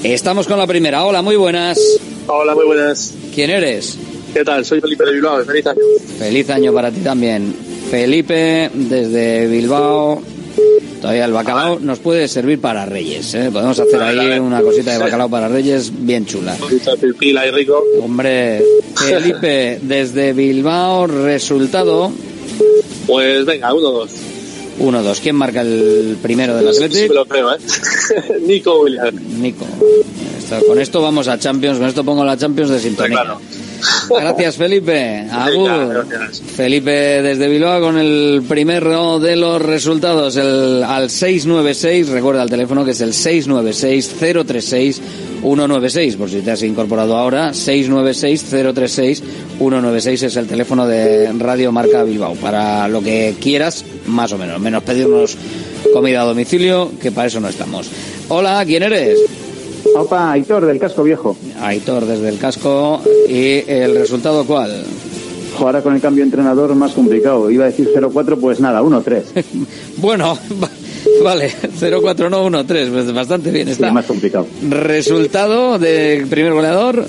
Estamos con la primera. Hola, muy buenas. Hola, muy buenas. ¿Quién eres? ¿Qué tal? Soy Felipe de Bilbao. Feliz año. Feliz año para ti también. Felipe, desde Bilbao. Todavía el bacalao nos puede servir para Reyes. ¿eh? Podemos hacer ahí una cosita de bacalao para Reyes bien chula. Pila y rico. Hombre, Felipe, desde Bilbao, resultado. Pues venga, 1-2. 1-2. ¿Quién marca el primero del Atlético? Sí, lo creo, ¿eh? Nico Williams. Nico. Esto, con esto vamos a Champions, con esto pongo la Champions de sintonía. Claro. Gracias, Felipe. Agur. Gracias. Felipe desde Bilbao con el primero de los resultados, el, al 696, recuerda el teléfono que es el 696-036-196, por si te has incorporado ahora, 696-036-196 es el teléfono de Radio Marca Bilbao, para lo que quieras, más o menos, menos pedirnos comida a domicilio, que para eso no estamos. Hola, ¿quién eres? Opa, Aitor del casco viejo. Aitor desde el casco. ¿Y el resultado cuál? Ahora con el cambio de entrenador más complicado. Iba a decir 0-4, pues nada, 1-3. bueno, vale, 0-4 no 1-3, pues bastante bien está. Sí, más complicado. Resultado del primer goleador.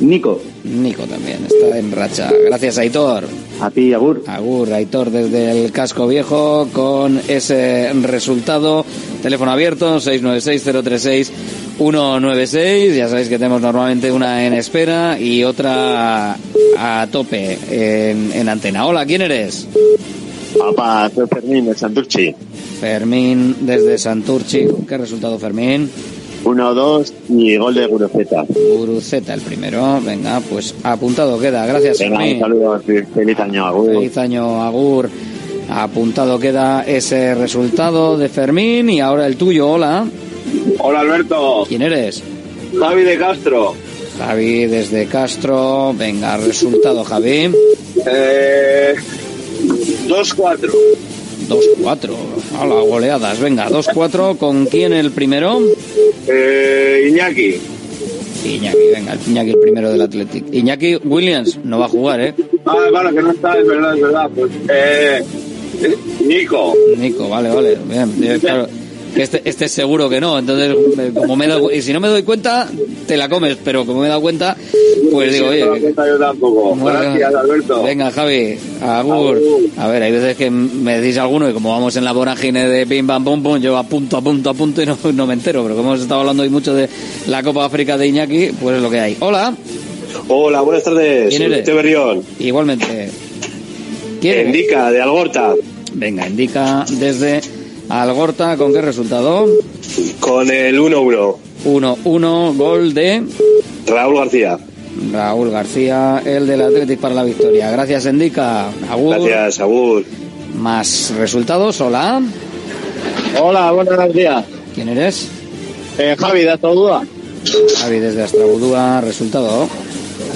Nico. Nico también, está en racha. Gracias, Aitor. A ti, Agur. Agur, Aitor, desde el casco viejo con ese resultado. Teléfono abierto, 696-036-196. Ya sabéis que tenemos normalmente una en espera y otra a tope en, en antena. Hola, ¿quién eres? Papá, soy Fermín de Santurchi. Fermín desde Santurchi. ¿Qué resultado, Fermín? 1-2 y gol de Guruceta. Guruceta el primero. Venga, pues apuntado queda. Gracias, Venga, Fermín. un saludo, feliz año, Agur. Feliz año, Agur. Apuntado queda ese resultado de Fermín y ahora el tuyo. Hola. Hola, Alberto. ¿Quién eres? Javi de Castro. Javi desde Castro. Venga, resultado, Javi. Eh, 2-4. 2-4. Hola, goleadas. Venga, 2-4. ¿Con quién el primero? Eh, Iñaki. Iñaki, venga, Iñaki el primero del Athletic. Iñaki Williams no va a jugar, ¿eh? Ah, bueno, que no está, es verdad, es verdad. Pues, eh, Nico. Nico, vale, vale. Bien, claro. Este, este seguro que no, entonces como me dado- y si no me doy cuenta, te la comes, pero como me he dado cuenta, pues digo, oye, yo tampoco. Gracias, Alberto. Venga, Javi, Agur. A ver, hay veces que me decís alguno y como vamos en la vorágine de pim pam pum pum, yo a punto, a punto, a punto y no, no me entero, pero como hemos estado hablando hoy mucho de la Copa África de Iñaki, pues es lo que hay. Hola, Hola, buenas tardes. ¿Quién eres? Soy Berrión. igualmente. ¿Quién? Indica, de Algorta. Venga, indica desde Algorta, ¿con qué resultado? Con el 1-1. 1-1, gol de Raúl García. Raúl García, el del Athletic para la victoria. Gracias, Indica. Agur. Gracias, Agur. Más resultados, hola. Hola, buenos días. ¿Quién eres? Eh, Javi, de Astrodúa. Javi desde Astrabudúa, resultado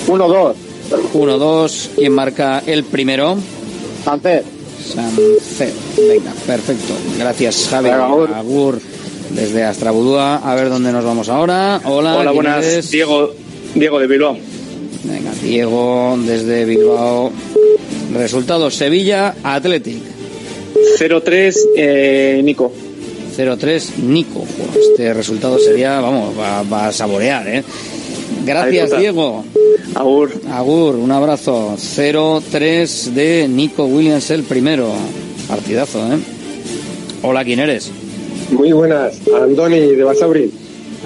1-2. 1-2. ¿Quién marca el primero? Sánchez. Sánchez. Venga, perfecto. Gracias, Javi. Agur. Desde Astrabudúa. A ver dónde nos vamos ahora. Hola, Hola, ¿quién buenas. eres? Diego, Diego de Bilbao. Venga, Diego desde Bilbao. Resultado Sevilla Athletic. 0-3, eh, Nico. 0-3 Nico. Este resultado sería, vamos, va, va a saborear, ¿eh? Gracias. Diego. Agur. Agur, un abrazo. 0-3 de Nico Williams, el primero. Partidazo, ¿eh? Hola, ¿quién eres? Muy buenas. Andoni de Basauri.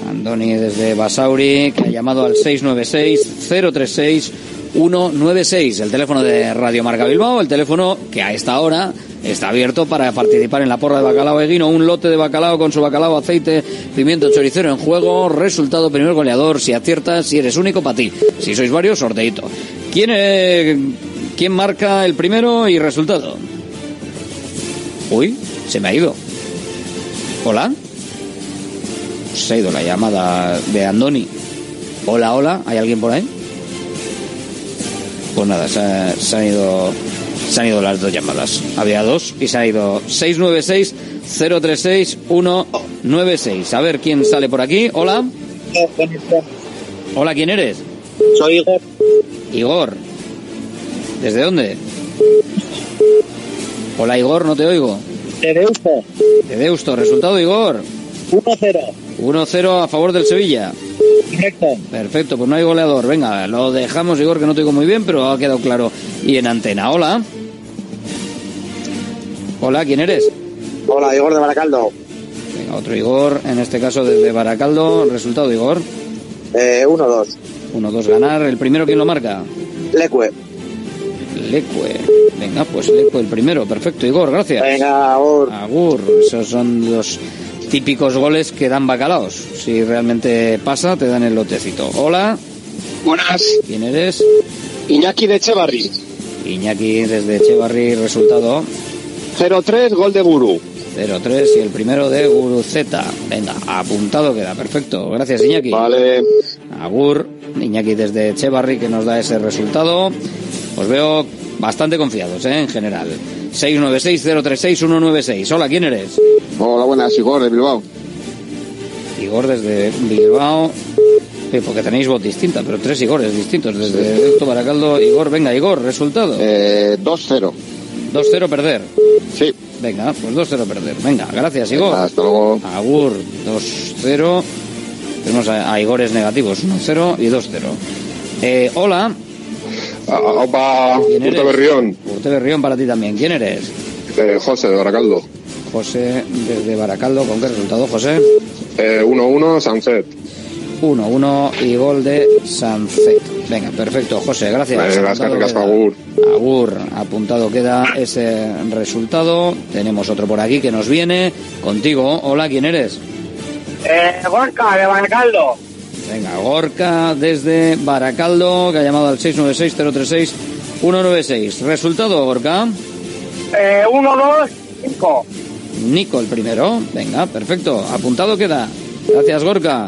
Andoni desde Basauri, que ha llamado al 696-036-196, el teléfono de Radio Marca Bilbao, el teléfono que a esta hora está abierto para participar en la porra de bacalao eguino, un lote de bacalao con su bacalao, aceite, pimiento choricero en juego, resultado primer goleador, si aciertas, si eres único para ti, si sois varios, sorteito. ¿Quién, eh, ¿Quién marca el primero y resultado? Uy, se me ha ido. Hola. Se ha ido la llamada de Andoni. Hola, hola, ¿hay alguien por ahí? Pues nada, se, ha- se han ido se han ido las dos llamadas. Había dos y se ha ido 696-036-196. A ver quién sale por aquí. Hola. Hola, ¿quién eres? Soy Igor. Igor. ¿Desde dónde? Hola, Igor, no te oigo. De Deusto. De Deusto, resultado, Igor. 1-0. 1-0 a favor del Sevilla. Correcto. Perfecto, pues no hay goleador. Venga, lo dejamos, Igor, que no te digo muy bien, pero ha quedado claro. Y en antena, hola. Hola, ¿quién eres? Hola, Igor de Baracaldo. Venga, otro Igor, en este caso desde Baracaldo. Resultado, Igor. Eh, 1-2. 1-2 ganar. ¿El primero quién lo marca? Lecue. Lecue. Venga, pues Lecue el primero. Perfecto, Igor, gracias. Venga, Agur. Agur. Esos son los típicos goles que dan bacalaos. Si realmente pasa, te dan el lotecito. Hola, Buenas. ¿quién eres? Iñaki de Echevarri. Iñaki desde Echevarri, resultado 0-3, gol de Guru. 0-3 y el primero de Guruceta. Venga, apuntado queda, perfecto. Gracias, Iñaki. Vale. Agur, Iñaki desde Echevarri que nos da ese resultado. Os veo bastante confiados, ¿eh? En general. 696-036-196. Hola, ¿quién eres? Hola, buenas. Igor de Bilbao. Igor desde Bilbao. Sí, porque tenéis voz distinta, pero tres Igores distintos. Desde Deusto Baracaldo, Igor, venga, Igor, resultado. Eh, 2-0. 2-0 perder. Sí. Venga, pues 2-0 perder. Venga, gracias, Igor. Hasta luego. Agur, 2-0. Tenemos a, a Igores negativos, 1-0 y 2-0. Eh, hola. Ah, Opa, ¿Quién Urte? Berrión, Urte Berrión para ti también. ¿Quién eres? eh, José de Baracaldo. José desde Baracaldo. ¿Con qué resultado, José? Eh, 1-1, Sunset. 1-1 y gol de Sanzet. Venga, perfecto, José, gracias. Gracias, queda. Agur. Agur, apuntado queda ese resultado. Tenemos otro por aquí que nos viene. Contigo, hola, ¿quién eres? Eh, Gorka, de Baracaldo. Venga, Gorka desde Baracaldo, que ha llamado al 696-036-196. Resultado, Gorka. Eh, 1, 2, 5. Nico el primero. Venga, perfecto. Apuntado queda. Gracias, Gorka.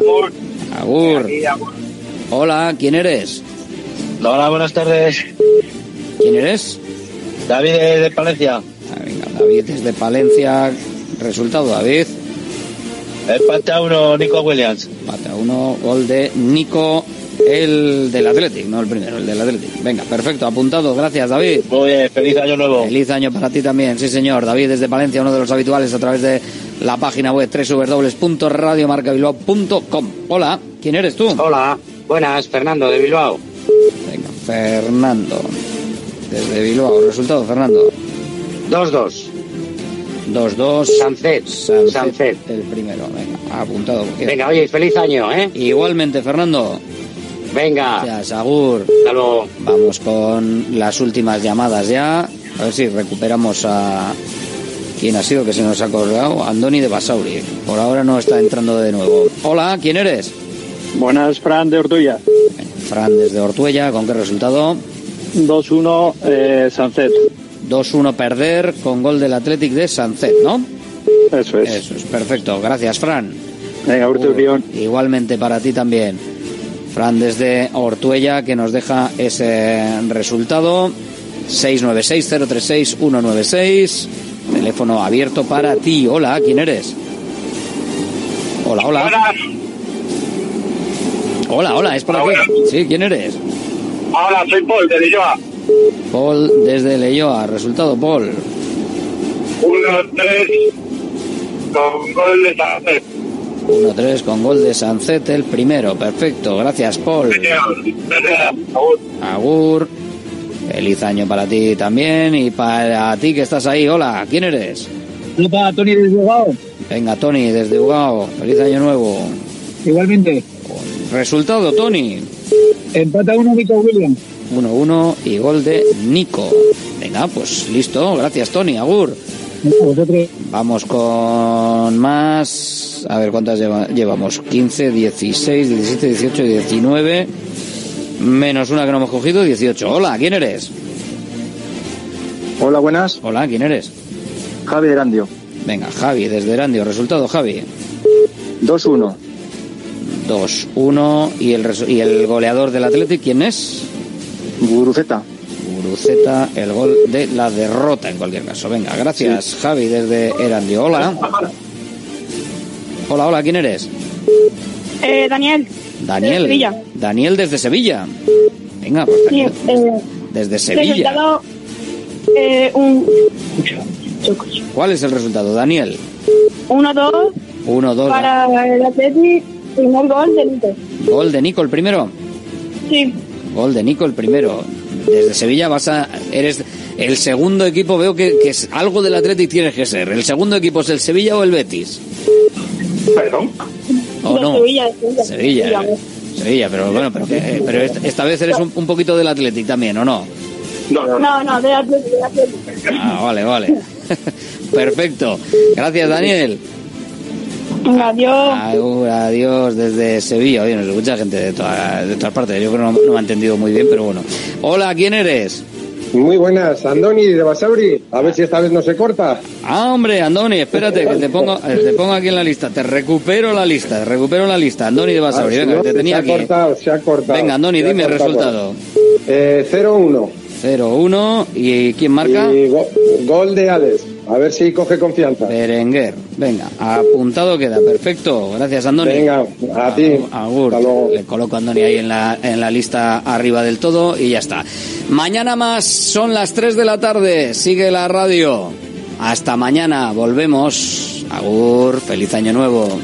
Agur. Hola, ¿quién eres? Hola, buenas tardes. ¿Quién eres? David de, de Palencia. Ah, venga, David desde Palencia. Resultado, David. Empate a uno, Nico Williams. Empate a uno, gol de Nico, el del Athletic, no el primero, el del Athletic. Venga, perfecto, apuntado. Gracias, David. Muy bien, feliz año nuevo. Feliz año para ti también, sí señor. David desde Palencia, uno de los habituales a través de la página web www.radiomarcabilbao.com. Hola, ¿quién eres tú? Hola, buenas, Fernando de Bilbao. Fernando. Desde Bilbao. Resultado, Fernando. 2-2. 2-2. Sancet. Sancet, Sancet. El primero, venga, apuntado. Venga, oye, feliz año, ¿eh? Igualmente, Fernando. Venga. Gracias, Agur. Hasta luego. Vamos con las últimas llamadas ya. A ver si recuperamos a. ¿Quién ha sido que se nos ha colgado? Andoni de Basauri. Por ahora no está entrando de nuevo. Hola, ¿quién eres? Buenas, Fran de Ortuella. Fran desde Ortuella. ¿Con qué resultado? 2-1, eh, Sunset. 2-1 perder con gol del Athletic de Sancet, ¿no? Eso es. Eso es, perfecto. Gracias, Fran. Venga, Urte. Igualmente para ti también. Fran desde Ortuella que nos deja ese resultado. 696-036-196. Teléfono abierto para ti. Hola, ¿quién eres? Hola, hola. Hola, hola, es por aquí. Sí, ¿quién eres? Hola, soy Paul de Lilloa. Paul desde Leyoa. Resultado, Paul. 1, 3, con gol de Sánchez. 1-3 con gol de Sancet, el primero. Perfecto, gracias, Paul. Agur. Feliz año para ti también y para ti que estás ahí. Hola, ¿quién eres? Hola, Tony de Bilbao. Venga, Tony, desde Ugao. Feliz año nuevo. Igualmente. Resultado, Tony. Empata uno, Nico Williams. 1-1 y gol de Nico. Venga, pues listo. Gracias, Tony. Agur. Vamos con más. A ver cuántas lleva- llevamos. 15, 16, 17, 18, 19. Menos una que no hemos cogido, 18. Hola, ¿quién eres? Hola, buenas. Hola, ¿quién eres? Javi de Randio. Venga, Javi, desde Erandio. Resultado, Javi. 2-1. 2-1. ¿Y el, resu- ¿Y el goleador del Athletic quién es? Guruceta. Guruceta, el gol de la derrota en cualquier caso. Venga, gracias, Javi, desde Erandio. Hola. Hola, hola, ¿quién eres? Eh, Daniel. Daniel. Sevilla. Daniel desde Sevilla. Venga, pues Sí, Daniel, eh, desde Sevilla. resultado, eh, un ¿Cuál es el resultado, Daniel? 1-2 1-2. para el Atleti, primer gol del Inter. Gol de Nico el primero. Sí, Gol de Nico el primero. Desde Sevilla vas a. Eres el segundo equipo, veo que, que es algo del Athletic tienes que ser. ¿El segundo equipo es el Sevilla o el Betis? Perdón. ¿O de no? Sevilla, de Sevilla. Sevilla. eh, Sevilla, pero bueno, pero, que- eh, pero esta, vez eres un, un poquito del Athletic también, ¿o no? No, No, no, del Atleti, del Atleti. Ah, vale, vale. Perfecto. Gracias, Daniel. Adiós. Adiós, adiós desde Sevilla. Oye, nos escucha gente de, toda- de todas partes. Yo creo que no, no me ha entendido muy bien, pero bueno. Hola, ¿quién eres? Muy buenas, Andoni de Basauri. A ver si esta vez no se corta. Ah, hombre, Andoni, espérate, que te pongo, eh, te pongo aquí en la lista. Te recupero la lista, te recupero la lista. Andoni de Basauri, Ah, si venga, no, que te tenía se aquí. ha cortado, se ha cortado. Venga, Andoni, dime el resultado. Eh, 0-1. 0-1. ¿Y quién marca? Y go- gol de Alex. A ver si coge confianza. Berenguer. Venga, apuntado queda. Perfecto. Gracias, Andoni. Venga, a ti. Agur. Le coloco a Andoni ahí en la, en la lista arriba del todo y ya está. Mañana más, son las 3 de la tarde. Sigue la radio. Hasta mañana. Volvemos. Agur. Feliz año nuevo.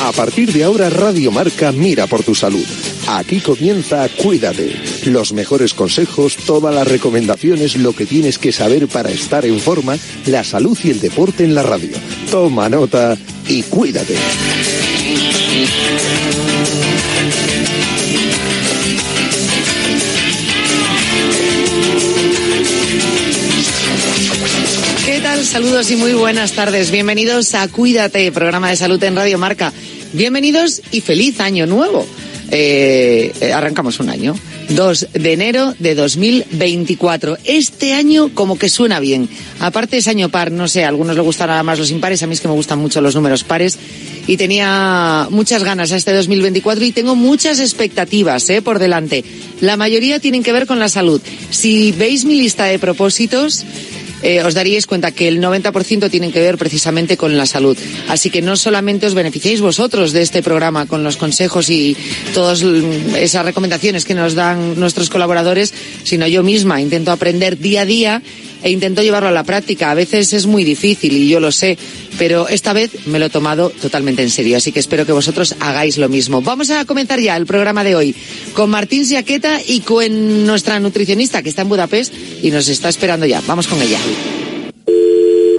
A partir de ahora Radio Marca mira por tu salud. Aquí comienza Cuídate. Los mejores consejos, todas las recomendaciones, lo que tienes que saber para estar en forma, la salud y el deporte en la radio. Toma nota y cuídate. ¿Qué tal? Saludos y muy buenas tardes. Bienvenidos a Cuídate, programa de salud en Radio Marca. Bienvenidos y feliz año nuevo. Eh, arrancamos un año. 2 de enero de 2024. Este año como que suena bien. Aparte es año par, no sé, a algunos les gustan nada más los impares, a mí es que me gustan mucho los números pares. Y tenía muchas ganas a este 2024 y tengo muchas expectativas eh, por delante. La mayoría tienen que ver con la salud. Si veis mi lista de propósitos, eh, os daríais cuenta que el 90% tienen que ver precisamente con la salud. Así que no solamente os beneficiéis vosotros de este programa con los consejos y todas esas recomendaciones que nos dan nuestros colaboradores, sino yo misma intento aprender día a día e intento llevarlo a la práctica. A veces es muy difícil y yo lo sé, pero esta vez me lo he tomado totalmente en serio, así que espero que vosotros hagáis lo mismo. Vamos a comenzar ya el programa de hoy con Martín Siaqueta y con nuestra nutricionista que está en Budapest y nos está esperando ya. Vamos con ella.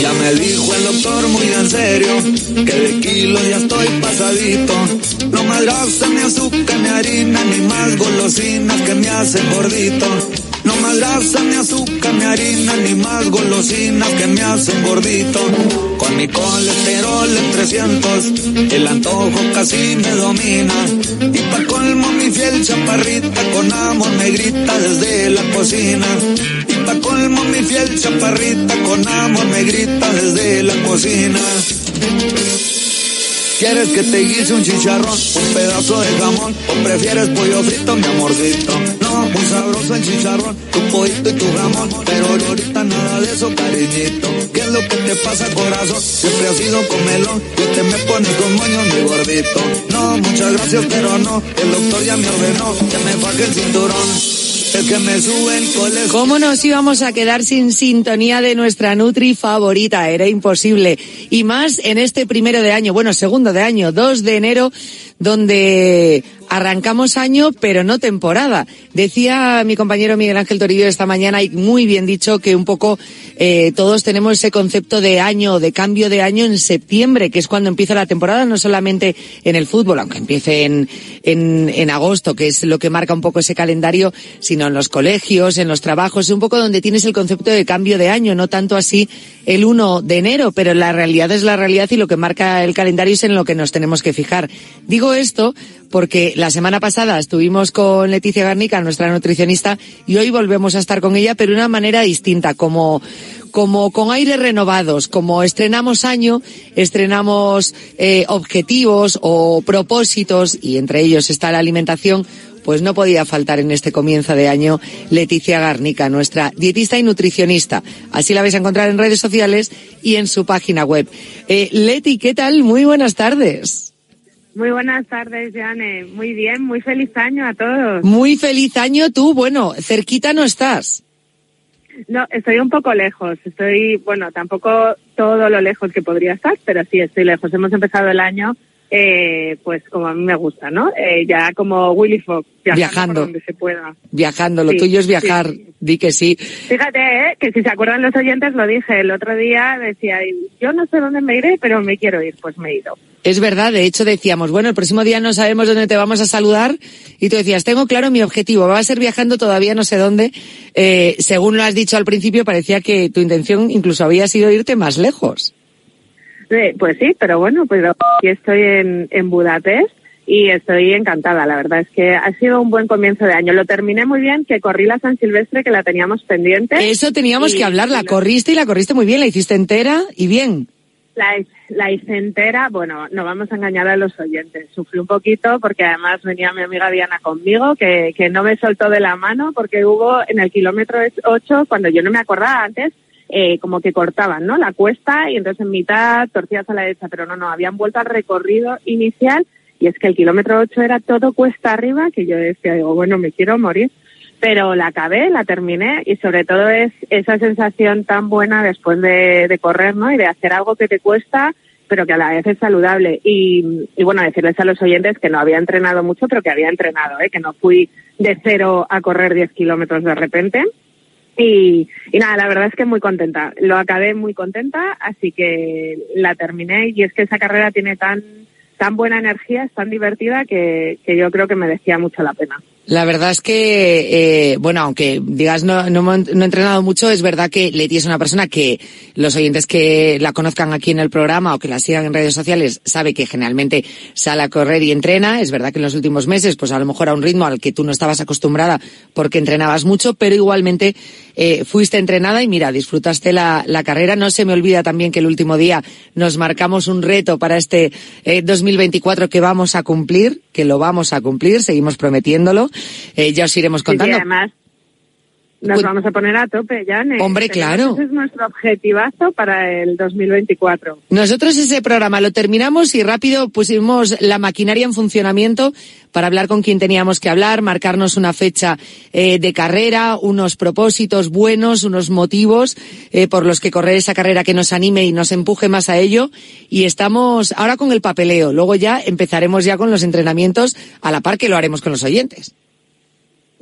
Ya me dijo el doctor muy en serio que de kilos ya estoy pasadito. No más grasa, ni azúcar, ni harina, ni más golosinas que me hacen gordito. Más grasa, ni azúcar, ni harina, ni más golosinas que me hacen gordito. Con mi colesterol en 300, el antojo casi me domina. Y pa' colmo mi fiel chaparrita con amor me grita desde la cocina. Y pa' colmo mi fiel chaparrita con amor me grita desde la cocina. ¿Quieres que te guise un chicharrón, un pedazo de jamón? ¿O prefieres pollo frito, mi amorcito? No, muy sabroso el chicharrón, tu pollito y tu jamón. Pero ahorita nada de eso, cariñito. ¿Qué es lo que te pasa, corazón? Siempre has sido comelón, que te me pones con moños, mi gordito. No, muchas gracias, pero no. El doctor ya me ordenó que me faje el cinturón. ¿Cómo nos íbamos a quedar sin sintonía de nuestra Nutri favorita? Era imposible. Y más en este primero de año, bueno, segundo de año, 2 de enero, donde arrancamos año, pero no temporada. Decía mi compañero Miguel Ángel Torillo esta mañana, y muy bien dicho, que un poco eh, todos tenemos ese concepto de año, de cambio de año en septiembre, que es cuando empieza la temporada, no solamente en el fútbol, aunque empiece en, en, agosto, que es lo que marca un poco ese calendario, sino en los colegios, en los trabajos, un poco donde tienes el concepto de cambio de año, no tanto así el 1 de enero, pero la realidad es la realidad y lo que marca el calendario es en lo que nos tenemos que fijar. Digo esto porque la semana pasada estuvimos con Leticia Garnica, nuestra nutricionista, y hoy volvemos a estar con ella, pero de una manera distinta, como, como con aires renovados, como estrenamos año, estrenamos eh, objetivos o propósitos, y entre ellos está la alimentación, pues no podía faltar en este comienzo de año Leticia Garnica, nuestra dietista y nutricionista. Así la vais a encontrar en redes sociales y en su página web. Eh, Leti, ¿qué tal? Muy buenas tardes. Muy buenas tardes, Jane. Muy bien, muy feliz año a todos. Muy feliz año tú. Bueno, cerquita no estás. No, estoy un poco lejos. Estoy, bueno, tampoco todo lo lejos que podría estar, pero sí estoy lejos. Hemos empezado el año, eh, pues como a mí me gusta, ¿no? Eh, ya como Willy Fox, viajando, Por donde se pueda. Viajando, lo Sí, tuyo es viajar. sí. Di que sí. Fíjate, ¿eh? que si se acuerdan los oyentes, lo dije el otro día, decía, yo no sé dónde me iré, pero me quiero ir, pues me he ido. Es verdad, de hecho decíamos, bueno, el próximo día no sabemos dónde te vamos a saludar y tú decías, tengo claro mi objetivo, va a ser viajando todavía no sé dónde. Eh, según lo has dicho al principio, parecía que tu intención incluso había sido irte más lejos. Eh, pues sí, pero bueno, pero aquí estoy en, en Budapest y estoy encantada. La verdad es que ha sido un buen comienzo de año. Lo terminé muy bien, que corrí la San Silvestre, que la teníamos pendiente. Eso teníamos Y- que hablar, la corriste y la corriste muy bien, la hiciste entera y bien. La, la entera, bueno, no vamos a engañar a los oyentes. Sufrí un poquito porque además venía mi amiga Diana conmigo, que, que no me soltó de la mano porque hubo en el kilómetro 8, cuando yo no me acordaba antes, eh, como que cortaban, ¿no? La cuesta y entonces en mitad torcías a la derecha, pero no, no, habían vuelto al recorrido inicial y es que el kilómetro 8 era todo cuesta arriba que yo decía, digo, bueno, me quiero morir. Pero la acabé, la terminé y sobre todo es esa sensación tan buena después de, correr, ¿no? Y de hacer algo que te cuesta, pero que a la vez es saludable. Y, y bueno, decirles a los oyentes que no había entrenado mucho, pero que había entrenado, ¿eh? Que no fui de cero a correr 10 kilómetros de repente. Y, y nada, la verdad es que muy contenta. Lo acabé muy contenta, así que la terminé y es que esa carrera tiene tan tan buena energía, es tan divertida que, que yo creo que merecía mucho la pena. La verdad es que, eh, bueno, aunque digas no, no, no he entrenado mucho, es verdad que Leti es una persona que los oyentes que la conozcan aquí en el programa o que la sigan en redes sociales sabe que generalmente sale a correr y entrena. Es verdad que en los últimos meses, pues a lo mejor a un ritmo al que tú no estabas acostumbrada porque entrenabas mucho, pero igualmente eh, fuiste entrenada y mira, disfrutaste la, la carrera. No se me olvida también que el último día nos marcamos un reto para este eh, 2024 que vamos a cumplir, que lo vamos a cumplir, seguimos prometiéndolo. Eh, ya os iremos sí, contando. además, nos vamos a poner a tope ya. Hombre, claro. Ese es nuestro objetivazo para el 2024. Nosotros ese programa lo terminamos y rápido pusimos la maquinaria en funcionamiento para hablar con quien teníamos que hablar, marcarnos una fecha eh, de carrera, unos propósitos buenos, unos motivos eh, por los que correr esa carrera que nos anime y nos empuje más a ello. Y estamos ahora con el papeleo. Luego ya empezaremos ya con los entrenamientos a la par que lo haremos con los oyentes.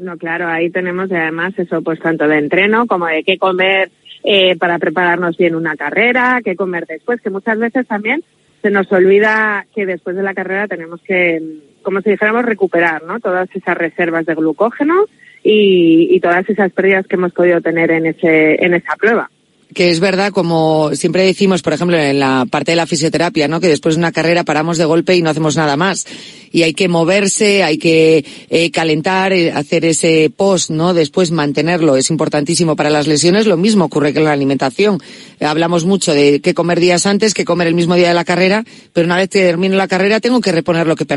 No, claro, ahí tenemos además eso, pues tanto de entreno como de qué comer eh, para prepararnos bien una carrera, qué comer después, que muchas veces también se nos olvida que después de la carrera tenemos que, como si dijéramos, recuperar, ¿no? Todas esas reservas de glucógeno y, y todas esas pérdidas que hemos podido tener en ese, en esa prueba. Que es verdad, como siempre decimos, por ejemplo, en la parte de la fisioterapia, ¿no? Que después de una carrera paramos de golpe y no hacemos nada más. Y hay que moverse, hay que eh, calentar, eh, hacer ese post, ¿no? Después mantenerlo. Es importantísimo para las lesiones. Lo mismo ocurre con la alimentación. Hablamos mucho de qué comer días antes, qué comer el mismo día de la carrera, pero una vez que termino la carrera tengo que reponer lo que perdí.